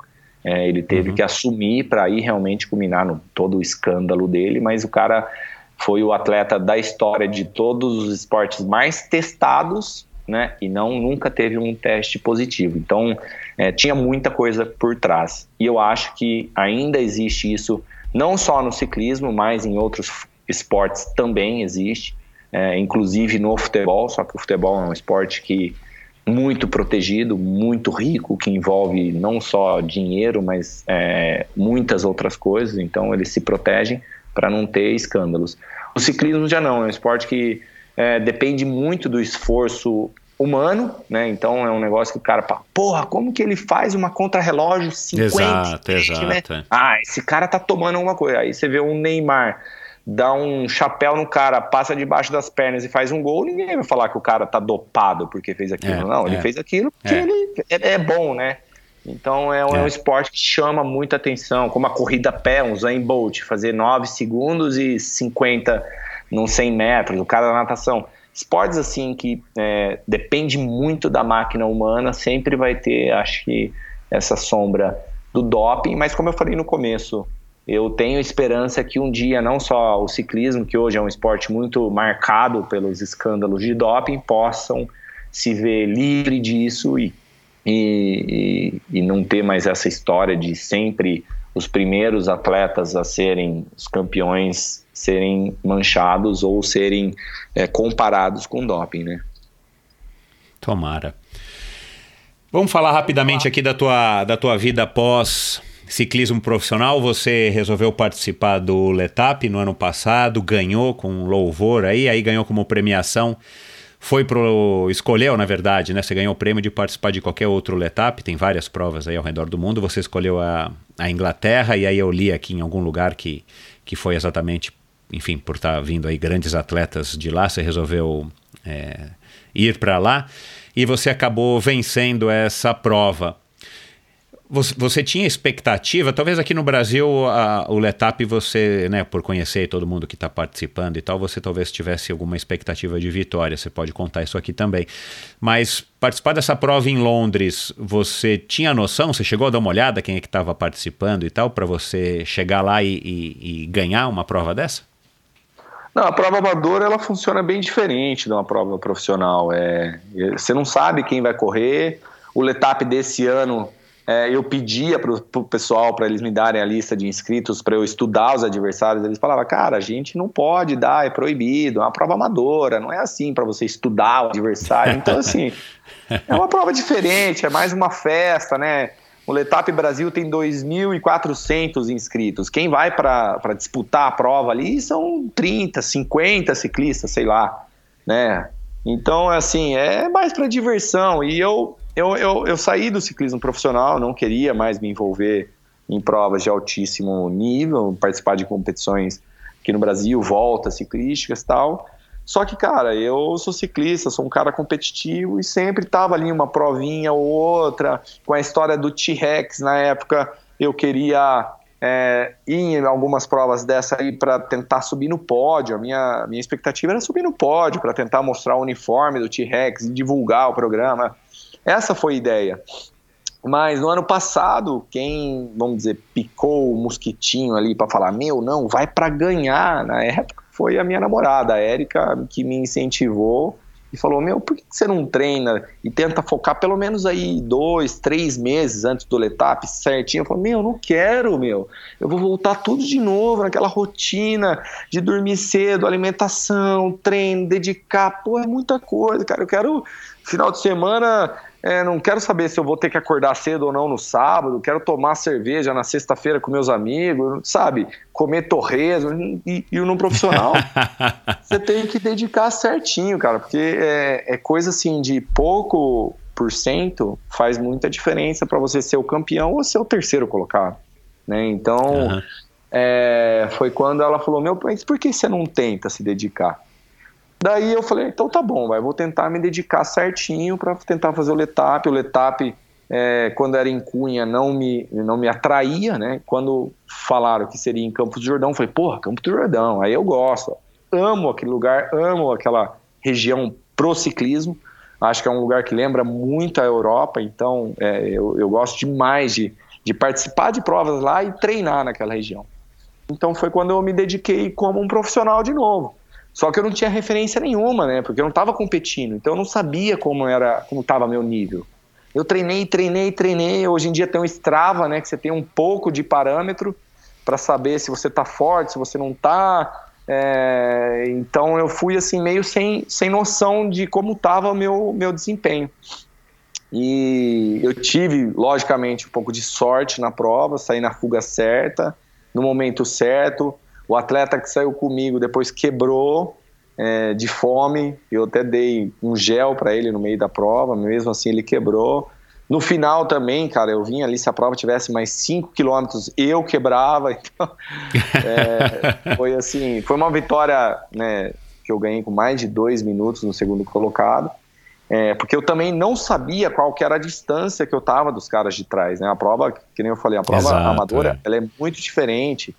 É, ele teve uhum. que assumir para ir realmente culminar no todo o escândalo dele, mas o cara foi o atleta da história de todos os esportes mais testados, né? E não nunca teve um teste positivo. Então é, tinha muita coisa por trás. E eu acho que ainda existe isso não só no ciclismo, mas em outros esportes também existe é, inclusive no futebol, só que o futebol é um esporte que muito protegido, muito rico, que envolve não só dinheiro, mas é, muitas outras coisas, então eles se protegem para não ter escândalos. O ciclismo já não, é um esporte que é, depende muito do esforço humano, né? Então é um negócio que o cara fala, porra, como que ele faz uma contrarrelógio 50? Exato, exato. Né? Ah, esse cara tá tomando alguma coisa. Aí você vê um Neymar dá um chapéu no cara, passa debaixo das pernas e faz um gol, ninguém vai falar que o cara tá dopado porque fez aquilo. É, não, ele é. fez aquilo porque é. ele é, é, bom, né? Então é um, é. um, esporte que chama muita atenção, como a corrida a pé, um Zayn Bolt, fazer 9 segundos e 50 nos 100 metros, o cara da natação. Esportes assim que depende muito da máquina humana, sempre vai ter, acho que, essa sombra do doping, mas como eu falei no começo, eu tenho esperança que um dia não só o ciclismo, que hoje é um esporte muito marcado pelos escândalos de doping, possam se ver livre disso e, e, e não ter mais essa história de sempre os primeiros atletas a serem os campeões serem manchados ou serem é, comparados com doping, né? Tomara. Vamos falar rapidamente aqui da tua, da tua vida após ciclismo profissional, você resolveu participar do Letap no ano passado, ganhou com louvor aí, aí ganhou como premiação. Foi pro. Escolheu, na verdade, né? Você ganhou o prêmio de participar de qualquer outro Letap, tem várias provas aí ao redor do mundo. Você escolheu a, a Inglaterra, e aí eu li aqui em algum lugar que, que foi exatamente, enfim, por estar tá vindo aí grandes atletas de lá, você resolveu é, ir para lá e você acabou vencendo essa prova. Você, você, tinha expectativa, talvez aqui no Brasil a, o Letap você, né, por conhecer todo mundo que está participando e tal, você talvez tivesse alguma expectativa de vitória, você pode contar isso aqui também. Mas participar dessa prova em Londres, você tinha noção, você chegou a dar uma olhada quem é que estava participando e tal, para você chegar lá e, e, e ganhar uma prova dessa? Não, a prova amadora ela funciona bem diferente de uma prova profissional. É, você não sabe quem vai correr. O Letap desse ano é, eu pedia para o pessoal para eles me darem a lista de inscritos para eu estudar os adversários. Eles falavam, cara, a gente não pode dar, é proibido, é uma prova amadora, não é assim para você estudar o adversário. Então, assim, é uma prova diferente, é mais uma festa, né? O Letap Brasil tem 2.400 inscritos. Quem vai para disputar a prova ali são 30, 50 ciclistas, sei lá, né? Então, assim, é mais para diversão. E eu, eu, eu, eu saí do ciclismo profissional, não queria mais me envolver em provas de altíssimo nível, participar de competições aqui no Brasil, voltas ciclísticas e tal. Só que, cara, eu sou ciclista, sou um cara competitivo e sempre tava ali uma provinha ou outra, com a história do T-Rex na época, eu queria é, ir em algumas provas dessa aí para tentar subir no pódio. A minha, minha expectativa era subir no pódio para tentar mostrar o uniforme do T-Rex e divulgar o programa. Essa foi a ideia. Mas no ano passado, quem, vamos dizer, picou o mosquitinho ali para falar: meu, não, vai para ganhar na época foi a minha namorada, a Érica, que me incentivou e falou: Meu, por que você não treina e tenta focar pelo menos aí dois, três meses antes do Letap certinho? Eu falei: Meu, não quero, meu. Eu vou voltar tudo de novo naquela rotina de dormir cedo, alimentação, treino, dedicar. Pô, é muita coisa, cara. Eu quero final de semana é, não quero saber se eu vou ter que acordar cedo ou não no sábado, quero tomar cerveja na sexta-feira com meus amigos, sabe? Comer torresmo. E, e no profissional, você tem que dedicar certinho, cara, porque é, é coisa assim de pouco por cento faz muita diferença para você ser o campeão ou ser o terceiro colocado. Né? Então, uhum. é, foi quando ela falou: Meu, mas por que você não tenta se dedicar? Daí eu falei, então tá bom, vai, vou tentar me dedicar certinho para tentar fazer o Letap. O Letap, é, quando era em Cunha, não me, não me atraía, né? Quando falaram que seria em Campos do Jordão, eu falei, porra, Campos do Jordão, aí eu gosto. Amo aquele lugar, amo aquela região pro ciclismo. Acho que é um lugar que lembra muito a Europa, então é, eu, eu gosto demais de, de participar de provas lá e treinar naquela região. Então foi quando eu me dediquei como um profissional de novo. Só que eu não tinha referência nenhuma, né? Porque eu não estava competindo, então eu não sabia como era, como estava meu nível. Eu treinei, treinei, treinei. Hoje em dia tem um Strava, né? Que você tem um pouco de parâmetro para saber se você está forte, se você não está. É... então eu fui assim meio sem, sem noção de como estava o meu, meu desempenho. E eu tive, logicamente, um pouco de sorte na prova, saí na fuga certa, no momento certo. O atleta que saiu comigo depois quebrou é, de fome. Eu até dei um gel para ele no meio da prova, mesmo assim ele quebrou. No final também, cara, eu vim ali, se a prova tivesse mais 5 quilômetros, eu quebrava. Então, é, foi assim, foi uma vitória né, que eu ganhei com mais de dois minutos no segundo colocado. É, porque eu também não sabia qual que era a distância que eu tava dos caras de trás, né? A prova, que nem eu falei, a prova Exato, amadora, é. ela é muito diferente.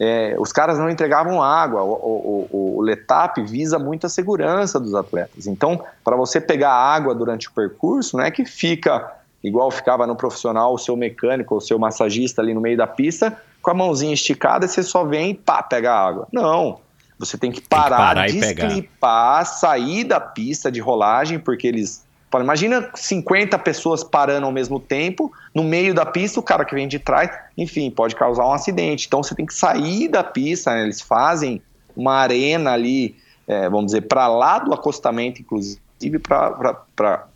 É, os caras não entregavam água. O, o, o, o, Letap visa muito a segurança dos atletas. Então, para você pegar água durante o percurso, não é que fica igual ficava no profissional o seu mecânico, o seu massagista ali no meio da pista, com a mãozinha esticada, você só vem e pá, pega água. Não. Você tem que parar, tem que parar desclipar, sair da pista de rolagem, porque eles Fala, imagina 50 pessoas parando ao mesmo tempo, no meio da pista, o cara que vem de trás, enfim, pode causar um acidente. Então você tem que sair da pista, né? eles fazem uma arena ali, é, vamos dizer, para lá do acostamento, inclusive, para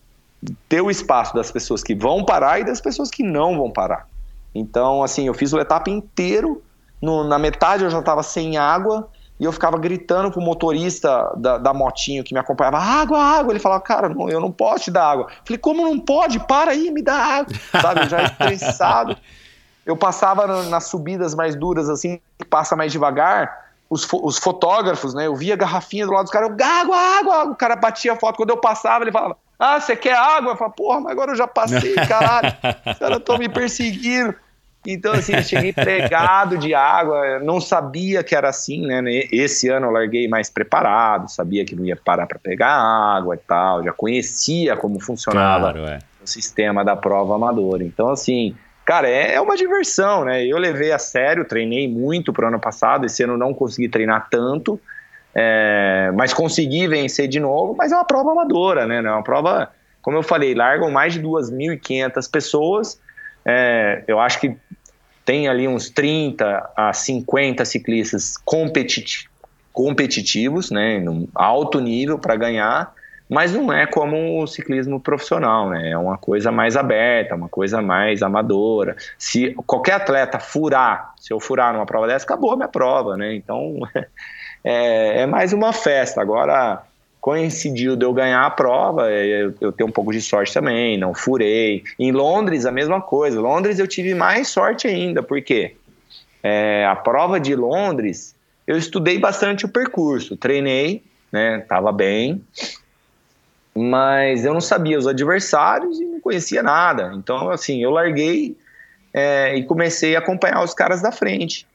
ter o espaço das pessoas que vão parar e das pessoas que não vão parar. Então, assim, eu fiz o etapa inteiro, no, na metade eu já estava sem água, e eu ficava gritando pro motorista da, da motinho que me acompanhava, água, água. Ele falava, cara, não, eu não posso te dar água. Falei, como não pode? Para aí, me dá água. Sabe, já estressado. Eu passava nas subidas mais duras, assim, passa mais devagar, os, os, fotógrafos, né? Eu via a garrafinha do lado dos caras, água, água, o cara batia a foto. Quando eu passava, ele falava, ah, você quer água? Eu falava, porra, mas agora eu já passei, caralho. Os caras estão me perseguindo. Então, assim, eu cheguei pregado de água, não sabia que era assim, né? Esse ano eu larguei mais preparado, sabia que não ia parar para pegar água e tal, já conhecia como funcionava claro, é. o sistema da prova amadora. Então, assim, cara, é, é uma diversão, né? Eu levei a sério, treinei muito pro ano passado, esse ano não consegui treinar tanto, é, mas consegui vencer de novo, mas é uma prova amadora, né? É uma prova, como eu falei, largam mais de 2.500 pessoas é, eu acho que tem ali uns 30 a 50 ciclistas competiti competitivos, né, num alto nível para ganhar, mas não é como o ciclismo profissional, né? É uma coisa mais aberta, uma coisa mais amadora. Se qualquer atleta furar, se eu furar numa prova dessa, acabou a minha prova, né? Então é, é mais uma festa. Agora coincidiu de eu ganhar a prova, eu, eu tenho um pouco de sorte também, não furei. Em Londres, a mesma coisa. Londres eu tive mais sorte ainda, porque é, a prova de Londres, eu estudei bastante o percurso, treinei, né, tava bem, mas eu não sabia os adversários e não conhecia nada. Então, assim, eu larguei é, e comecei a acompanhar os caras da frente.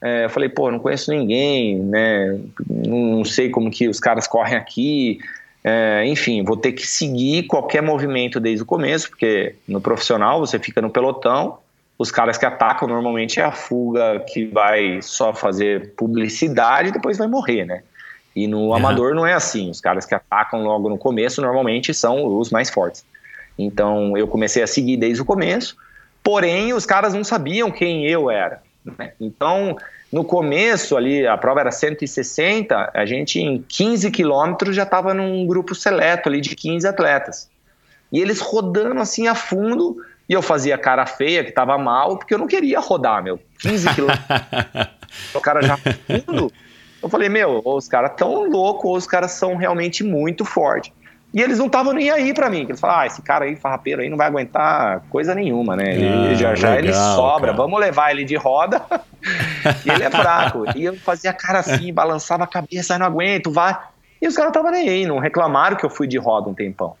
É, eu falei, pô, não conheço ninguém, né? Não, sei como que os caras correm aqui. É, enfim, vou ter que seguir qualquer movimento desde o começo, porque no profissional você fica no pelotão, os caras que atacam normalmente é a fuga que vai só fazer publicidade e depois vai morrer, né? E no uhum. amador não é assim. Os caras que atacam logo no começo normalmente são os mais fortes. Então eu comecei a seguir desde o começo, porém os caras não sabiam quem eu era. Né? Então, no começo ali, a prova era 160, a gente em 15 quilômetros já estava num grupo seleto ali de 15 atletas. E eles rodando assim a fundo, e eu fazia cara feia, que estava mal, porque eu não queria rodar, meu. 15 quilômetros. o cara já fundo. Eu falei, meu, ou os caras tão loucos, ou os caras são realmente muito fortes. E eles não estavam nem aí para mim. Eles falaram, ah, esse cara aí, farrapeiro aí, não vai aguentar coisa nenhuma, né? Ele, ah, já já legal, ele sobra, cara. vamos levar ele de roda. e ele é fraco. E eu fazia cara assim, balançava a cabeça, não aguento, vai. E os caras estavam nem aí, não reclamaram que eu fui de roda um tempão.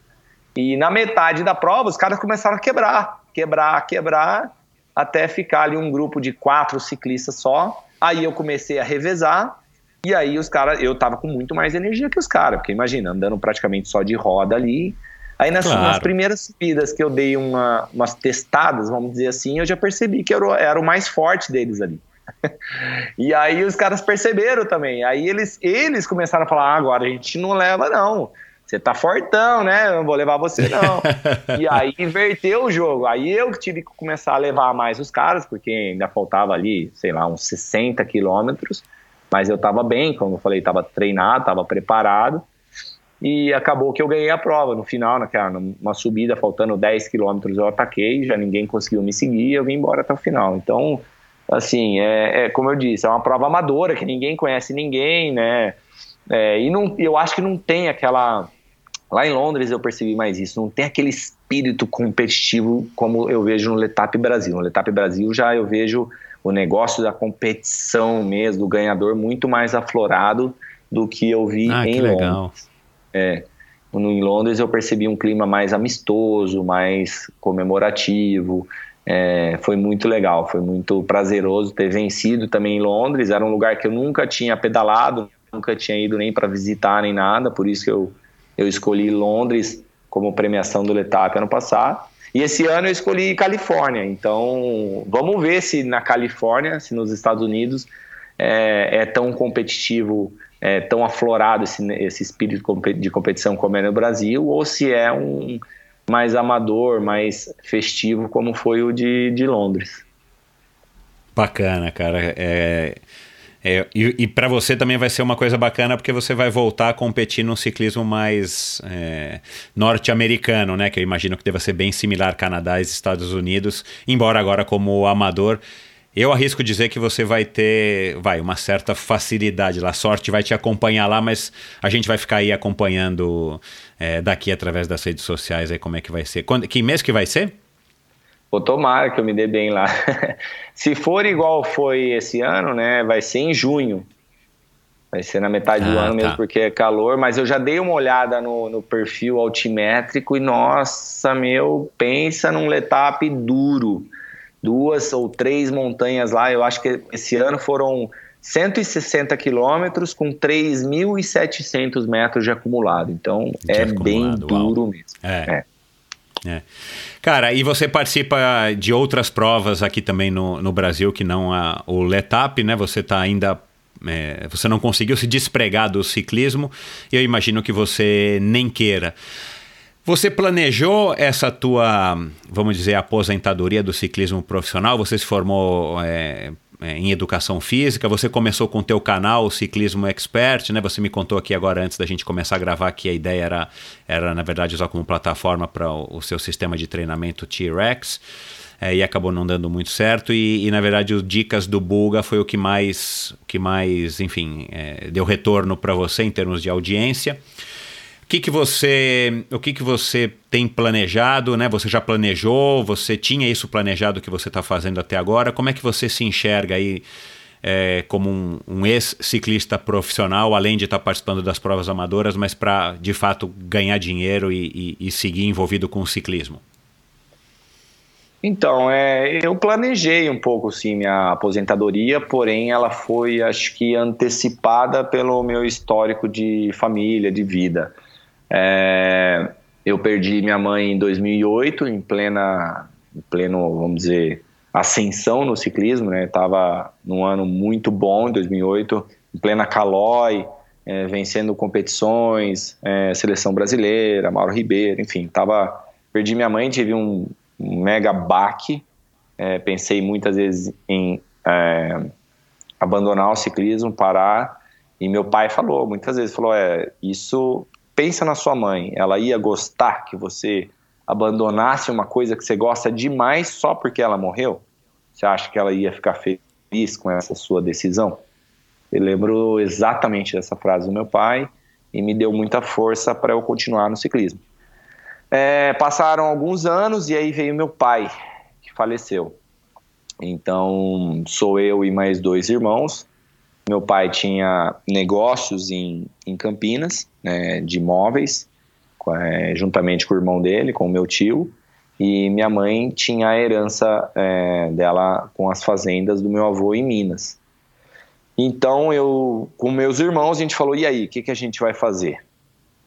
E na metade da prova, os caras começaram a quebrar, quebrar, quebrar, até ficar ali um grupo de quatro ciclistas só. Aí eu comecei a revezar e aí os caras, eu tava com muito mais energia que os caras, porque imagina, andando praticamente só de roda ali. Aí nas, claro. nas primeiras subidas que eu dei uma, umas testadas, vamos dizer assim, eu já percebi que eu era, o mais forte deles ali. e aí os caras perceberam também. Aí eles, eles começaram a falar: ah, agora a gente não leva, não. Você tá fortão, né? Eu não vou levar você, não. e aí inverteu o jogo. Aí eu tive que começar a levar mais os caras, porque ainda faltava ali, sei lá, uns 60 quilômetros. Mas eu estava bem, como eu falei, estava treinado, estava preparado. E acabou que eu ganhei a prova. No final, naquela, numa subida, faltando 10 quilômetros, eu ataquei, já ninguém conseguiu me seguir, eu vim embora até o final. Então, assim, é, é como eu disse, é uma prova amadora, que ninguém conhece ninguém, né? É, e não, eu acho que não tem aquela. Lá em Londres eu percebi mais isso, não tem aquele espírito competitivo como eu vejo no Letap Brasil. No Letap Brasil já eu vejo o negócio da competição mesmo, do ganhador, muito mais aflorado do que eu vi ah, em Londres. Legal. É, no, em Londres eu percebi um clima mais amistoso, mais comemorativo. É, foi muito legal, foi muito prazeroso ter vencido também em Londres. Era um lugar que eu nunca tinha pedalado, nunca tinha ido nem para visitar nem nada, por isso que eu, eu escolhi Londres como premiação do Letap ano passado. E esse ano eu escolhi Califórnia. Então, vamos ver se na Califórnia, se nos Estados Unidos é, é tão competitivo, é tão aflorado esse, esse espírito de competição como é no Brasil, ou se é um mais amador, mais festivo, como foi o de, de Londres. Bacana, cara. É, é, e, e para você também vai ser uma coisa bacana porque você vai voltar a competir num ciclismo mais é, norte-americano, né? Que eu imagino que deva ser bem similar Canadá e Estados Unidos, embora agora como amador. Eu arrisco dizer que você vai ter, vai, uma certa facilidade lá. A sorte vai te acompanhar lá, mas a gente vai ficar aí acompanhando é, daqui através das redes sociais aí como é que vai ser. Quando, que mês que vai ser? Pô, tomara que eu me dê bem lá. Se for igual foi esse ano, né, vai ser em junho. Vai ser na metade ah, do ano tá. mesmo, porque é calor. Mas eu já dei uma olhada no, no perfil altimétrico e, nossa, meu, pensa num letap duro. Duas ou três montanhas lá. Eu acho que esse ano foram 160 quilômetros com 3.700 metros de acumulado. Então, de é acumulado, bem duro uau. mesmo. É. é. É. Cara, e você participa de outras provas aqui também no, no Brasil, que não a, o Letap, né? Você está ainda é, você não conseguiu se despregar do ciclismo, eu imagino que você nem queira. Você planejou essa tua, vamos dizer, aposentadoria do ciclismo profissional? Você se formou é, em educação física, você começou com o teu canal, o Ciclismo Expert, né? Você me contou aqui agora, antes da gente começar a gravar, que a ideia era, era na verdade, usar como plataforma para o, o, seu sistema de treinamento T-Rex. É, e acabou não dando muito certo e, e, na verdade o dicas do Bulga foi o que mais que mais enfim é, deu retorno para você em termos de audiência que, que você o que, que você tem planejado, né? Você já planejou? Você tinha isso planejado que você está fazendo até agora? Como é que você se enxerga aí é, como um, um ex-ciclista profissional, além de estar tá participando das provas amadoras, mas para de fato ganhar dinheiro e, e, e seguir envolvido com o ciclismo? Então, é, eu planejei um pouco sim minha aposentadoria, porém ela foi, acho que, antecipada pelo meu histórico de família, de vida. É, eu perdi minha mãe em 2008, em plena, em pleno, vamos dizer, ascensão no ciclismo, né? Tava num ano muito bom, em 2008, em plena calói, é, vencendo competições, é, seleção brasileira, Mauro Ribeiro, enfim, tava perdi minha mãe, tive um, um mega baque, é, pensei muitas vezes em é, abandonar o ciclismo, parar, e meu pai falou muitas vezes falou é isso pensa na sua mãe, ela ia gostar que você abandonasse uma coisa que você gosta demais só porque ela morreu? Você acha que ela ia ficar feliz com essa sua decisão? Eu lembro exatamente dessa frase do meu pai e me deu muita força para eu continuar no ciclismo. É, passaram alguns anos e aí veio meu pai, que faleceu. Então, sou eu e mais dois irmãos. Meu pai tinha negócios em, em Campinas, né, de imóveis, é, juntamente com o irmão dele, com o meu tio, e minha mãe tinha a herança é, dela com as fazendas do meu avô em Minas. Então eu, com meus irmãos, a gente falou: e aí, o que, que a gente vai fazer?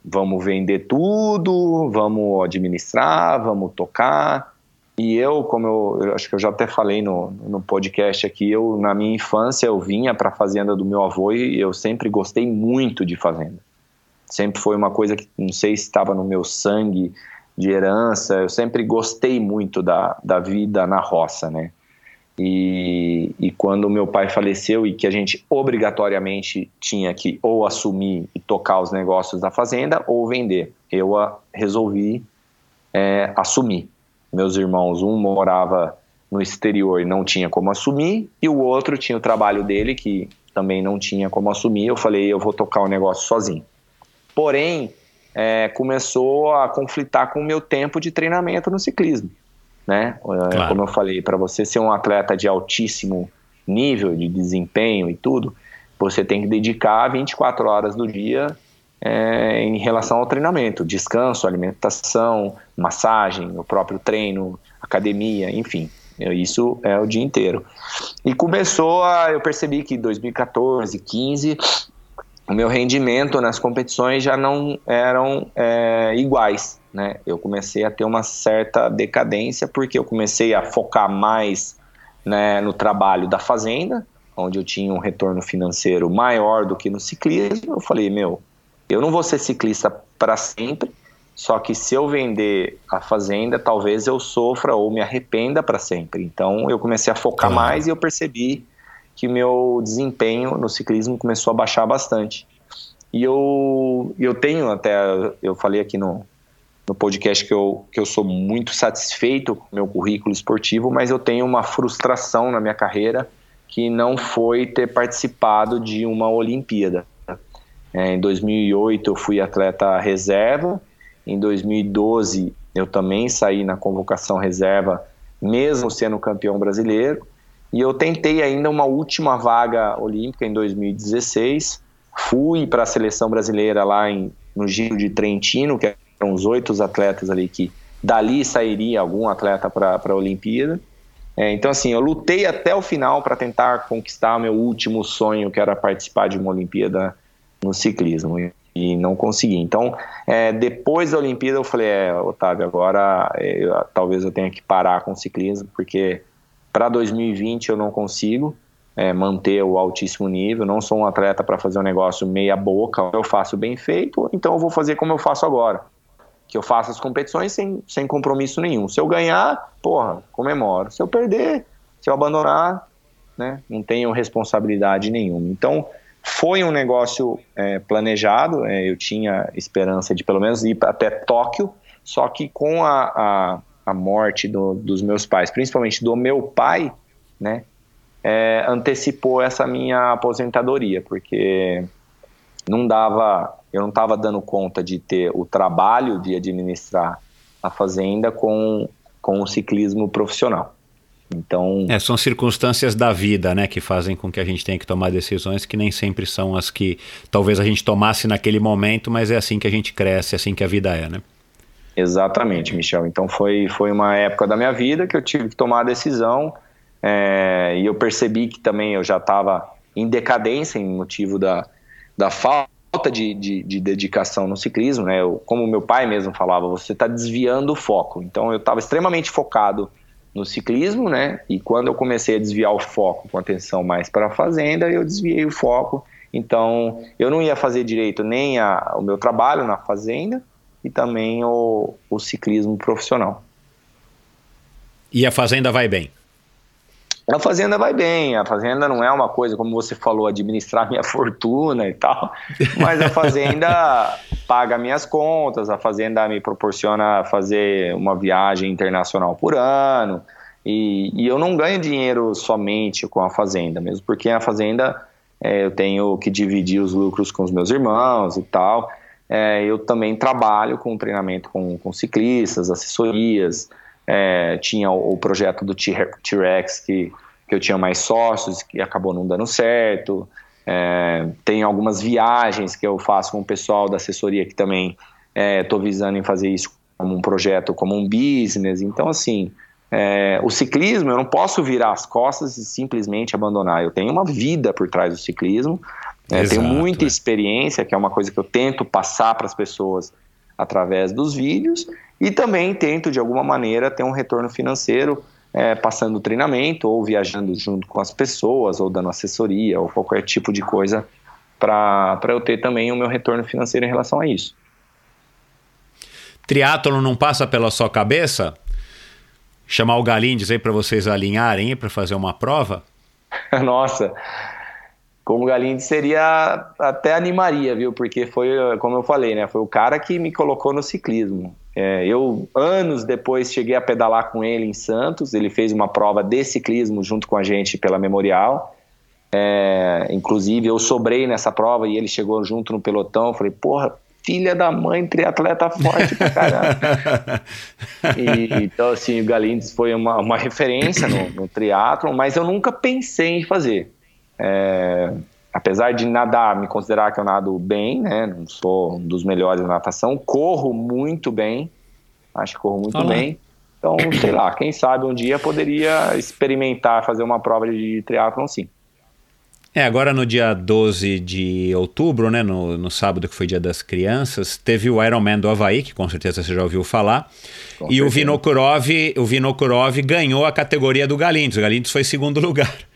Vamos vender tudo, vamos administrar, vamos tocar. E eu, como eu, eu, acho que eu já até falei no, no podcast aqui, eu na minha infância eu vinha para a fazenda do meu avô e eu sempre gostei muito de fazenda. Sempre foi uma coisa que não sei se estava no meu sangue de herança. Eu sempre gostei muito da, da vida na roça, né? E, e quando meu pai faleceu e que a gente obrigatoriamente tinha que ou assumir e tocar os negócios da fazenda ou vender, eu resolvi é, assumir meus irmãos, um morava no exterior e não tinha como assumir, e o outro tinha o trabalho dele que também não tinha como assumir. Eu falei, eu vou tocar o negócio sozinho. Porém, é, começou a conflitar com o meu tempo de treinamento no ciclismo. Né? É, claro. Como eu falei, para você ser um atleta de altíssimo nível de desempenho e tudo, você tem que dedicar 24 horas do dia é, em relação ao treinamento, descanso, alimentação, massagem, o próprio treino, academia, enfim. Isso é o dia inteiro. E começou a. Eu percebi que 2014, 15, o meu rendimento nas competições já não eram é, iguais. Né? Eu comecei a ter uma certa decadência porque eu comecei a focar mais né, no trabalho da fazenda, onde eu tinha um retorno financeiro maior do que no ciclismo. Eu falei, meu, eu não vou ser ciclista para sempre, só que se eu vender a fazenda, talvez eu sofra ou me arrependa para sempre. Então eu comecei a focar mais e eu percebi que meu desempenho no ciclismo começou a baixar bastante. E eu, eu tenho até, eu falei aqui no, no podcast que eu, que eu sou muito satisfeito com o meu currículo esportivo, mas eu tenho uma frustração na minha carreira que não foi ter participado de uma Olimpíada. É, em 2008 eu fui atleta reserva, em 2012 eu também saí na convocação reserva, mesmo sendo campeão brasileiro, e eu tentei ainda uma última vaga olímpica em 2016, fui para a seleção brasileira lá em, no Giro de Trentino, que eram os oito atletas ali que dali sairia algum atleta para a Olimpíada. É, então, assim, eu lutei até o final para tentar conquistar meu último sonho, que era participar de uma Olimpíada no ciclismo e não consegui. Então, é, depois da Olimpíada, eu falei, é, Otávio, agora é, eu, talvez eu tenha que parar com o ciclismo, porque para 2020 eu não consigo é, manter o altíssimo nível, não sou um atleta para fazer um negócio meia boca, eu faço bem feito, então eu vou fazer como eu faço agora, que eu faço as competições sem, sem compromisso nenhum. Se eu ganhar, porra, comemoro. Se eu perder, se eu abandonar, né, não tenho responsabilidade nenhuma. Então, foi um negócio é, planejado, é, eu tinha esperança de pelo menos ir até Tóquio, só que com a, a, a morte do, dos meus pais, principalmente do meu pai, né, é, antecipou essa minha aposentadoria, porque não dava, eu não estava dando conta de ter o trabalho de administrar a fazenda com, com o ciclismo profissional. Então, é, são circunstâncias da vida, né, que fazem com que a gente tenha que tomar decisões que nem sempre são as que talvez a gente tomasse naquele momento, mas é assim que a gente cresce, é assim que a vida é, né? Exatamente, Michel. Então foi, foi uma época da minha vida que eu tive que tomar a decisão é, e eu percebi que também eu já estava em decadência em motivo da, da falta de, de, de dedicação no ciclismo, né? Eu, como meu pai mesmo falava, você está desviando o foco. Então eu estava extremamente focado no ciclismo, né? E quando eu comecei a desviar o foco com atenção mais para a fazenda, eu desviei o foco. Então eu não ia fazer direito nem a, o meu trabalho na fazenda e também o, o ciclismo profissional. E a fazenda vai bem? A fazenda vai bem, a fazenda não é uma coisa, como você falou, administrar minha fortuna e tal, mas a fazenda paga minhas contas, a fazenda me proporciona fazer uma viagem internacional por ano, e, e eu não ganho dinheiro somente com a fazenda, mesmo porque a fazenda é, eu tenho que dividir os lucros com os meus irmãos e tal. É, eu também trabalho com treinamento com, com ciclistas, assessorias, é, tinha o, o, projeto do T-Rex que, que eu tinha mais sócios e acabou não dando certo. É, tem algumas viagens que eu faço com o pessoal da assessoria que também estou é, visando em fazer isso como um projeto, como um business. Então, assim, é, o ciclismo eu não posso virar as costas e simplesmente abandonar. Eu tenho uma vida por trás do ciclismo. É, tenho muita experiência, que é uma coisa que eu tento passar para as pessoas através dos vídeos e também tento, de alguma maneira, ter um retorno financeiro é, passando treinamento ou viajando junto com as pessoas ou dando assessoria ou qualquer tipo de coisa para eu ter também o meu retorno financeiro em relação a isso. Triatlo não passa pela sua cabeça? Chamar o Galindes aí para vocês alinharem para fazer uma prova? Nossa, como Galindes seria até animaria, viu? Porque foi, como eu falei, né? Foi o cara que me colocou no ciclismo. É, eu, anos depois, cheguei a pedalar com ele em Santos. Ele fez uma prova de ciclismo junto com a gente pela Memorial. É, inclusive, eu sobrei nessa prova e ele chegou junto no pelotão. Falei, porra, filha da mãe, triatleta forte pra caramba. e, então, assim, o Galindes foi uma, uma referência no, no triatlon, mas eu nunca pensei em fazer. É, apesar de nadar, me considerar que eu nado bem, né? Não sou um dos melhores na natação, corro muito bem, acho que corro muito Olá. bem. Então, sei lá, quem sabe um dia poderia experimentar fazer uma prova de triatlon sim. É, agora no dia 12 de outubro, né, no, no sábado que foi dia das crianças, teve o Ironman do Havaí, que com certeza você já ouviu falar, com e certeza. o Vinokurov, o Vinokurov ganhou a categoria do Galindes, o Galindes foi segundo lugar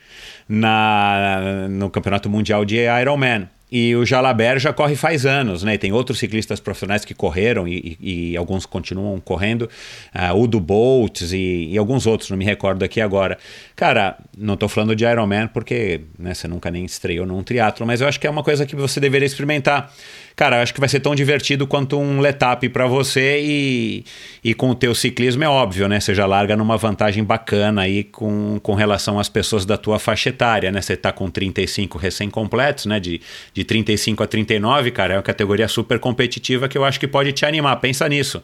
na, no Campeonato Mundial de Ironman. E o Jalabert já corre faz anos, né? Tem outros ciclistas profissionais que correram e, e, e alguns continuam correndo. Uh, Udo Boltz e, e, alguns outros, não me recordo aqui agora. Cara, não estou falando de Ironman porque né, você nunca nem estreou num triatlo, mas eu acho que é uma coisa que você deveria experimentar cara, acho que vai ser tão divertido quanto um letap para você e, e com o teu ciclismo é óbvio, né? Você já larga numa vantagem bacana aí com, com relação às pessoas da tua faixa etária, né? Você tá com 35 recém-completos, né? De, de 35 a 39, cara, é uma categoria super competitiva que eu acho que pode te animar. Pensa nisso.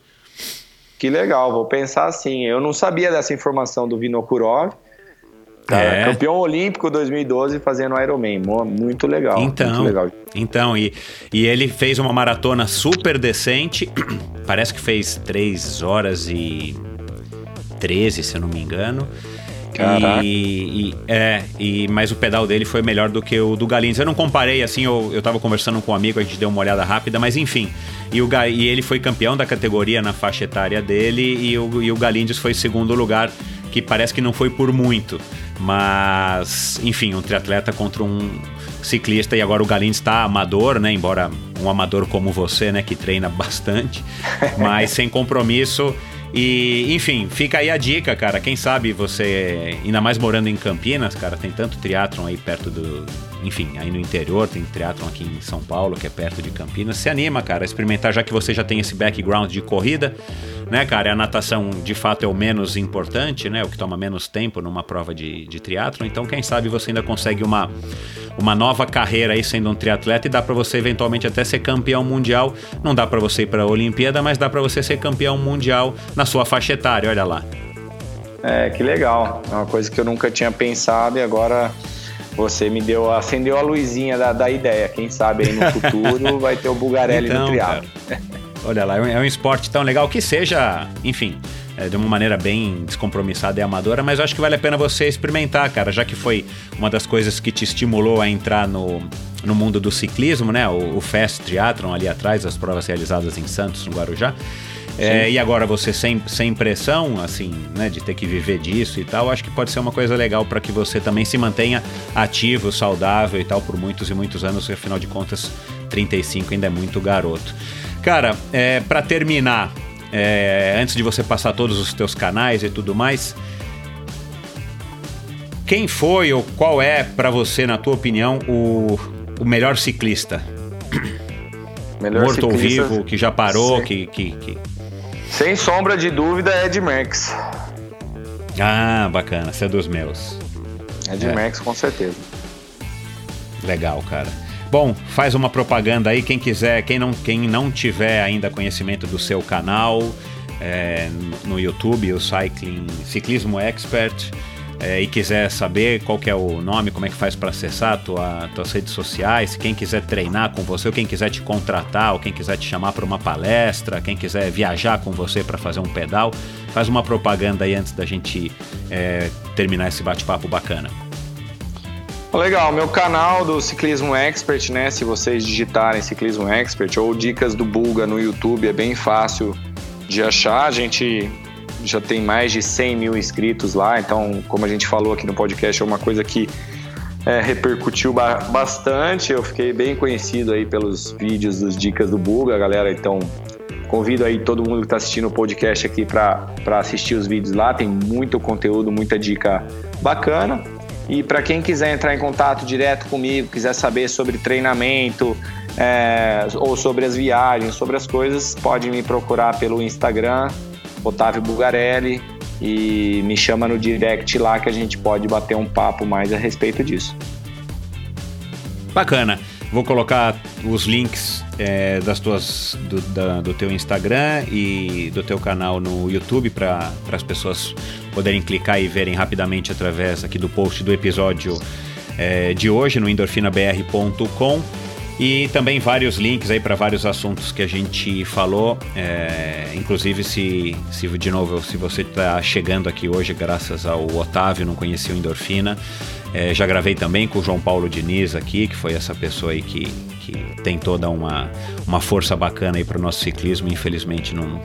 Que legal, vou pensar assim. Eu não sabia dessa informação do Vinokurov. Cara, é. campeão olímpico 2012 fazendo Ironman, muito legal. Então, muito legal. então e, e ele fez uma maratona super decente, parece que fez 3 horas e 13, se eu não me engano. Caraca. E, e, é, e, mas o pedal dele foi melhor do que o do Galinhos. Eu não comparei assim, eu, eu tava conversando com um amigo, a gente deu uma olhada rápida, mas enfim. E, o, e ele foi campeão da categoria na faixa etária dele e o, e o Galinhos foi segundo lugar que parece que não foi por muito. Mas, enfim, um triatleta contra um ciclista e agora o Galindes está amador, né? Embora um amador como você, né, que treina bastante, mas sem compromisso. E, enfim, fica aí a dica, cara. Quem sabe você, ainda mais morando em Campinas, cara, tem tanto triatlon aí perto do. Enfim, aí no interior, tem triatlon aqui em São Paulo, que é perto de Campinas. Se anima, cara, a experimentar, já que você já tem esse background de corrida, né, cara? A natação, de fato, é o menos importante, né? O que toma menos tempo numa prova de, de triatlon. Então, quem sabe você ainda consegue uma, uma nova carreira aí sendo um triatleta e dá para você eventualmente até ser campeão mundial. Não dá para você ir para a Olimpíada, mas dá para você ser campeão mundial na sua faixa etária, olha lá. É, que legal. É uma coisa que eu nunca tinha pensado e agora você me deu, acendeu a luzinha da, da ideia. Quem sabe aí no futuro vai ter o Bugarelli então, no triatlo. Olha lá, é um esporte tão legal que seja, enfim, é, de uma maneira bem descompromissada e amadora, mas eu acho que vale a pena você experimentar, cara, já que foi uma das coisas que te estimulou a entrar no, no mundo do ciclismo, né? O, o Fast Triathlon ali atrás, as provas realizadas em Santos, no Guarujá. É, e agora você sem, sem pressão, assim, né, de ter que viver disso e tal, acho que pode ser uma coisa legal para que você também se mantenha ativo, saudável e tal por muitos e muitos anos, afinal de contas, 35 ainda é muito garoto. Cara, é, para terminar, é, antes de você passar todos os teus canais e tudo mais, quem foi ou qual é para você, na tua opinião, o, o melhor ciclista? Melhor Morto ciclista, ou vivo, que já parou, que, que, que, Sem sombra de dúvida, Ed Merckx. Ah, bacana, você é dos meus. Ed é. Merckx, com certeza. Legal, cara. Bom, faz uma propaganda aí, quem quiser, quem não, quem não tiver ainda conhecimento do seu canal é, no YouTube, o Cycling Ciclismo Expert, é, e quiser saber qual é o nome, como é que faz para acessar tua, tuas redes sociais, quem quiser treinar com você, ou quem quiser te contratar, ou quem quiser te chamar para uma palestra, quem quiser viajar com você para fazer um pedal, faz uma propaganda aí antes da gente é, terminar esse bate-papo bacana. Legal, meu canal do Ciclismo Expert, né? Se vocês digitarem Ciclismo Expert ou Dicas do Bulga no YouTube, é bem fácil de achar. A gente já tem mais de 100 mil inscritos lá, então, como a gente falou aqui no podcast, é uma coisa que é, repercutiu ba bastante. Eu fiquei bem conhecido aí pelos vídeos dos Dicas do Bulga, galera. Então, convido aí todo mundo que está assistindo o podcast aqui para assistir os vídeos lá. Tem muito conteúdo, muita dica bacana. E para quem quiser entrar em contato direto comigo, quiser saber sobre treinamento é, ou sobre as viagens, sobre as coisas, pode me procurar pelo Instagram, Otávio Bugarelli, e me chama no direct lá que a gente pode bater um papo mais a respeito disso. Bacana. Vou colocar os links é, das tuas, do, da, do teu Instagram e do teu canal no YouTube para as pessoas poderem clicar e verem rapidamente através aqui do post do episódio é, de hoje no endorfinabr.com e também vários links aí para vários assuntos que a gente falou. É, inclusive, se, se de novo, se você está chegando aqui hoje graças ao Otávio, não conhecia o Endorfina, é, já gravei também com o João Paulo Diniz aqui, que foi essa pessoa aí que, que tem toda uma, uma força bacana aí para o nosso ciclismo. Infelizmente não,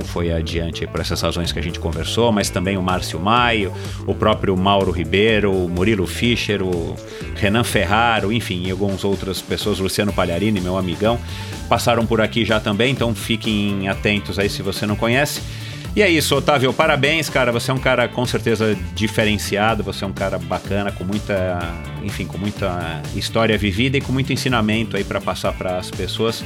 não, foi adiante por essas razões que a gente conversou, mas também o Márcio Maio, o próprio Mauro Ribeiro, o Murilo Fischer, o Renan Ferraro, enfim, e algumas outras pessoas, Luciano Palharini, meu amigão, passaram por aqui já também, então fiquem atentos aí se você não conhece. E é isso, Otávio, parabéns, cara. Você é um cara com certeza diferenciado, você é um cara bacana, com muita, enfim, com muita história vivida e com muito ensinamento aí para passar para as pessoas.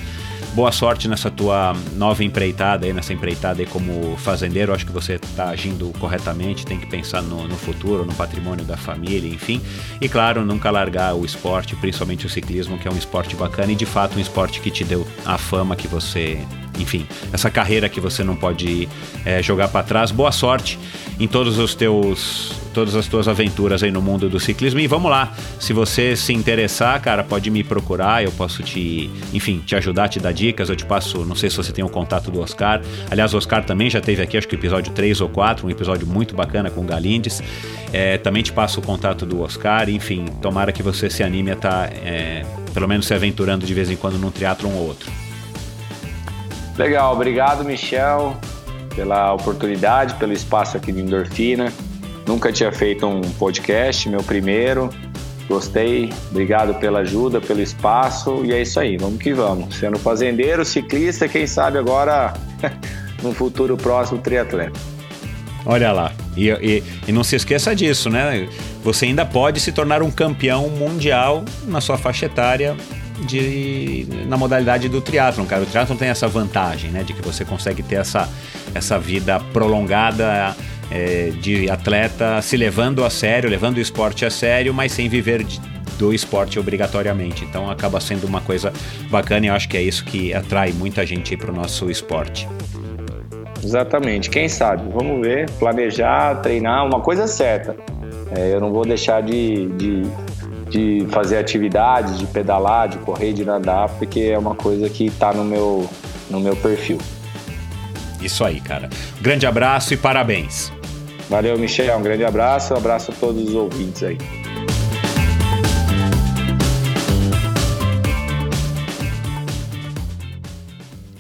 Boa sorte nessa tua nova empreitada aí, nessa empreitada aí como fazendeiro. Acho que você está agindo corretamente, tem que pensar no, no, futuro, no patrimônio da família, enfim. E claro, nunca largar o esporte, principalmente o ciclismo, que é um esporte bacana e de fato um esporte que te deu a fama que você enfim, essa carreira que você não pode é, jogar para trás. Boa sorte em todos os teus todas as tuas aventuras aí no mundo do ciclismo. E vamos lá, se você se interessar, cara, pode me procurar, eu posso te, enfim, te ajudar, te dar dicas, eu te passo, não sei se você tem o contato do Oscar. Aliás, o Oscar também já teve aqui, acho que episódio 3 ou 4, um episódio muito bacana com o Galindes. É, também te passo o contato do Oscar, enfim, tomara que você se anime a estar, tá, é, pelo menos se aventurando de vez em quando num triatlon ou outro. Legal, obrigado, Michel. pela oportunidade, pelo espaço aqui de Endorfina. Nunca tinha feito um podcast, meu primeiro. Gostei, obrigado pela ajuda, pelo espaço e é isso aí, vamos que vamos. Sendo fazendeiro, ciclista, quem sabe agora no futuro próximo triatleta. Olha lá, e, e, e, não se esqueça disso, né? Você ainda pode se tornar um campeão mundial na sua faixa etária de, na modalidade do triatlon, cara. O triatlon tem essa vantagem, né? De que você consegue ter essa, essa vida prolongada é, de atleta se levando a sério, levando o esporte a sério, mas sem viver de, do esporte obrigatoriamente. Então acaba sendo uma coisa bacana e eu acho que é isso que atrai muita gente para o nosso esporte. Exatamente. Quem sabe? Vamos ver, planejar, treinar, uma coisa certa. É, eu não vou deixar de, de, de, fazer atividade, de pedalar, de correr, de nadar, porque é uma coisa que está no meu, no meu perfil. Isso aí, cara. Grande abraço e parabéns. Valeu, Michel. Um grande abraço. Um abraço a todos os ouvintes aí.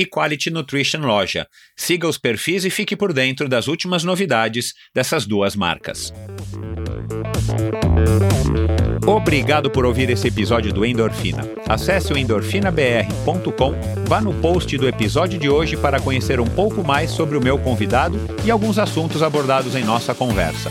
e Quality Nutrition Loja. Siga os perfis e fique por dentro das últimas novidades dessas duas marcas. Obrigado por ouvir esse episódio do Endorfina. Acesse o endorfinabr.com, vá no post do episódio de hoje para conhecer um pouco mais sobre o meu convidado e alguns assuntos abordados em nossa conversa.